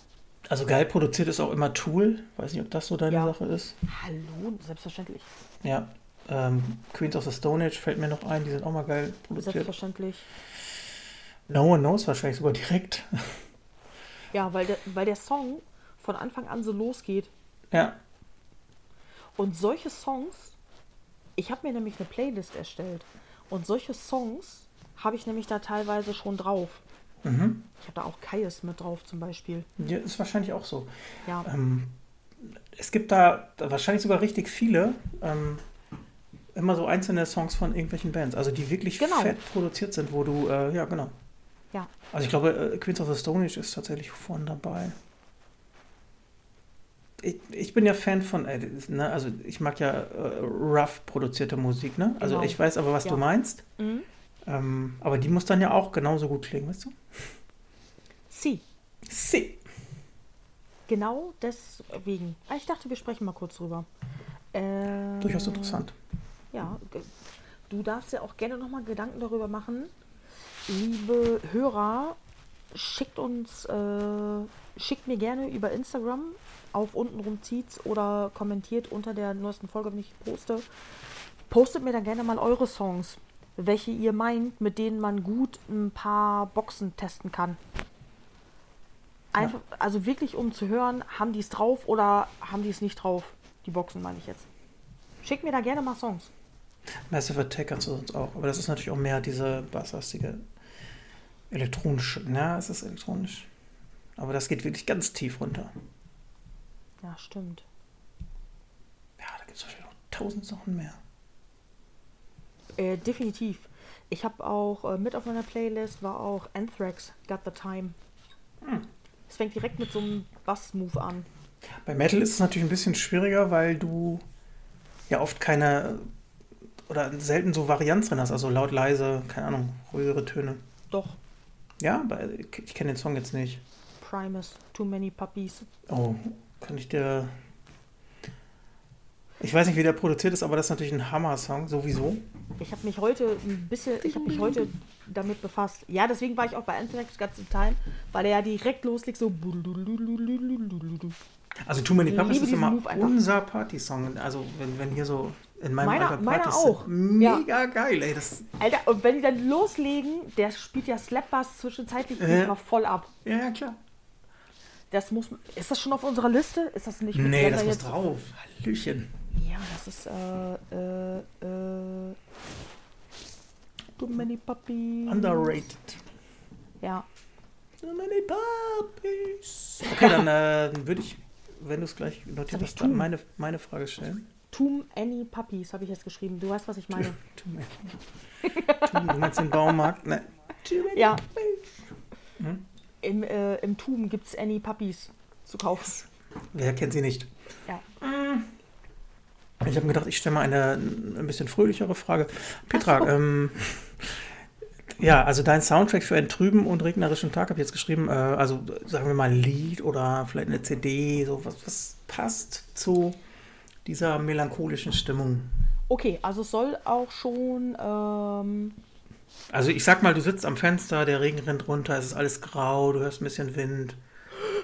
Also geil produziert ist auch immer Tool. Weiß nicht, ob das so deine Ja. Sache ist. Hallo, selbstverständlich. Ja. Ähm, Queens of the Stone Age fällt mir noch ein. Die sind auch mal geil produziert. Selbstverständlich. No One Knows wahrscheinlich sogar direkt. Ja, weil der, weil der Song von Anfang an so losgeht. ja. Und solche Songs, ich habe mir nämlich eine Playlist erstellt. Und solche Songs habe ich nämlich da teilweise schon drauf. Mhm. Ich habe da auch Kaius mit drauf zum Beispiel. ja. Ist wahrscheinlich auch so. Ja, Ähm, es gibt da wahrscheinlich sogar richtig viele. Ähm, immer so einzelne Songs von irgendwelchen Bands. Also die wirklich Genau. fett produziert sind, wo du, äh, ja genau. Ja. Also ich glaube, äh, Queens of the Stone Age ist tatsächlich vorne dabei. Ich, ich bin ja Fan von, äh, ne, also ich mag ja äh, rough produzierte Musik, ne? Also Genau. ich weiß aber, was Ja. du meinst. Mhm. Ähm, aber die muss dann ja auch genauso gut klingen, weißt du? Sie. Sie. Genau deswegen. Ah, Ich dachte, wir sprechen mal kurz drüber. Äh, Durchaus interessant. Ja, du darfst ja auch gerne nochmal Gedanken darüber machen. Liebe Hörer, schickt uns, äh, schickt mir gerne über Instagram auf untenrum zieht's oder kommentiert unter der neuesten Folge, wenn ich poste. Postet mir dann gerne mal eure Songs, welche ihr meint, mit denen man gut ein paar Boxen testen kann. Einfach, also wirklich um zu hören, haben die es drauf oder haben die es nicht drauf? Die Boxen meine ich jetzt. Schickt mir da gerne mal Songs. Massive Attack kannst du sonst auch. Aber das ist natürlich auch mehr diese basslastige elektronische. Ja, es ist elektronisch. Aber das geht wirklich ganz tief runter. Ja, stimmt. Ja, da gibt es wahrscheinlich noch tausend Sachen mehr. Äh, definitiv. Ich habe auch äh, mit auf meiner Playlist war auch Anthrax Got the Time. Hm. Es fängt direkt mit so einem Bass-Move an. Bei Metal ist es natürlich ein bisschen schwieriger, weil du ja oft keine oder selten so Varianz drin hast. Also laut, leise, keine Ahnung, ruhigere Töne. Doch, Ja, ich kenne den Song jetzt nicht. Primus, Too Many Puppies. Oh, kann ich dir. Ich weiß nicht, wie der produziert ist, aber das ist natürlich ein Hammer-Song, sowieso. Ich habe mich heute ein bisschen, ich habe mich heute damit befasst. Ja, deswegen war ich auch bei Anthrax Got the Time, weil er ja direkt loslegt so. Also Too Many Puppies ist immer unser Party-Song. Also wenn, wenn hier so in meinem Meiner- Alter meiner auch. Mega geil, ey. Das, Alter, und wenn die dann loslegen, der spielt ja Slap-Bass zwischenzeitlich Ja. immer voll ab. ja, ja, klar. Das muss. Ist das schon auf unserer Liste? Ist das nicht? Nee, das muss drauf. Hallöchen. Ja, das ist äh, äh, äh, Too many puppies. Underrated. Ja. Too many puppies. Okay, dann äh, würde ich, wenn du es gleich notiert hast, dann meine, meine Frage stellen. Too many puppies habe ich jetzt geschrieben. Du weißt, was ich meine. Too many. Du meinst den Baumarkt? Ne. Too many ja. Hm? Im, äh, im Tum gibt es Any Puppies zu kaufen. Wer kennt sie nicht? Ja. Ich habe mir gedacht, ich stelle mal eine ein bisschen fröhlichere Frage. Petra, so. ähm, ja, also dein Soundtrack für einen trüben und regnerischen Tag habe ich jetzt geschrieben. Äh, also sagen wir mal ein Lied oder vielleicht eine CD, so was, was passt zu dieser melancholischen Stimmung. Okay, also es soll auch schon. Ähm also ich sag mal, du sitzt am Fenster, der Regen rennt runter, es ist alles grau, du hörst ein bisschen Wind,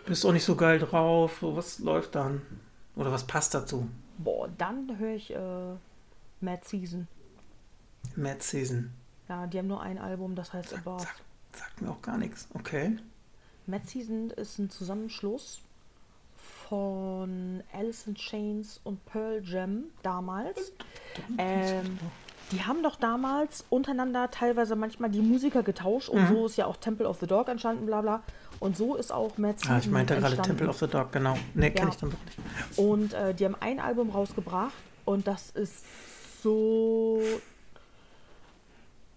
bist auch nicht so geil drauf. Was läuft dann? Oder was passt dazu? Boah, dann höre ich äh, Mad Season. Mad Season. Ja, die haben nur ein Album, das heißt sag, Above. Sagt, sagt mir auch gar nichts. Okay. Mad Season ist ein Zusammenschluss von Alice in Chains und Pearl Jam damals. Ähm, die haben doch damals untereinander teilweise manchmal die Musiker getauscht und mhm. so ist ja auch Temple of the Dog entstanden, bla bla. Und so ist auch Season Ah, ich meinte gerade Temple of the Dog, genau. Ne, kenne ja. ich dann doch nicht. Und äh, die haben ein Album rausgebracht und das ist so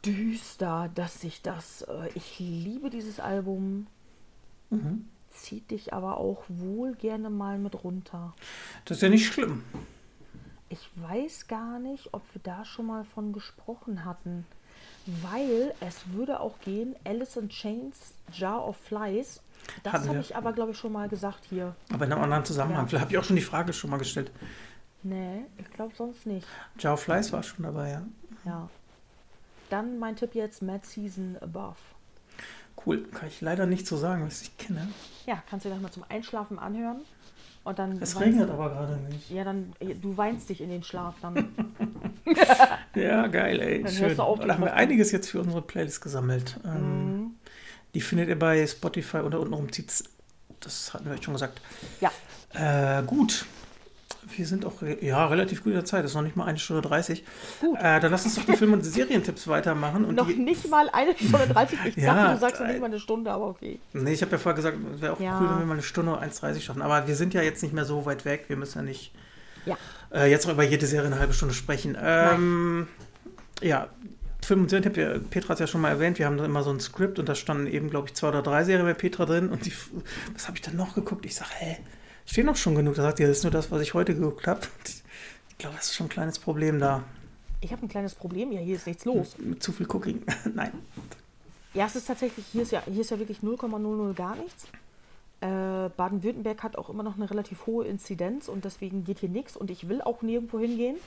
düster, dass ich das. Äh, ich liebe dieses Album. Mhm. Zieht dich aber auch wohl gerne mal mit runter. Das ist ja nicht schlimm. Ich weiß gar nicht, ob wir da schon mal von gesprochen hatten. Weil es würde auch gehen, Alice in Chains, Jar of Flies. Das habe ich aber, glaube ich, schon mal gesagt hier. Aber in einem anderen Zusammenhang. Ja. Vielleicht habe ich auch schon die Frage schon mal gestellt. Nee, ich glaube sonst nicht. Jar of Flies war schon dabei, ja. Ja. Dann mein Tipp jetzt Mad Season Above. Cool, kann ich leider nicht so sagen, was ich kenne. Ja, kannst du dir das mal zum Einschlafen anhören. Und dann es regnet aber gerade nicht. Ja, dann du weinst dich in den Schlaf dann. ja, geil, ey. Dann Schön. Auch da haben wir einiges jetzt für unsere Playlist gesammelt. Ähm, mhm. Die findet ihr bei Spotify oder unten rum zieht's. Das hatten wir euch schon gesagt. Ja. Äh, gut. Wir sind auch ja, relativ gut in der Zeit. Das ist noch nicht mal eine Stunde 30. Gut. Äh, dann lass uns doch die Film- und Serientipps weitermachen. Und noch die, nicht mal eine Stunde 30. Ich ja, dachte, du sagst noch nicht mal eine Stunde, aber okay. Nee, ich habe ja vorher gesagt, es wäre auch ja. cool, wenn wir mal eine Stunde 1,30 schaffen. Aber wir sind ja jetzt nicht mehr so weit weg. Wir müssen ja nicht ja. Äh, jetzt auch über jede Serie eine halbe Stunde sprechen. Ähm, ja, Film- und Serientipp, Petra hat es ja schon mal erwähnt, wir haben da immer so ein Skript und da standen eben, glaube ich, zwei oder drei Serien bei Petra drin und die, was habe ich dann noch geguckt? Ich sage, hä, steht noch schon genug. Da sagt ihr, das ist nur das, was ich heute geguckt habe. Ich glaube, das ist schon ein kleines Problem da. Ich habe ein kleines Problem, ja, hier ist nichts los. Mit, zu viel Cooking, nein. Ja, es ist tatsächlich, hier ist ja, hier ist ja wirklich 0,00 gar nichts. Äh, Baden-Württemberg hat auch immer noch eine relativ hohe Inzidenz und deswegen geht hier nichts und ich will auch nirgendwo hingehen.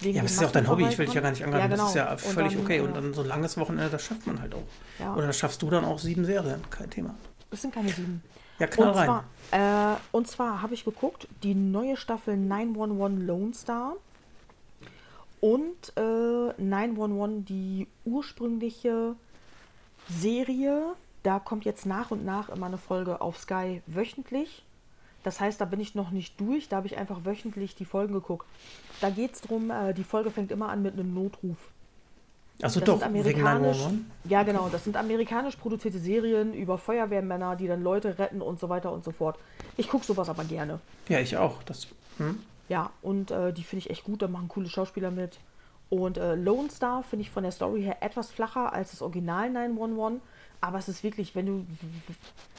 ja, das ist ja auch dein Hobby, ich will dich ja gar nicht angreifen. Ja, genau. Das ist ja völlig dann, okay. Und dann so ein langes Wochenende, das schafft man halt auch. Ja. Oder das schaffst du dann auch sieben Serien, kein Thema. Es sind keine sieben. Ja, knall und rein. Zwar, äh, und zwar habe ich geguckt, die neue Staffel 911 Lone Star und äh, 911, die ursprüngliche Serie da kommt jetzt nach und nach immer eine Folge auf Sky wöchentlich. Das heißt, da bin ich noch nicht durch, da habe ich einfach wöchentlich die Folgen geguckt. Da geht es darum, äh, die Folge fängt immer an mit einem Notruf. Achso, doch, amerikanisch, Ja, genau, das sind amerikanisch produzierte Serien über Feuerwehrmänner, die dann Leute retten und so weiter und so fort. Ich gucke sowas aber gerne. Ja, ich auch. Das, hm? Ja, und äh, die finde ich echt gut, da machen coole Schauspieler mit. Und äh, Lone Star finde ich von der Story her etwas flacher als das Original 911. Aber es ist wirklich, wenn du.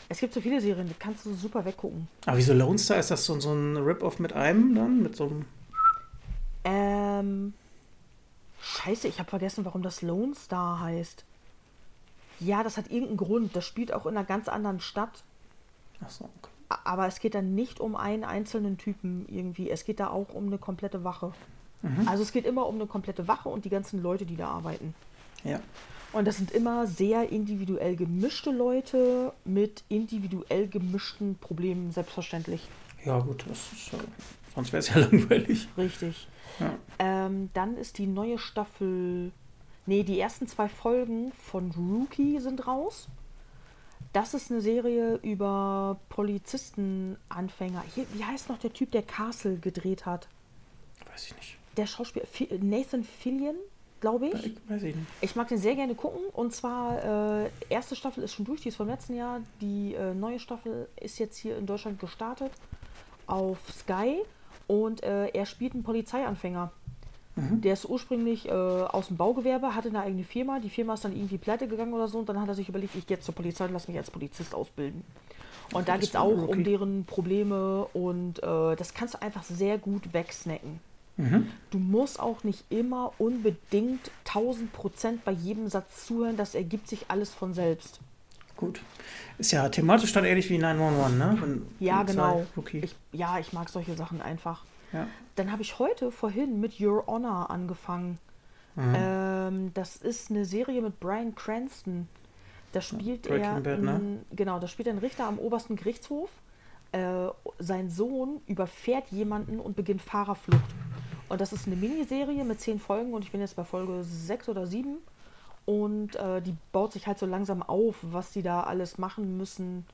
Es gibt so viele Serien, die kannst du super weggucken. Aber wieso Lone Star? Ist das so, so ein Rip-Off mit einem dann? Mit so einem. Ähm. Scheiße, ich habe vergessen, warum das Lone Star heißt. Ja, das hat irgendeinen Grund. Das spielt auch in einer ganz anderen Stadt. Ach so, okay. Aber es geht dann nicht um einen einzelnen Typen irgendwie. Es geht da auch um eine komplette Wache. Mhm. Also es geht immer um eine komplette Wache und die ganzen Leute, die da arbeiten. Ja. Und das sind immer sehr individuell gemischte Leute mit individuell gemischten Problemen, selbstverständlich. Ja, gut, das ist, äh, sonst wäre es ja langweilig. Richtig. Ja. Ähm, dann ist die neue Staffel. Nee, die ersten zwei Folgen von Rookie sind raus. Das ist eine Serie über Polizistenanfänger. Hier, wie heißt noch der Typ, der Castle gedreht hat? Weiß ich nicht. Der Schauspieler Nathan Fillion, glaube ich. Ich weiß ich nicht. Ich mag den sehr gerne gucken. Und zwar, äh, erste Staffel ist schon durch, die ist vom letzten Jahr. Die äh, neue Staffel ist jetzt hier in Deutschland gestartet auf Sky. Und äh, er spielt einen Polizeianfänger. Mhm. Der ist ursprünglich äh, aus dem Baugewerbe, hatte eine eigene Firma. Die Firma ist dann irgendwie pleite gegangen oder so. Und dann hat er sich überlegt, ich gehe jetzt zur Polizei und lasse mich als Polizist ausbilden. Und okay, da geht es auch okay. um deren Probleme. Und äh, das kannst du einfach sehr gut wegsnacken. Mhm. Du musst auch nicht immer unbedingt 1000 Prozent bei jedem Satz zuhören. Das ergibt sich alles von selbst. Gut. Ist ja thematisch dann ähnlich wie 911, ne? Wenn ja, genau. Ich, ja, ich mag solche Sachen einfach. Ja. Dann habe ich heute vorhin mit Your Honor angefangen. Mhm. Ähm, das ist eine Serie mit Brian Cranston. Da spielt ja, er, Bad, ne? genau, da spielt einen Richter am obersten Gerichtshof. Äh, sein Sohn überfährt jemanden und beginnt Fahrerflucht. Und das ist eine Miniserie mit zehn Folgen und ich bin jetzt bei Folge sechs oder sieben. Und äh, die baut sich halt so langsam auf, was die da alles machen müssen,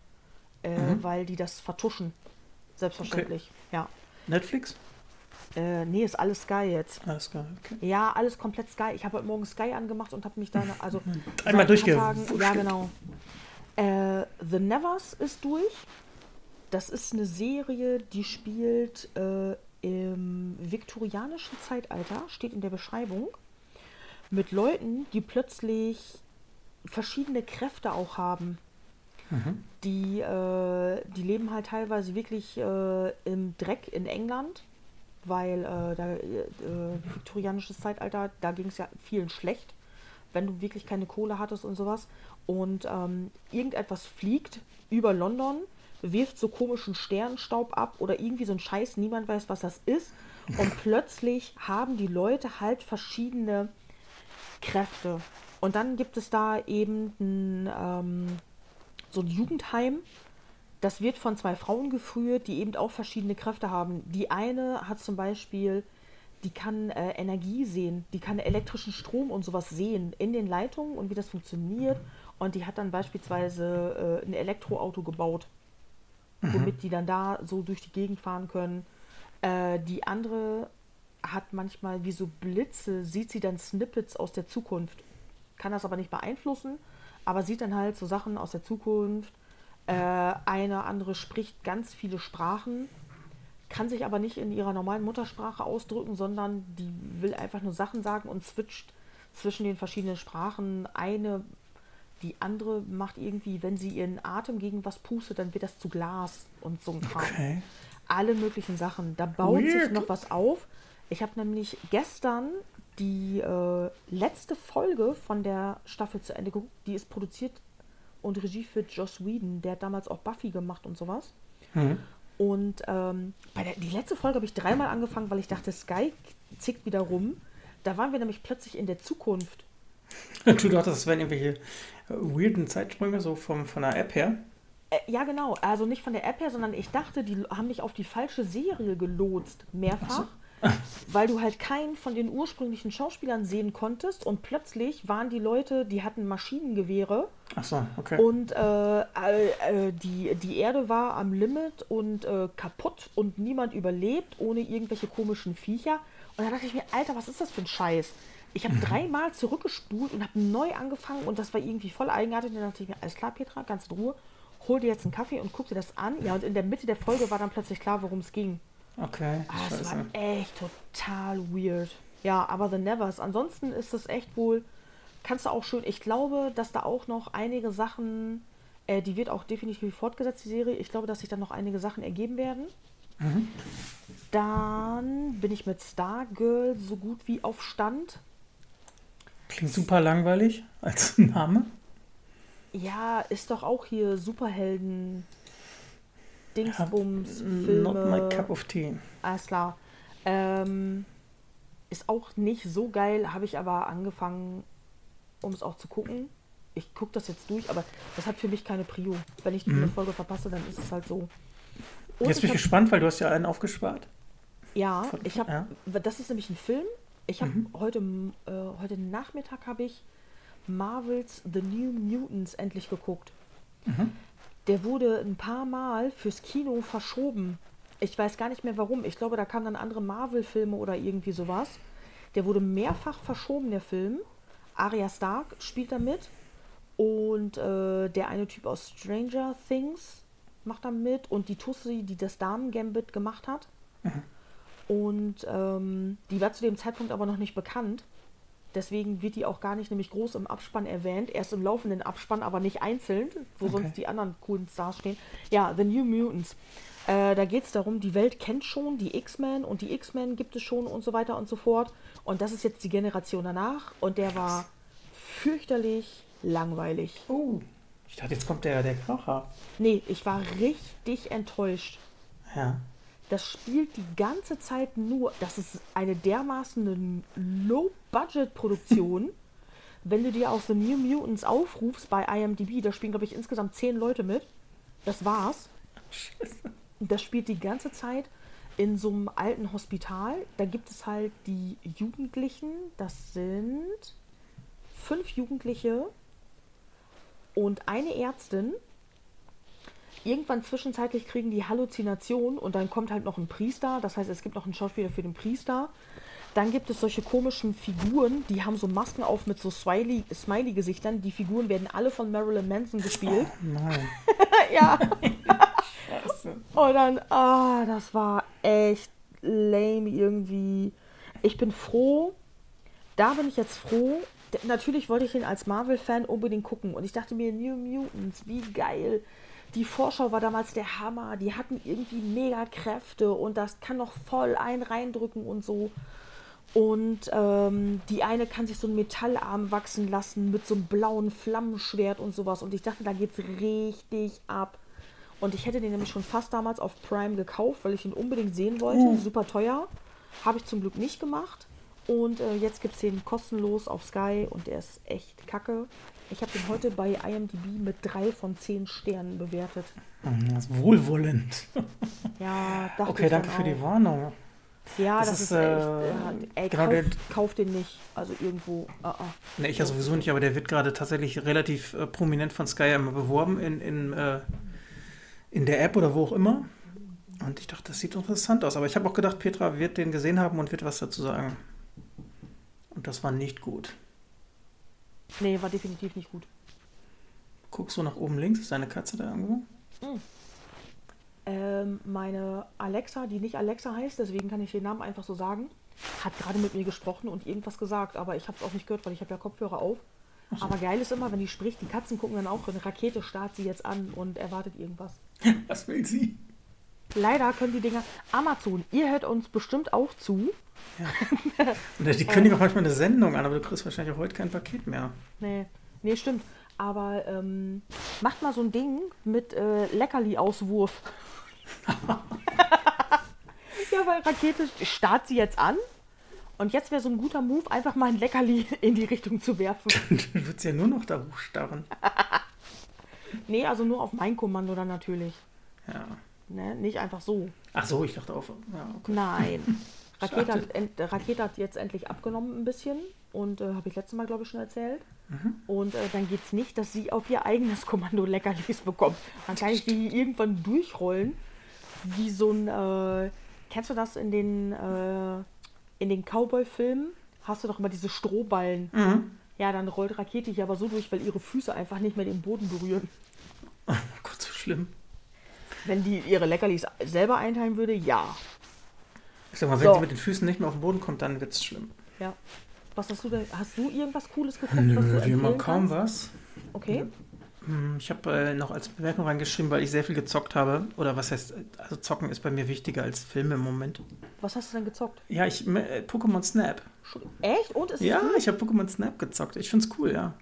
äh, mhm. weil die das vertuschen. Selbstverständlich, okay. ja. Netflix? Äh, nee, ist alles Sky jetzt. Alles Sky, okay. Ja, alles komplett Sky. Ich habe heute Morgen Sky angemacht und habe mich dann, also einmal durchgehen. Ja, genau. Äh, The Nevers ist durch. Das ist eine Serie, die spielt äh, im viktorianischen Zeitalter, steht in der Beschreibung, mit Leuten, die plötzlich verschiedene Kräfte auch haben. Mhm. Die, äh, die leben halt teilweise wirklich äh, im Dreck in England weil äh, da, äh, viktorianisches Zeitalter, da ging es ja vielen schlecht, wenn du wirklich keine Kohle hattest und sowas. Und ähm, irgendetwas fliegt über London, wirft so komischen Sternenstaub ab oder irgendwie so ein Scheiß, niemand weiß, was das ist. Und plötzlich haben die Leute halt verschiedene Kräfte. Und dann gibt es da eben ein, ähm, so ein Jugendheim, das wird von zwei Frauen geführt, die eben auch verschiedene Kräfte haben. Die eine hat zum Beispiel, die kann äh, Energie sehen, die kann elektrischen Strom und sowas sehen in den Leitungen und wie das funktioniert. Und die hat dann beispielsweise äh, ein Elektroauto gebaut, mhm. womit die dann da so durch die Gegend fahren können. Äh, die andere hat manchmal wie so Blitze, sieht sie dann Snippets aus der Zukunft. Kann das aber nicht beeinflussen, aber sieht dann halt so Sachen aus der Zukunft äh, eine andere spricht ganz viele Sprachen, kann sich aber nicht in ihrer normalen Muttersprache ausdrücken, sondern die will einfach nur Sachen sagen und switcht zwischen den verschiedenen Sprachen. Eine, die andere macht irgendwie, wenn sie ihren Atem gegen was pustet, dann wird das zu Glas und so ein Kram. Okay. Alle möglichen Sachen. Da baut Weird. sich noch was auf. Ich habe nämlich gestern die äh, letzte Folge von der Staffel zu Ende geguckt. Die ist produziert und Regie für Joss Whedon, der hat damals auch Buffy gemacht und sowas. Mhm. Und ähm, bei der, die letzte Folge habe ich dreimal angefangen, weil ich dachte, Sky zickt wieder rum. Da waren wir nämlich plötzlich in der Zukunft. Du dachtest, es wären irgendwelche äh, weirden Zeitsprünge, so vom, von der App her? Äh, ja, genau. Also nicht von der App her, sondern ich dachte, die haben mich auf die falsche Serie gelotst. Mehrfach weil du halt keinen von den ursprünglichen Schauspielern sehen konntest und plötzlich waren die Leute, die hatten Maschinengewehre. Ach so, okay. Und äh, äh, die, die Erde war am Limit und äh, kaputt und niemand überlebt ohne irgendwelche komischen Viecher. Und da dachte ich mir, Alter, was ist das für ein Scheiß? Ich habe mhm. dreimal zurückgespult und habe neu angefangen und das war irgendwie voll eigenartig. Und dann dachte ich mir, alles klar, Petra, ganz in Ruhe, hol dir jetzt einen Kaffee und guck dir das an. Ja, und in der Mitte der Folge war dann plötzlich klar, worum es ging. Okay. Ah, das war echt total weird. Ja, aber The Nevers. Ansonsten ist das echt wohl, kannst du auch schön, ich glaube, dass da auch noch einige Sachen, äh, die wird auch definitiv fortgesetzt, die Serie. Ich glaube, dass sich dann noch einige Sachen ergeben werden. Mhm. Dann bin ich mit Stargirl so gut wie auf Stand. Klingt super langweilig als Name. Ja, ist doch auch hier Superhelden. Dingsbums, Filme. Not my cup of tea. Alles klar. Ähm, ist auch nicht so geil, habe ich aber angefangen, um es auch zu gucken. Ich gucke das jetzt durch, aber das hat für mich keine Prio. Wenn ich die mhm. Folge verpasse, dann ist es halt so. Und jetzt bin ich gespannt, weil du hast ja einen aufgespart. Ja, von, ich habe, ja. das ist nämlich ein Film. Ich habe mhm. heute, äh, heute Nachmittag habe ich Marvels The New Mutants endlich geguckt. Mhm. Der wurde ein paar Mal fürs Kino verschoben. Ich weiß gar nicht mehr warum. Ich glaube, da kamen dann andere Marvel-Filme oder irgendwie sowas. Der wurde mehrfach verschoben, der Film. Arya Stark spielt da mit. Und äh, der eine Typ aus Stranger Things macht da mit. Und die Tussi, die das Damen-Gambit gemacht hat. Mhm. Und ähm, die war zu dem Zeitpunkt aber noch nicht bekannt. Deswegen wird die auch gar nicht nämlich groß im Abspann erwähnt. Erst im laufenden Abspann, aber nicht einzeln, wo okay. sonst die anderen coolen Stars stehen. Ja, The New Mutants. Äh, da geht es darum, die Welt kennt schon die X-Men und die X-Men gibt es schon und so weiter und so fort. Und das ist jetzt die Generation danach. Und der war fürchterlich langweilig. Oh, ich dachte, jetzt kommt der, der Kracher. Nee, ich war richtig enttäuscht. Ja das spielt die ganze Zeit nur, das ist eine dermaßen Low-Budget-Produktion. Wenn du dir auch The New Mutants aufrufst bei IMDb, da spielen, glaube ich, insgesamt zehn Leute mit. Das war's. Scheiße. Das spielt die ganze Zeit in so einem alten Hospital. Da gibt es halt die Jugendlichen, das sind fünf Jugendliche und eine Ärztin irgendwann zwischenzeitlich kriegen die Halluzination und dann kommt halt noch ein Priester. Das heißt, es gibt noch einen Schauspieler für den Priester. Dann gibt es solche komischen Figuren, die haben so Masken auf mit so Smiley-Gesichtern. die Figuren werden alle von Marilyn Manson gespielt. Oh, nein. ja. Scheiße. Und dann, ah, das war echt lame irgendwie. Ich bin froh, da bin ich jetzt froh. Natürlich wollte ich ihn als Marvel-Fan unbedingt gucken und ich dachte mir, New Mutants, wie geil die Vorschau war damals der Hammer. Die hatten irgendwie mega Kräfte und das kann noch voll ein reindrücken und so. Und ähm, die eine kann sich so einen Metallarm wachsen lassen mit so einem blauen Flammenschwert und sowas. Und ich dachte, da geht's richtig ab. Und ich hätte den nämlich schon fast damals auf Prime gekauft, weil ich ihn unbedingt sehen wollte. Uh. Super teuer. Habe ich zum Glück nicht gemacht. Und äh, jetzt gibt es den kostenlos auf Sky und der ist echt kacke. Ich habe den heute bei IMDb mit drei von zehn Sternen bewertet. Mhm, das ist wohlwollend. Ja, dachte Okay, danke für die Warnung. Ja, das, das ist, ist echt. Äh, ey, genau kauf, der, kauf, den nicht. Also irgendwo. Uh -uh. Ne, ich ja sowieso nicht, aber der wird gerade tatsächlich relativ äh, prominent von Sky immer beworben in, in, äh, in der App oder wo auch immer. Und ich dachte, das sieht interessant aus. Aber ich habe auch gedacht, Petra wird den gesehen haben und wird was dazu sagen. Und das war nicht gut. Nee, war definitiv nicht gut. Guckst du nach oben links? Ist deine Katze da irgendwo? Mhm. Ähm, meine Alexa, die nicht Alexa heißt, deswegen kann ich den Namen einfach so sagen, hat gerade mit mir gesprochen und irgendwas gesagt, aber ich habe es auch nicht gehört, weil ich habe ja Kopfhörer auf. So. Aber geil ist immer, wenn die spricht, die Katzen gucken dann auch, eine Rakete starrt sie jetzt an und erwartet irgendwas. Was will sie? Leider können die Dinger. Amazon, ihr hört uns bestimmt auch zu. Ja. die kündigen auch manchmal eine Sendung an, aber du kriegst wahrscheinlich auch heute kein Paket mehr. Nee, nee stimmt. Aber ähm, macht mal so ein Ding mit äh, Leckerli-Auswurf. ja, weil Rakete starrt sie jetzt an. Und jetzt wäre so ein guter Move, einfach mal ein Leckerli in die Richtung zu werfen. Dann wird ja nur noch da hochstarren. nee, also nur auf mein Kommando dann natürlich. Ja. Ne? Nicht einfach so. Ach so, ich dachte auf. Ja, okay. Nein. Rakete hat, ent, Rakete hat, jetzt endlich abgenommen ein bisschen und äh, habe ich letztes Mal, glaube ich, schon erzählt. Mhm. Und äh, dann geht es nicht, dass sie auf ihr eigenes Kommando Leckerlis bekommt. Dann kann ich die irgendwann durchrollen, wie so ein. Äh, kennst du das in den, äh, in den Cowboy-Filmen? Hast du doch immer diese Strohballen. Mhm. Ja, dann rollt Rakete hier aber so durch, weil ihre Füße einfach nicht mehr den Boden berühren. Oh Gott, so schlimm. Wenn die ihre Leckerlis selber einteilen würde, ja. Ich sag mal, wenn so. sie mit den Füßen nicht mehr auf den Boden kommt, dann wird es schlimm. Ja. Was hast du denn? Hast du irgendwas Cooles geguckt? Nö, wie immer kaum was. Okay. Hm, ich habe äh, noch als Bemerkung reingeschrieben, weil ich sehr viel gezockt habe. Oder was heißt, also zocken ist bei mir wichtiger als Filme im Moment. Was hast du denn gezockt? Ja, ich äh, Pokémon Snap. Echt? Und ist Ja, ich habe Pokémon Snap gezockt. Ich finde es cool, ja.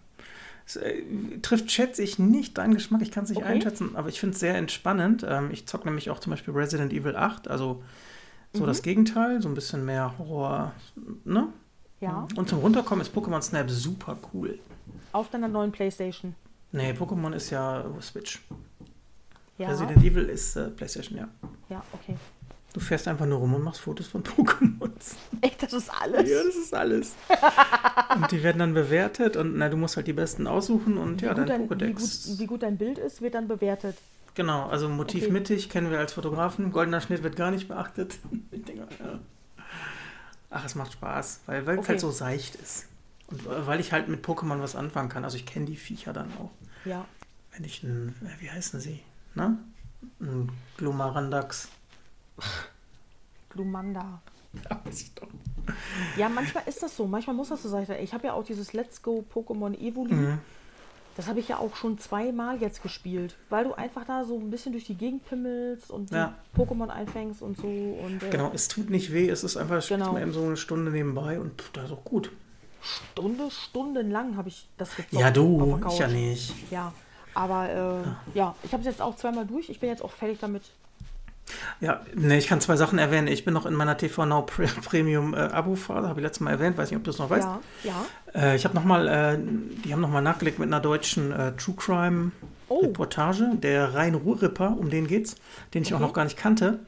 Es, äh, trifft, schätze ich, nicht deinen Geschmack. Ich kann es nicht okay. einschätzen, aber ich finde es sehr entspannend. Ähm, ich zocke nämlich auch zum Beispiel Resident Evil 8, also so mhm. das Gegenteil, so ein bisschen mehr Horror, ne? Ja. Und zum Runterkommen ist Pokémon Snap super cool. Auf deiner neuen Playstation? Nee, Pokémon ist ja Switch. Ja. Resident Evil ist äh, Playstation, ja. Ja, okay. Du fährst einfach nur rum und machst Fotos von Pokémons. Echt, das ist alles? Ja, das ist alles. und die werden dann bewertet und na, du musst halt die besten aussuchen und wie ja, dein, dein wie, Pokédex. gut, wie gut dein Bild ist, wird dann bewertet. Genau, also Motiv Okay. mittig kennen wir als Fotografen. Goldener Schnitt wird gar nicht beachtet. Ich denke, ja. Ach, es macht Spaß, weil es Okay. halt so seicht ist. Und weil ich halt mit Pokémon was anfangen kann. Also ich kenne die Viecher dann auch. Ja. Wenn ich ein, äh, wie heißen sie? Na? Ein Glumarandax. Glumanda. Ja, weiß ich doch. Ja, manchmal ist das so. Manchmal muss das so sein. Ich habe ja auch dieses Let's Go Pokémon Evoli. Mhm. Das habe ich ja auch schon zweimal jetzt gespielt. Weil du einfach da so ein bisschen durch die Gegend pimmelst und die Ja. Pokémon einfängst und so. Und, äh, Genau, es tut nicht weh, es ist einfach, spielt Genau. mal eben so eine Stunde nebenbei und pff, das ist auch gut. Stunde, stundenlang habe ich das gezockt. Ja, du, ich ja nicht. Ja, aber äh, ja, ich habe es jetzt auch zweimal durch. Ich bin jetzt auch fertig damit. Ja, ne, ich kann zwei Sachen erwähnen. Ich bin noch in meiner TV Now Pre Premium äh, Abo-Phase, habe ich letztes Mal erwähnt, weiß nicht, ob du es noch weißt. Ja, ja. Äh, ich habe nochmal, äh, die haben nochmal nachgelegt mit einer deutschen äh, True Crime Oh, Reportage, der Rhein-Ruhr-Ripper, um den geht's, den ich auch Okay. noch gar nicht kannte.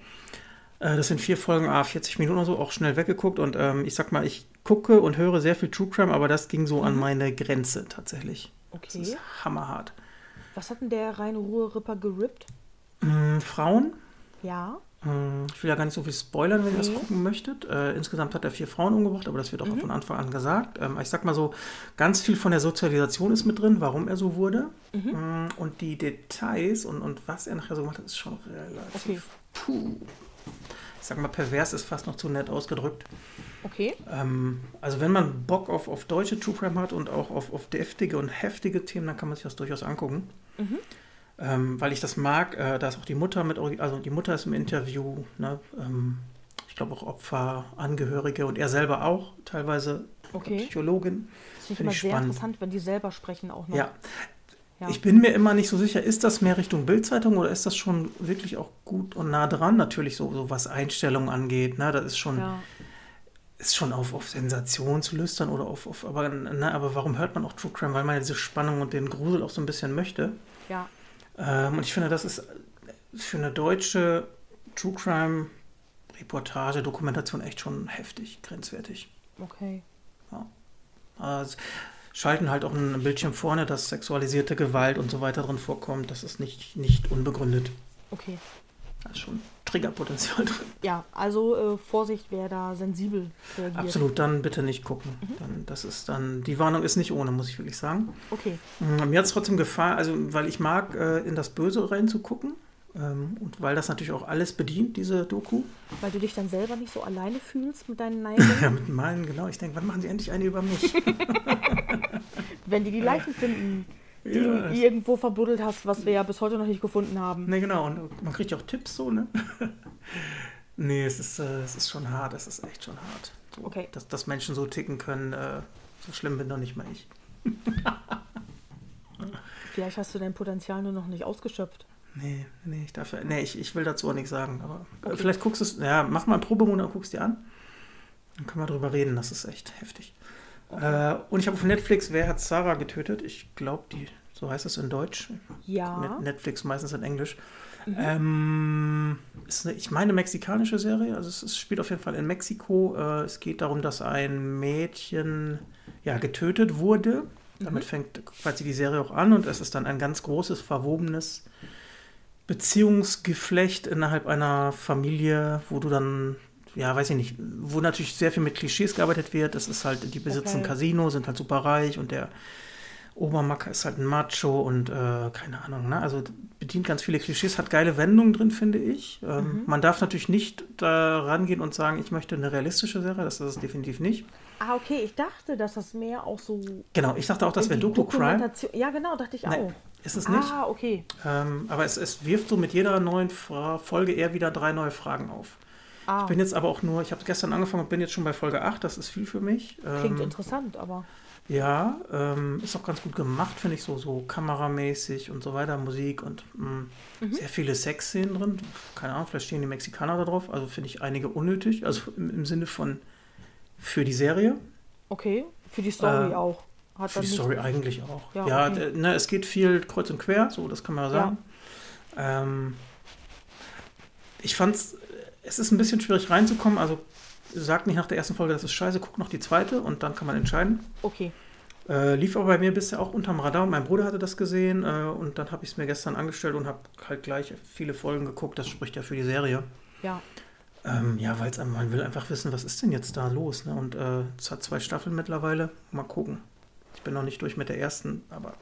Äh, das sind vier Folgen, ah, 40 Minuten oder so, auch schnell weggeguckt und ähm, ich sag mal, ich gucke und höre sehr viel True Crime, aber das ging so an meine Grenze tatsächlich. Das okay. ist hammerhart. Was hat denn der Rhein-Ruhr-Ripper gerippt? Mm, Frauen, Ja. Mm, Ich will ja gar nicht so viel spoilern, wenn ihr das Nee. gucken möchtet. Äh, insgesamt hat er vier Frauen umgebracht, aber das wird auch Mhm. von Anfang an gesagt. Ähm, ich sag mal so, ganz viel von der Sozialisation ist mit drin, warum er so wurde. Mhm. Mm, Und die Details und, und was er nachher so gemacht hat, ist schon relativ. Okay. Puh. Ich sag mal, pervers ist fast noch zu nett ausgedrückt. Okay. Ähm, also, wenn man Bock auf, auf deutsche True Crime hat und auch auf, auf deftige und heftige Themen, dann kann man sich das durchaus angucken. Mhm. Ähm, weil ich das mag, äh, da ist auch die Mutter mit, also die Mutter ist im Interview, ne? ähm, ich glaube auch Opfer, Angehörige und er selber auch, teilweise Okay. Psychologin. Das finde ich sehr spannend. interessant, wenn die selber sprechen auch noch. Ja. Ja. ich bin mir immer nicht so sicher, ist das mehr Richtung Bildzeitung oder ist das schon wirklich auch gut und nah dran? Natürlich so, so was Einstellungen angeht, ne? das ist schon, Ja. ist schon auf, auf Sensation zu lüstern oder auf, auf aber, ne, aber warum hört man auch True Crime? Weil man diese Spannung und den Grusel auch so ein bisschen möchte. ja. Ähm, und ich finde, das ist für eine deutsche True Crime Reportage, Dokumentation echt schon heftig, grenzwertig. Okay. Äh, es schalten halt auch ein Bildschirm vorne, dass sexualisierte Gewalt und so weiter drin vorkommt. Das ist nicht, nicht unbegründet. Okay. Da ist schon Triggerpotenzial drin. Ja, also äh, Vorsicht, wer da sensibel reagiert. Absolut, dann bitte nicht gucken. Dann, das ist dann, die Warnung ist nicht ohne, muss ich wirklich sagen. Okay. Mm, Mir hat es trotzdem gefallen, also weil ich mag, äh, in das Böse reinzugucken. Ähm, und weil das natürlich auch alles bedient, diese Doku. Weil du dich dann selber nicht so alleine fühlst mit deinen Neigungen, Ja, mit meinen, genau. Ich denke, wann machen sie endlich eine über mich? wenn die die Leichen finden, die Ja, du irgendwo verbuddelt hast, was wir ja bis heute noch nicht gefunden haben. ne, genau. Und man kriegt ja auch Tipps so, ne? nee, es ist, äh, es ist schon hart. Es ist echt schon hart. So, Okay. Dass, dass Menschen so ticken können, äh, so schlimm bin doch nicht mal ich. Vielleicht hast du dein Potenzial nur noch nicht ausgeschöpft. Nee, nee, ich darf ja, nee, ich, ich will dazu auch nichts sagen. Aber äh, Okay. vielleicht guckst du es, ja, mach mal einen Probemonat und guckst dir an. Dann können wir drüber reden. Das ist echt heftig. Äh, und ich habe auf Netflix Wer hat Sarah getötet? Ich glaube, die, so heißt es in Deutsch. Ja. Net Netflix meistens in Englisch. Ähm, ist eine, ich meine, mexikanische Serie. Also es, es spielt auf jeden Fall in Mexiko. Äh, es geht darum, dass ein Mädchen ja, getötet wurde. Damit fängt quasi die Serie auch an und es ist dann ein ganz großes, verwobenes Beziehungsgeflecht innerhalb einer Familie, wo du dann, ja, weiß ich nicht, wo natürlich sehr viel mit Klischees gearbeitet wird. Das ist halt, die besitzen ein Okay. Casino, sind halt super reich und der Obermacker ist halt ein Macho und äh, keine Ahnung, ne? Also bedient ganz viele Klischees, hat geile Wendungen drin, finde ich. Ähm, Man darf natürlich nicht da rangehen und sagen, ich möchte eine realistische Serie, das ist es definitiv nicht. Ah, okay. Ich dachte, dass das mehr auch so. Genau, ich dachte auch, das wäre Doku-Crime. Ja, genau, dachte ich Nee, auch. ist es nicht. Ah, okay. Ähm, aber es, es wirft so mit jeder neuen Fra Folge eher wieder drei neue Fragen auf. Ah, Ich bin jetzt aber auch nur, ich habe gestern angefangen und bin jetzt schon bei Folge 8, das ist viel für mich. klingt Ähm, interessant, aber. ja, ähm, ist auch ganz gut gemacht, finde ich, so, so kameramäßig und so weiter, Musik und mh, Mhm. sehr viele Sexszenen drin. Keine Ahnung, vielleicht stehen die Mexikaner da drauf, also finde ich einige unnötig, also im, im Sinne von für die Serie. Okay. Für die Story Äh, auch. Hat Für die Story eigentlich auch. Ja, Ja, okay. ne, es geht viel kreuz und quer, so das kann man ja sagen. Ähm, ich fand's, es ist ein bisschen schwierig reinzukommen. Also sag nicht nach der ersten Folge, das ist scheiße, guck noch die zweite und dann kann man entscheiden. Okay. Äh, lief aber bei mir bisher auch unterm Radar. Mein Bruder hatte das gesehen äh, und dann habe ich es mir gestern angestellt und habe halt gleich viele Folgen geguckt. Das spricht ja für die Serie. Ja. Ähm, ja, weil man will einfach wissen, was ist denn jetzt da los. Ne? Und äh, es hat zwei Staffeln mittlerweile. Mal gucken. Ich bin noch nicht durch mit der ersten, aber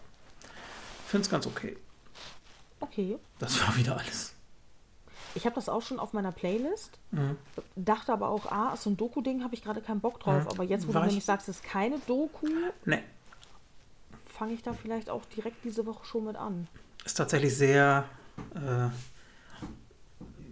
finde es ganz okay. Okay. Das war wieder alles. Ich habe das auch schon auf meiner Playlist. Mhm. Dachte aber auch, ah, so ein Doku-Ding habe ich gerade keinen Bock drauf. Mhm. Aber jetzt, wo War du ich- nämlich sagst, es ist keine Doku, Ne, fange ich da vielleicht auch direkt diese Woche schon mit an. ist tatsächlich sehr, äh,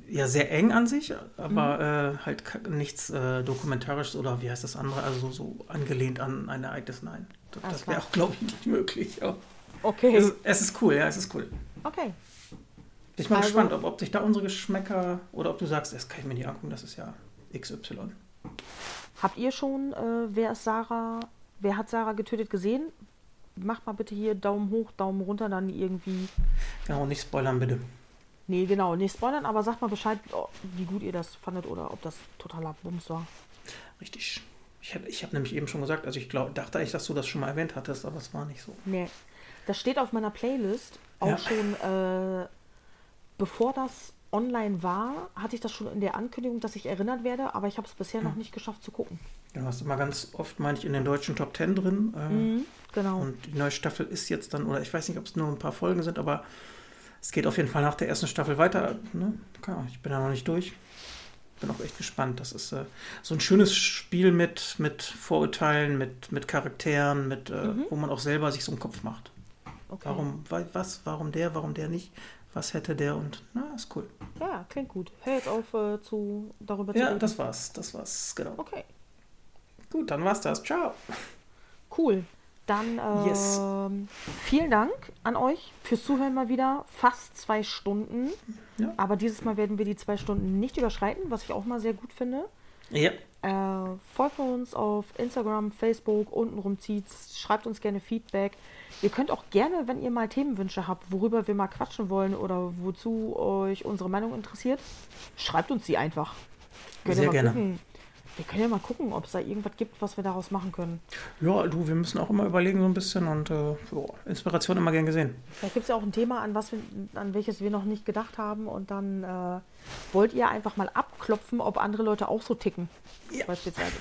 ja, sehr eng an sich, aber äh, halt nichts äh, Dokumentarisches oder wie heißt das andere, also so angelehnt an ein Ereignis, nein. Das, das wäre auch, glaube ich, nicht möglich. Aber Okay. es, es ist cool, ja, es ist cool. Okay. Bin ich mal Also- gespannt, ob, ob sich da unsere Geschmäcker oder ob du sagst, das kann ich mir nicht angucken, das ist ja XY. Habt ihr schon, äh, wer ist Sarah, wer hat Sarah getötet gesehen? Macht mal bitte hier Daumen hoch, Daumen runter, dann irgendwie. Genau, nicht spoilern bitte. Nee, genau, nicht spoilern, aber sagt mal Bescheid, oh, wie gut ihr das fandet oder ob das totaler Bums war. Richtig. Ich habe ich hab nämlich eben schon gesagt, also ich glaub, dachte eigentlich, dass du das schon mal erwähnt hattest, aber es war nicht so. Nee. Das steht auf meiner Playlist auch Ja. schon, äh, bevor das online war, hatte ich das schon in der Ankündigung, dass ich erinnert werde, aber ich habe es bisher noch nicht geschafft zu gucken. Du hast immer ganz oft, meine ich, in den deutschen Top Ten drin. Äh, Mhm, genau. Und die neue Staffel ist jetzt dann, oder ich weiß nicht, ob es nur ein paar Folgen sind, aber es geht auf jeden Fall nach der ersten Staffel weiter. Ne? Klar, ich bin da noch nicht durch. Bin auch echt gespannt. Das ist äh, so ein schönes Spiel mit, mit Vorurteilen, mit, mit Charakteren, mit, äh, Mhm. wo man auch selber sich so einen Kopf macht. Okay. Warum, wa- was, warum der, warum der nicht? Was hätte der und na, ist cool. Ja, klingt gut. Hör jetzt auf, äh, zu, darüber zu Ja, reden. das war's. Das war's, genau. Okay, Gut, dann war's das. Ciao. cool. Dann ähm, Yes. vielen Dank an euch fürs Zuhören mal wieder. Fast zwei Stunden. Ja. Aber dieses Mal werden wir die zwei Stunden nicht überschreiten, was ich auch mal sehr gut finde. Ja, Äh, folgt uns auf Instagram, Facebook, untenrum zieht's. Schreibt uns gerne Feedback. Ihr könnt auch gerne, wenn ihr mal Themenwünsche habt, worüber wir mal quatschen wollen oder wozu euch unsere Meinung interessiert, schreibt uns die einfach. Könnt Sehr gerne. Gucken. Wir können ja mal gucken, ob es da irgendwas gibt, was wir daraus machen können. ja, du, wir müssen auch immer überlegen so ein bisschen und äh, ja, Inspiration immer gern gesehen. Vielleicht gibt es ja auch ein Thema, an, was wir, an welches wir noch nicht gedacht haben und dann äh, wollt ihr einfach mal abklopfen, ob andere Leute auch so ticken. Ja. Beispielsweise.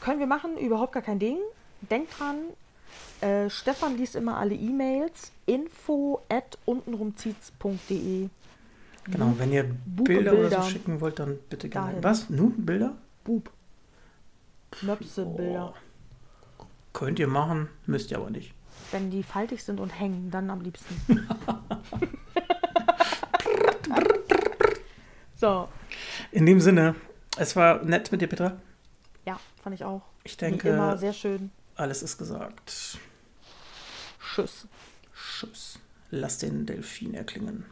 Können wir machen, überhaupt gar kein Ding. Denkt dran, äh, Stefan liest immer alle E-Mails. Info at untenrumzieht's.de. Genau, wenn ihr Buche Bilder, oder Bilder. so schicken wollt, dann bitte gerne. Dahin. Was? Nun Bilder? Bub. Möpse, Bilder. Oh. Könnt ihr machen, müsst ihr aber nicht. Wenn die faltig sind und hängen, dann am liebsten. so, In dem Sinne, es war nett mit dir, Petra. ja, fand ich auch. Ich Wie immer denke, sehr schön. Alles ist gesagt. Tschüss. Tschüss. Lass den Delfin erklingen.